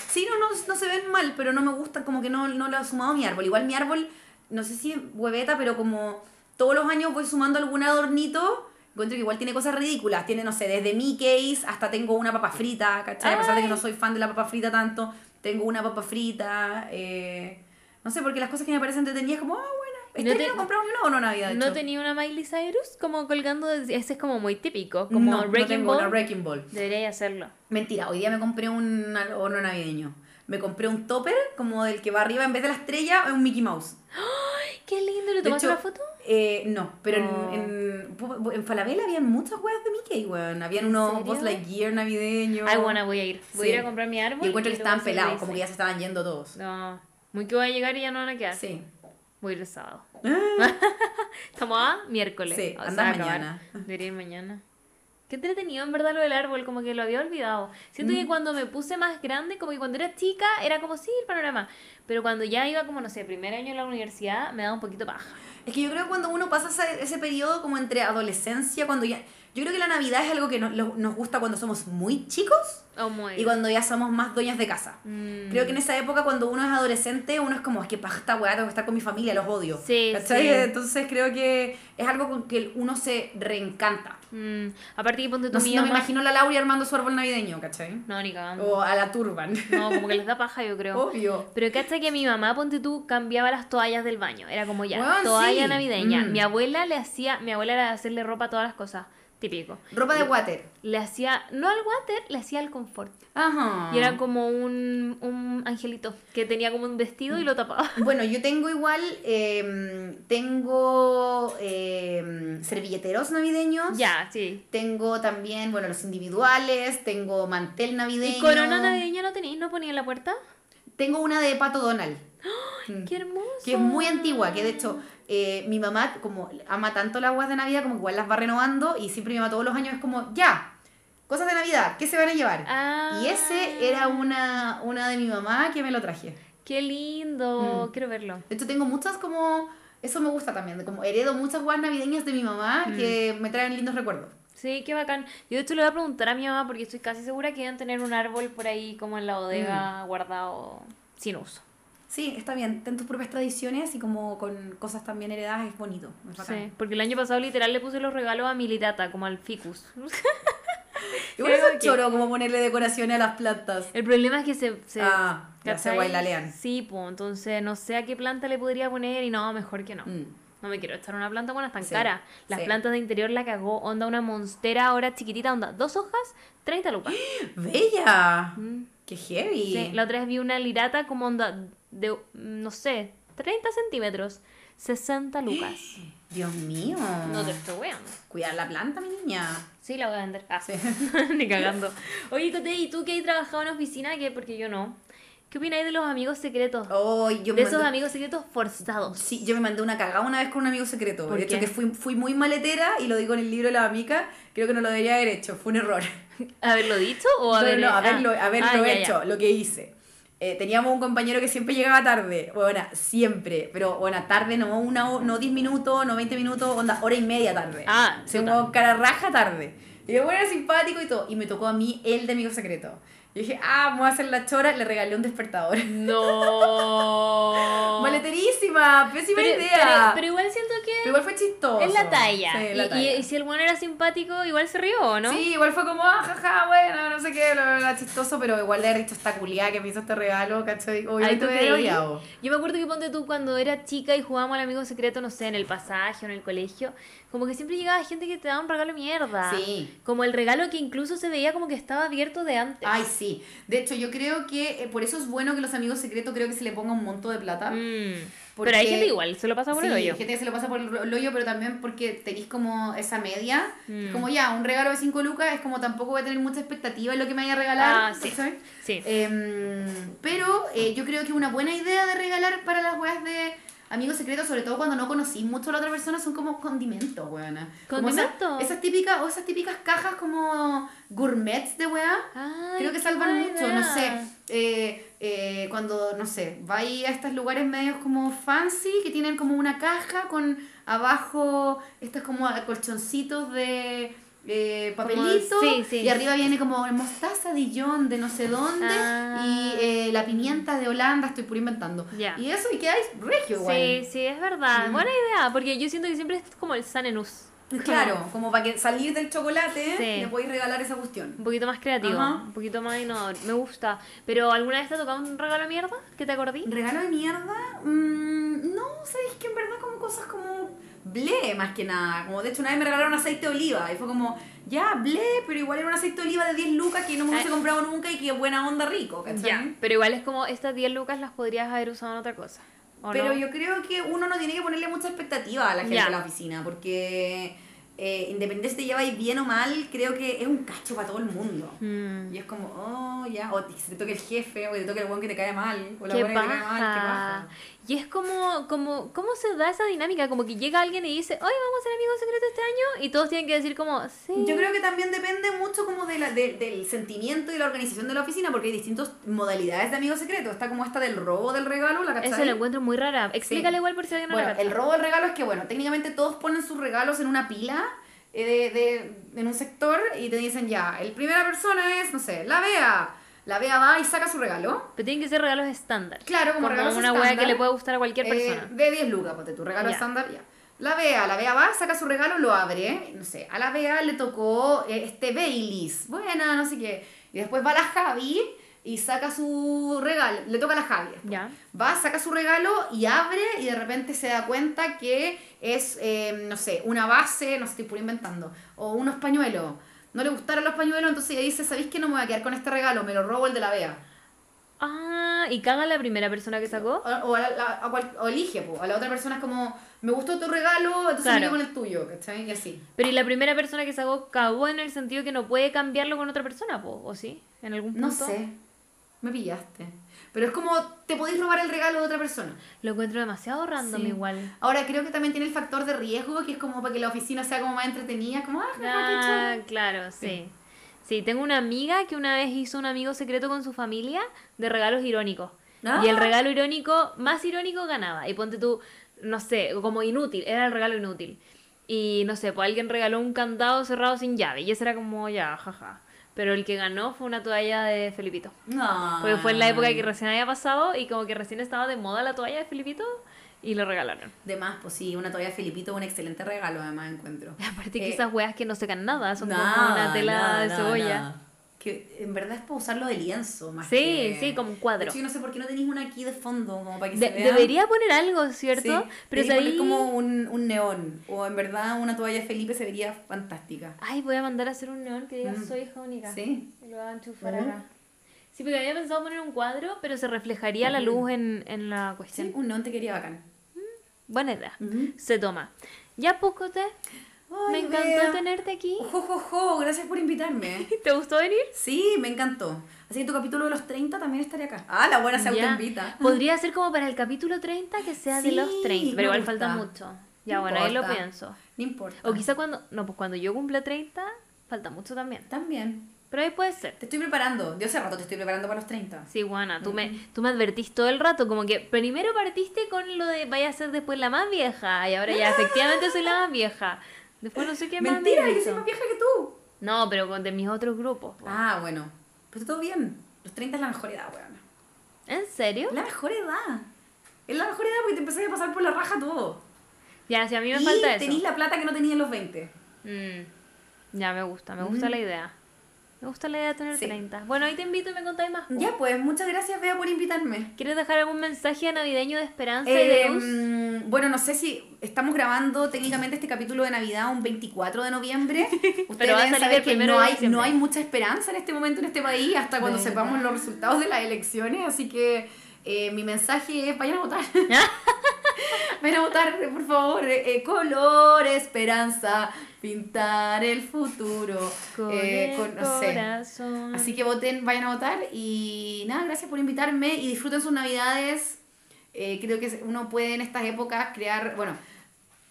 Sí, no, no, no se ven mal, pero no me gusta, como que no, no lo he sumado mi árbol. Igual mi árbol, no sé si es hueveta, pero como todos los años voy sumando algún adornito, encuentro que igual tiene cosas ridículas. Tiene, no sé, desde Mickey's hasta tengo una papa frita, ¿cachai? A pesar de que no soy fan de la papa frita tanto, tengo una papa frita. eh, no sé, porque las cosas que me parecen entretenidas, como, ah, bueno. ¿Y Este no año te- no he comprado ni una o no Navidad, de ¿No hecho. tenía una Miley Cyrus como colgando? de- Ese es como muy típico, como no, no Wrecking tengo Ball. una Wrecking Ball. Debería hacerlo. Mentira, hoy día me compré un horno navideño. Me compré un topper, como del que va arriba en vez de la estrella, es un Mickey Mouse. Qué lindo, ¿le De tomaste hecho, una foto? Eh, no, pero Oh. en, en, pu- en Falabella habían muchas weas de Mickey, weón. Habían ¿En unos? Buzz Lightyear navideños. Ay, bueno, voy a ir. Voy a Sí. ir a comprar mi árbol. Y encuentro y que lo estaban pelados, como que ya se estaban yendo todos. No, muy que voy a llegar y ya no van a quedar. Sí. Voy a ir el sábado. Estamos a miércoles. Sí, sea, acabar. mañana. Debería ir mañana. Qué entretenido en verdad lo del árbol, como que lo había olvidado. Siento Mm. que cuando me puse más grande, como que cuando era chica, era como sí, el panorama. Pero cuando ya iba como, no sé, primer año en la universidad, me daba un poquito paja. Es que yo creo que cuando uno pasa ese, ese periodo como entre adolescencia, cuando ya... Yo creo que la Navidad es algo que no- lo- nos gusta cuando somos muy chicos Oh, muy y cuando ya somos más dueñas de casa. Mm. Creo que en esa época, cuando uno es adolescente, uno es como, es que paja esta weá, tengo que estar con mi familia, los odio. Sí, ¿Cachai? sí. Entonces creo que es algo con que uno se reencanta. Mm, Aparte que ponte tu No, no me imagino a la Laura armando su árbol navideño, ¿cachai? No, ni cagando. O a la Turban. No, como que les da paja, yo creo. Obvio. Pero cacha que mi mamá, ponte tú, cambiaba las toallas del baño. Era como ya, Weón, toalla sí. navideña. Mm. Mi abuela le hacía, mi abuela era de hacerle ropa a todas las cosas. Típico. Ropa de water. Le hacía, no al water, le hacía al confort. Ajá. Y era como un, un angelito que tenía como un vestido y lo tapaba. Bueno, yo tengo igual, eh, tengo eh, servilleteros navideños. ya, sí. Tengo también, bueno, los individuales, tengo mantel navideño. ¿Y corona navideña no tenéis? ¿No ponía en la puerta? Tengo una de Pato Donald. Mm. ¡Qué hermoso! que es muy antigua, que de hecho eh, mi mamá como ama tanto las aguas de Navidad como que igual las va renovando y siempre mi mamá todos los años es como, ya, cosas de Navidad, ¿qué se van a llevar? Ah. Y ese era una, una de mi mamá que me lo traje. ¡Qué lindo! Mm. Quiero verlo. De hecho tengo muchas como, eso me gusta también, como heredo muchas aguas navideñas de mi mamá Mm. que me traen lindos recuerdos. Sí, qué bacán. Yo de hecho le voy a preguntar a mi mamá porque estoy casi segura que deben tener un árbol por ahí como en la bodega Mm. guardado sin uso. Sí, está bien, ten tus propias tradiciones y como con cosas también heredadas es bonito. Es. Sí, porque el año pasado literal le puse los regalos a mi litata, como al ficus. Igual es un choro como ponerle decoraciones a las plantas. El problema es que se... se Ah, ya se ¿cachai? bailalean. Sí, pues entonces no sé a qué planta le podría poner y no, mejor que no. Mm. No me quiero echar una planta buena, tan Sí, cara. Las sí. plantas de interior la cagó, onda una monstera ahora chiquitita, onda dos hojas, 30 lucas. ¡Bella! Mm. ¡Qué heavy! Sí, la otra vez vi una lirata como onda de, no sé, 30 centímetros, 60 lucas. Dios mío. No te estoy weando. Cuidar la planta, mi niña. Sí, la voy a vender. Ah, Sí. ni cagando. Oye, Cote, ¿y tú que has trabajado en oficina? ¿Qué? Porque yo no. ¿Qué opináis de los amigos secretos? Oh, yo de esos mandé- amigos secretos forzados. Sí, yo me mandé una cagada una vez con un amigo secreto. ¿Por de hecho, qué? que fui, fui muy maletera y lo digo en el libro de la amiga. Creo que no lo debería haber hecho. Fue un error. ¿Haberlo dicho o No, haberlo, no, haberlo, ah, haberlo ah, ya, hecho, ya. lo que hice. Eh, teníamos un compañero que siempre llegaba tarde. Bueno, siempre. Pero bueno, tarde no una no 10 minutos, no 20 minutos, onda, hora y media tarde. Ah, Se cara raja tarde. Y yo, bueno, era simpático y todo. Y me tocó a mí el de amigo secreto. Y dije, ah, me voy a hacer la chora, le regalé un despertador. No. Maleterísima, pésima pero, idea. pero- pero igual siento que Pero igual fue chistoso. es la talla. Sí, la Y- talla. Y, y si el bueno era simpático, igual se rió, ¿no? Sí, igual fue como, ah, jaja, bueno, no sé qué, bla, bla, chistoso, pero igual le he dicho esta culiada que me hizo este regalo, ¿cachai? Obviamente ¿tú me odiado. Yo me acuerdo que ponte tú cuando era chica y jugábamos al amigo secreto, no sé, en el pasaje o en el colegio, como que siempre llegaba gente que te daba un regalo mierda. Sí. Como el regalo que incluso se veía como que estaba abierto de antes. Ay, sí. De hecho, yo creo que eh, por eso es bueno que los amigos secretos creo que se le ponga un monto de plata. Mm. Porque- Pero hay gente igual, se lo pasa por sí, el hoyo. gente que se lo pasa por el, hoyo, pero también porque tenéis como esa media. Mm. Como ya, un regalo de 5 lucas es como tampoco voy a tener mucha expectativa en lo que me vaya a regalar. Ah, sí. Sí. Em, pero eh, yo creo que una buena idea de regalar para las weas de amigos secretos, sobre todo cuando no conocís mucho a la otra persona, son como condimentos, weona. ¿Condimentos? Esas, esas típicas, o esas típicas cajas como gourmets de weá. Ay, Creo que salvan mucho, no sé. eh, eh, cuando, no sé, vais a estos lugares medios como fancy, que tienen como una caja con abajo estos como colchoncitos de eh, papelito. sí, sí. Y arriba viene como mostaza Dijon de no sé dónde. Ah. Y eh, la pimienta de Holanda, estoy puro inventando. Y eso, y quedáis regio, igual. Sí, sí, es verdad. Mm. Buena idea, porque yo siento que siempre es como el sanenus. Claro, como para que salir del chocolate, Sí. le podéis regalar esa cuestión. Un poquito más creativo, Ajá. un poquito más innovador. Me gusta. Pero ¿alguna vez te ha tocado un regalo de mierda? ¿Que te acordí? ¿Regalo de mierda? Mm, no, sabéis que en verdad como cosas como ble más que nada. Como de hecho una vez me regalaron aceite de oliva y fue como, ya, ble, pero igual era un aceite de oliva de 10 lucas que no me hubiese Ah. comprado nunca y que buena onda rico, ¿cachai? Ya, pero igual es como estas 10 lucas las podrías haber usado en otra cosa. ¿o Pero no? yo creo que uno no tiene que ponerle mucha expectativa a la gente Ya. de la oficina, porque eh, independiente si te lleváis bien o mal, creo que es un cacho para todo el mundo. Mm. Y es como, oh, ya, o te, te toca el jefe, o te toca el buen que te cae mal, o la buena que te cae mal, qué paja. Y es como, como, ¿cómo se da esa dinámica? Como que llega alguien y dice, hoy vamos a ser amigos secretos este año, y todos tienen que decir como, sí. Yo creo que también depende mucho como de la, de- del sentimiento y la organización de la oficina, porque hay distintas modalidades de amigos secretos. Está como esta del robo del regalo, la cachai? Eso lo encuentro muy rara. Explícale Sí. igual por si alguien no Bueno, la el robo del regalo es que, bueno, técnicamente todos ponen sus regalos en una pila eh, de, de- en un sector y te dicen ya, el primera persona es, no sé, la Bea. La Bea va y saca su regalo. Pero tienen que ser regalos estándar. Claro, como, Como regalos una hueá que estándar, le puede gustar a cualquier eh, persona. de 10 lucas, ponte tu regalo estándar, ya. La Bea, la Bea va, saca su regalo, lo abre. No sé, a la Bea le tocó eh, este Baileys. Buena, no sé qué. Y después va la Javi y saca su regalo. Le toca a la Javi. Ya. Va, saca su regalo y abre y de repente se da cuenta que es, eh, no sé, una base, no sé, estoy puro inventando, o unos pañuelos. No le gustaron los pañuelos, entonces ella dice, ¿sabéis que no me voy a quedar con este regalo? Me lo robo el de la Bea. Ah, y caga la primera persona que sacó. O, o, a la- la- a cual- o elige, po. a la otra persona es como, me gustó tu regalo, entonces Claro. me con el tuyo, ¿cachai? Y así. Pero y la primera persona que sacó cagó en el sentido que no puede cambiarlo con otra persona, po, ¿o sí? ¿En algún punto? No sé, me pillaste. Pero es como, te podéis robar el regalo de otra persona. Lo encuentro demasiado random Sí. igual. Ahora creo que también tiene el factor de riesgo, que es como para que la oficina sea como más entretenida, como, ah, Ah, chévere". claro, sí. Sí. sí. tengo una amiga que una vez hizo un amigo secreto con su familia de regalos irónicos. Ah. Y el regalo irónico, más irónico ganaba. Y ponte tú, no sé, como inútil, era el regalo inútil. Y no sé, pues alguien regaló un candado cerrado sin llave. Y ese era como, ya, jaja. Pero el que ganó fue una toalla de Felipito. No. Porque fue en la época que recién había pasado y como que recién estaba de moda la toalla de Felipito y lo regalaron. De más, pues sí, una toalla Filipito, un excelente regalo, además encuentro. Aparte que Eh, esas weas que no secan nada, son como nada, una tela nada, de cebolla. Que en verdad es para usarlo de lienzo, más Sí, que- sí, como un cuadro. yo no sé por qué no tenéis una aquí de fondo, como para que De- se vea. debería poner algo, ¿cierto? Sí, Pero ahí... como un, un neón. O en verdad una toalla Felipe se vería fantástica. Ay, voy a mandar a hacer un neón que diga Mm. soy hija única. Sí. Y lo voy a enchufar Ujú. acá. Sí, porque había pensado poner un cuadro, pero se reflejaría la luz en, en la cuestión. Sí, un neón te quería bacán. Buena idea. Ujú. Se toma. Ya, Puscote. Me Ay, encantó Bea. tenerte aquí. Jo, jo, jo, gracias por invitarme. ¿Te gustó venir? Sí, me encantó. Así que tu capítulo de los 30 también estaría acá. Ah, la buena se autoinvita. Podría ser como para el capítulo 30 que sea de Sí, los 30, me pero igual gusta. falta mucho. Ya, No bueno, ahí lo importa. pienso. No importa. O quizá cuando, no, pues cuando yo cumpla 30, falta mucho también. También. Pero ahí puede ser. Te estoy preparando. Yo hace rato te estoy preparando para los 30. Sí, Juana, tú, me, tú me advertís todo el rato, como que primero partiste con lo de vaya a ser después la más vieja, y ahora ya efectivamente soy la más vieja. Después no sé qué más. me Mentira, yo soy más vieja que tú. No, pero con de mis otros grupos. po. Ah, bueno. Pero está todo bien. Los 30 es la mejor edad, weón. ¿En serio? La mejor edad. Es la mejor edad porque te empezás a pasar por la raja todo. Ya, si a mí me y falta eso. tenís la plata que no tenías en los 20. Mm, ya, me gusta, me gusta Ujú. la idea. Me gusta la idea de tener Sí. 30. Bueno, ahí te invito y me contáis más. Ya, pues, muchas gracias, Bea, por invitarme. ¿Quieres dejar algún mensaje navideño de esperanza y de luz? mm, bueno, no sé si estamos grabando técnicamente este capítulo de Navidad un 24 de noviembre. Ustedes Pero deben saber que no hay, no hay mucha esperanza en este momento en este país hasta cuando sepamos los resultados de las elecciones. Así que eh, mi mensaje es vayan a votar. vayan a votar, por favor. Eh, eh, color, esperanza, pintar el futuro. Con Eh, el con- no sé. corazón. Así que voten, vayan a votar y nada, gracias por invitarme y disfruten sus navidades eh, creo que uno puede en estas épocas crear, bueno,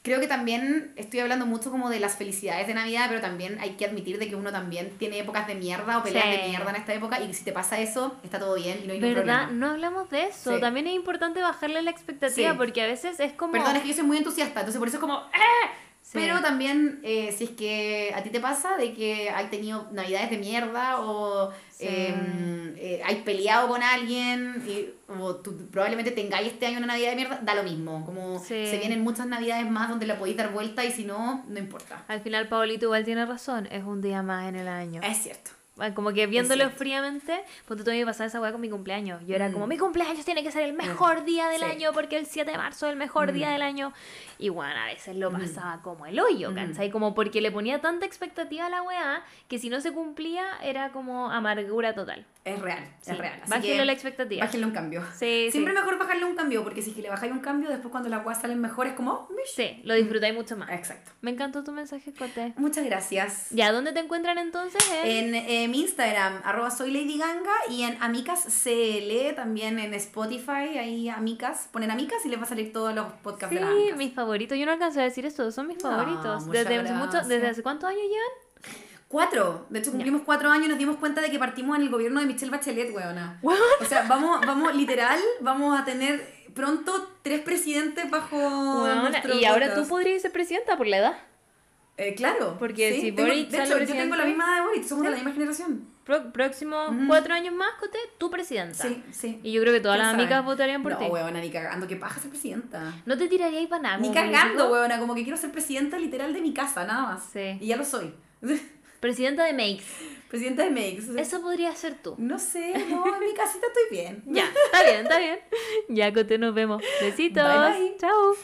creo que también estoy hablando mucho como de las felicidades de Navidad, pero también hay que admitir de que uno también tiene épocas de mierda o peleas Sí. de mierda en esta época y si te pasa eso, está todo bien y no hay ningún ¿Verdad? problema. No hablamos de eso. Sí. También es importante bajarle la expectativa Sí. porque a veces es como... Perdón, es que yo soy muy entusiasta, entonces por eso es como... ¡eh! Pero también, eh, si es que a ti te pasa de que hay tenido navidades de mierda o Sí. eh, eh, hay peleado con alguien y, o tú probablemente tengáis este año una navidad de mierda, da lo mismo. Como Sí. se vienen muchas navidades más donde la podéis dar vuelta y si no, no importa. Al final Paolito igual tiene razón, es un día más en el año. Es cierto. Como que viéndolo fríamente, pues tú me pasaba esa weá con mi cumpleaños. Yo era Mm. como, mi cumpleaños tiene que ser el mejor día del Sí. año porque el 7 de marzo es el mejor día Mm. del año. Y bueno, a veces lo pasaba como el hoyo. ¿cachai? Como porque le ponía tanta expectativa a la weá que si no se cumplía era como amargura total. Es real, Sí. es real. Así Bájenle que la expectativa. Bájenle un cambio. Sí, Siempre sí. mejor bajarle un cambio, porque si es que le bajáis un cambio, después cuando las cosas salen mejor es como... "Oh, mish". Sí, lo disfrutáis mucho más. Exacto. Me encantó tu mensaje, Cote. Muchas gracias. Ya, ¿dónde te encuentran entonces? En... En eh, mi Instagram, arroba soy Lady Ganga, y en Amicas CL, también en Spotify, ahí Amicas, ponen Amicas y les va a salir todos los podcasts de las Amicas. mis favoritos. Yo no alcancé a decir esto, son mis No, favoritos. muchas Desde, hace mucho. ¿Desde hace cuántos años llevan? Cuatro. De hecho, cumplimos cuatro años y nos dimos cuenta de que partimos en el gobierno de Michelle Bachelet, weona. What? O sea, vamos, vamos, literal, vamos a tener pronto tres presidentes bajo Weona, nuestro y ahora tú podrías ser presidenta por la edad. Eh, claro. Porque si tengo- Boric De hecho, yo tengo la misma edad de Boric, somos de la misma generación. Próximos cuatro años más, Cote, tú presidenta. Sí, sí. Y yo creo que todas ¿Quién las amigas votarían por no, ti. weona, ni cagando, que paja ser presidenta. ¿No te tiraríais para nada? Ni cagando, weona, como que quiero ser presidenta literal de mi casa, nada más. Sí. Y ya lo soy. Presidenta de Makes. presidenta de Makes. Eso podría ser tú. No sé, no, en mi casita estoy bien. Ya, está bien, está bien. Ya, Cote, nos vemos. Besitos. Bye, bye. Chao.